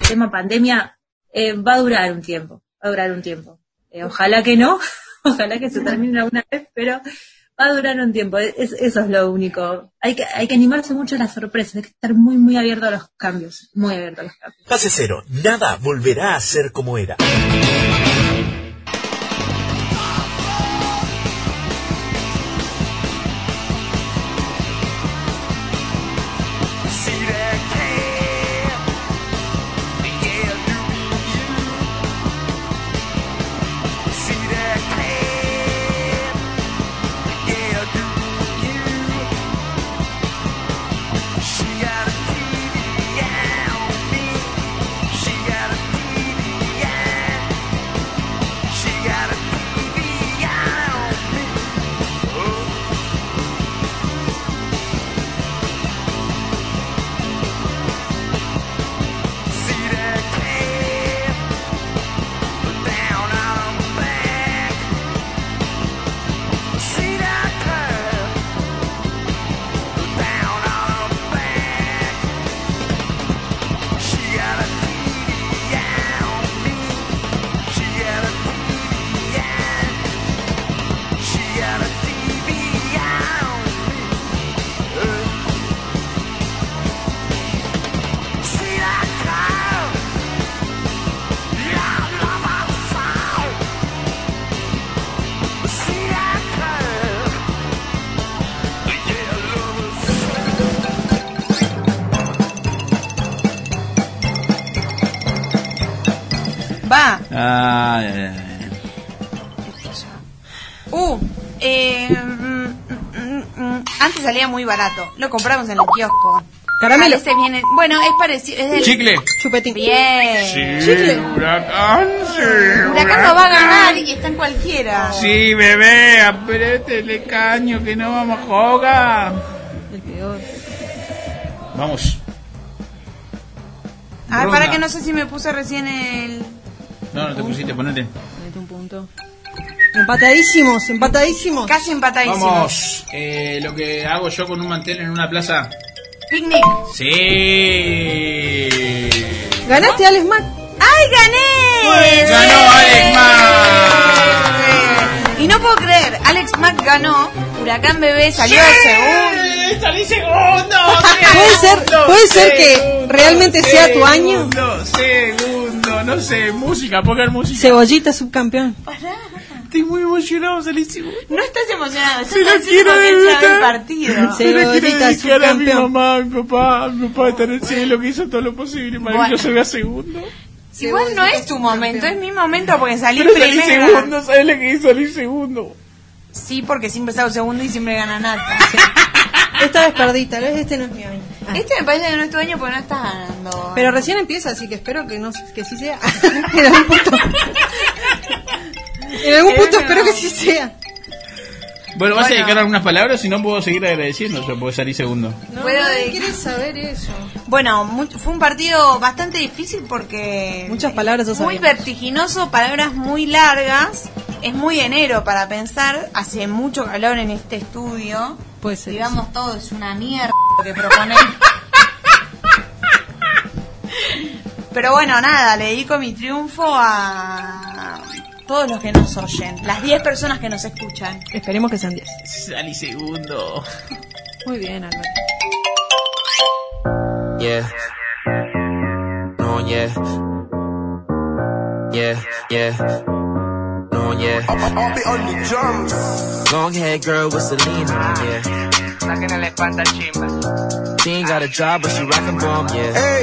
El tema pandemia eh, va a durar un tiempo, va a durar un tiempo. Eh, ojalá que no, ojalá que se termine alguna vez, pero va a durar un tiempo. Es- eso es lo único. Hay que, hay que animarse mucho a las sorpresas, hay que estar muy, muy abierto a los cambios, muy abierto a los cambios. Cero, nada volverá a ser como era. Barato. Lo compramos en el kiosco. Caramelo. A veces viene, bueno, es parecido. Es del- Chicle. Chupetín. Bien. Sí, huracán, sí. Huracán no va a ganar y está en cualquiera. Sí, bebé, apriétele caño que no vamos a jugar. El peor. Vamos. A ver, Ronda. para que no sé si me puse recién el. No, no te pusiste, ponete. Mete un punto. Empatadísimos, empatadísimos. Casi empatadísimos. Vamos. Eh, lo que hago yo con un mantel en una plaza. Picnic. Sí. ¿Ganaste, Alex Mac? ¡Ay, gané! Ganó Alex Mac. Y no puedo creer, Alex Mac ganó. Huracán Bebé salió segundo. ¡Salí segundo! Puede ser, puede ser que realmente sea tu año. Segundo, segundo, no sé, música, poner música. Cebollita subcampeón. Estoy muy emocionado, salí segundo. No estás emocionado, estás Se lo ansioso quiero sabe el partido. Se lo quiero dedicar a mi mamá, a mi papá, a mi papá está en el cielo que hizo todo lo posible que Bueno. yo salga segundo. Igual no es tu momento, es mi momento porque salí Pero salí primero. segundo, ¿sabes lo que hizo? Salí segundo. Sí, porque siempre salgo segundo y siempre gana Nata. Esta vez perdí, tal vez este no es mi año. Ah. Este me parece que no es tu año porque no estás ganando. Pero recién empieza, así que espero que no que sí sea. en algún punto. espero que sí sea. Bueno, ¿vas a Bueno. dedicar algunas palabras? Si no, puedo seguir agradeciendo, yo puedo salir segundo. No, nadie quiere saber eso. Bueno, mu- fue un partido bastante difícil porque... Muchas palabras Muy vertiginoso, palabras muy largas. Es muy enero para pensar. Hace mucho calor en este estudio. Puede ser. Digamos todo, es una mierda lo que proponen. Pero bueno, nada, le dedico mi triunfo a todos los que nos oyen. Las 10 personas que nos escuchan. Esperemos que sean 10. Salí segundo. Muy bien, Alberto. Yeah. No, yeah. Yeah, yeah. No, yeah. I'll be on the drums. Long hair girl with on, yeah. She ain't got a job, but she rockin' bomb, yeah.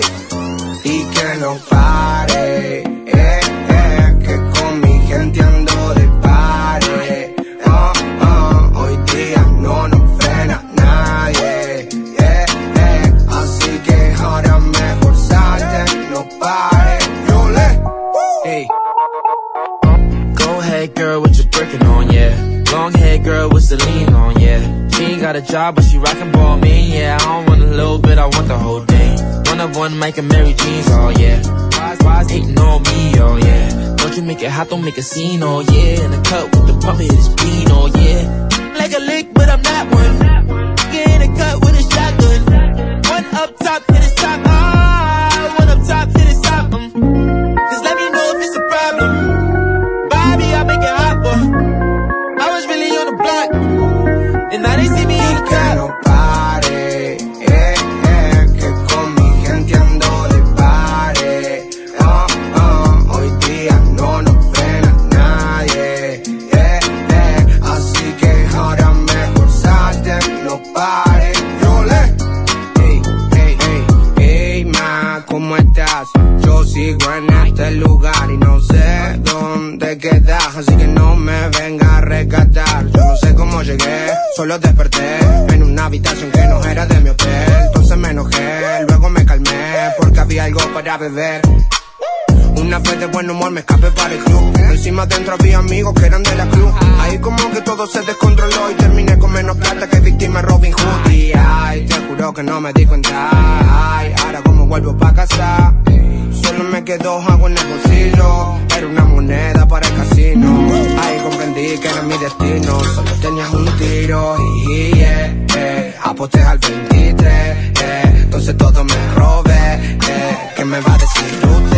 y que no pare, eh, eh, que mi de pare, oh, oh, hoy día no nos frena nadie, eh, eh, así que ahora mejor salte, no pare, yo le, Hey. Go ahead, girl, with your Birkin on, yeah. Long hair girl with Celine on, yeah. She ain't got a job, but she rockin' ball me, yeah. I don't want a little bit, I want the whole thing. One of one, Mike and Mary Jeans, oh yeah. Why's, why's hating on me, oh yeah. Don't you make it hot, don't make a scene, oh yeah. In the cup with the pump, it is clean, oh yeah. Like a lick, but I'm not one. Get in the cut with a shotgun. One up top, hit the top, solo desperté en una habitación que no era de mi hotel. Entonces me enojé, luego me calmé porque había algo para beber. Una vez de buen humor me escapé para el club. Encima dentro había amigos que eran de la cruz. Ahí como que todo se descontroló y terminé con menos plata que víctima Robin Hood. Y ay, te juro que no me di cuenta. Ay, ahora como vuelvo pa' casa. Solo me quedó agua en el bolsillo. Era una moneda para el casino. Ahí comprendí que era mi destino. Solo tenías un tiro y yeah, eh, aposté al 23. Eh, entonces todo me robé. Eh, ¿Qué me va a decir usted?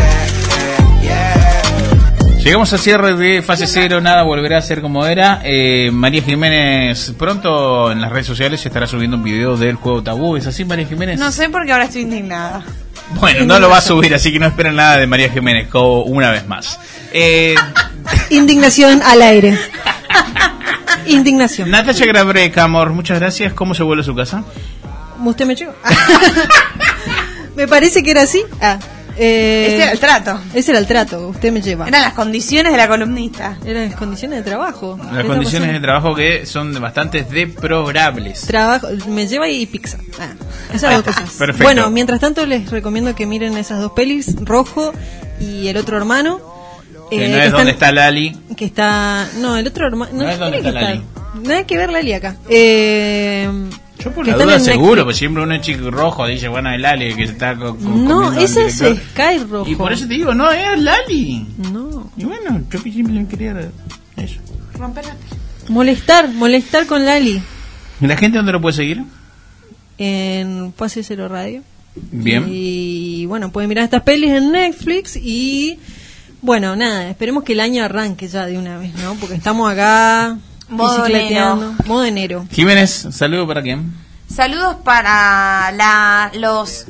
Eh, yeah. Llegamos al cierre de fase cero, nada volverá a ser como era. Eh, María Jiménez pronto en las redes sociales estará subiendo un video del juego tabú. ¿Es así, María Jiménez? No sé porque ahora estoy indignada. Bueno, no lo va a subir, así que no esperen nada de María Jiménez como una vez más. Eh, Indignación al aire. Indignación. Natacha Grabreca, amor, muchas gracias. ¿Cómo se vuelve a su casa? ¿Usted me llegó? me parece que era así. Ah. Eh, Ese era el trato. Ese era el trato, usted me lleva. Eran las condiciones de la columnista. Eran las condiciones de trabajo. Las ¿Qué está condiciones de trabajo que son bastante deplorables. Trabajo, me lleva y pizza. Ah, esas dos cosas. Perfecto. Bueno, mientras tanto les recomiendo que miren esas dos pelis, Rojo y El otro hermano. Que eh, no es donde está Lali. Que está... No, el otro hermano... No es donde está Lali. Nada que ver Lali acá. Eh, Yo por que la duda seguro, porque siempre uno es chico rojo dice, bueno, es Lali que se está co- co- No, ese es. Sky Rojo. Y por eso te digo, no, es Lali. No. Y bueno, yo que siempre quería eso. Molestar, molestar con Lali. ¿Y la gente dónde lo puede seguir? En Pase Cero Radio. Bien. Y bueno, pueden mirar estas pelis en Netflix y bueno, nada, esperemos que el año arranque ya de una vez, ¿no? Porque estamos acá Modo enero. Modo enero. Jiménez, saludo para quién. Saludos para la, los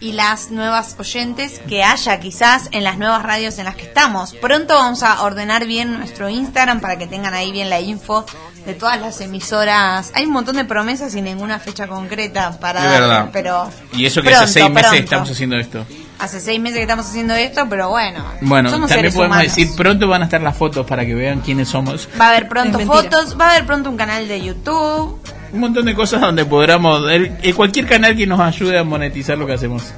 y las nuevas oyentes que haya quizás en las nuevas radios en las que estamos. Pronto vamos a ordenar bien nuestro Instagram para que tengan ahí bien la info de todas las emisoras. Hay un montón de promesas y ninguna fecha concreta para Es dar, verdad. pero Y eso que pronto, hace seis meses pronto. estamos haciendo esto. Hace seis meses que estamos haciendo esto, pero bueno, Bueno, somos también seres podemos humanos. decir, pronto van a estar las fotos para que vean quiénes somos. Va a haber pronto Es mentira. fotos, va a haber pronto un canal de YouTube. Un montón de cosas donde podamos, el- el- cualquier canal que nos ayude a monetizar lo que hacemos.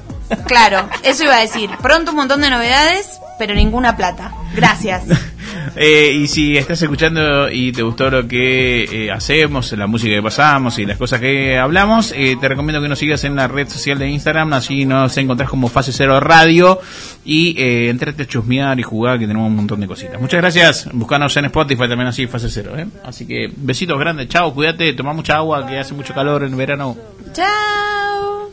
Claro, eso iba a decir. Pronto un montón de novedades, pero ninguna plata. Gracias. Eh, y si estás escuchando y te gustó lo que eh, hacemos, la música que pasamos y las cosas que hablamos, eh, te recomiendo que nos sigas en la red social de Instagram, así nos encontrás como Fase Cero Radio y eh, entrate a chusmear y jugar, que tenemos un montón de cositas. Muchas gracias, buscanos en Spotify también así, Fase Cero. ¿eh? Así que besitos grandes, chao, cuídate, toma mucha agua, que hace mucho calor en verano. Chao.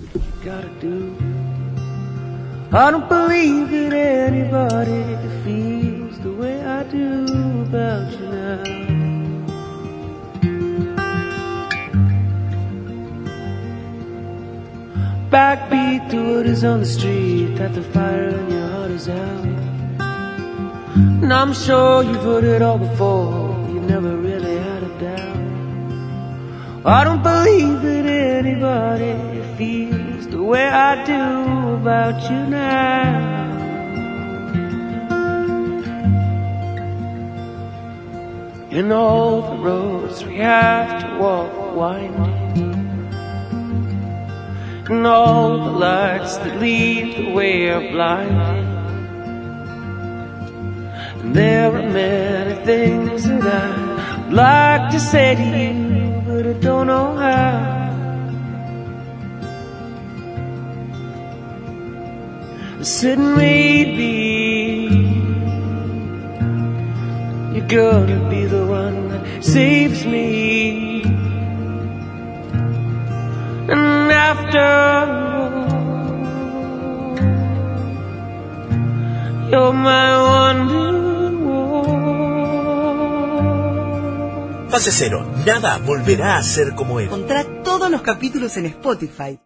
I don't believe that anybody feels the way I do about you now. Backbeat the what is on the street, that the fire in your heart is out. And I'm sure you've heard it all before, you've never really had a doubt. I don't believe that anybody feels way I do about you now. And all the roads we have to walk winding. And all the lights that lead the way are blinding. And there are many things that I'd like to say to you, but I don't know how. Said maybe you're gonna be the one that saves me. And after all, you're my wonder. Fase cero, nada volverá a ser como era. Encontrá todos los capítulos en Spotify.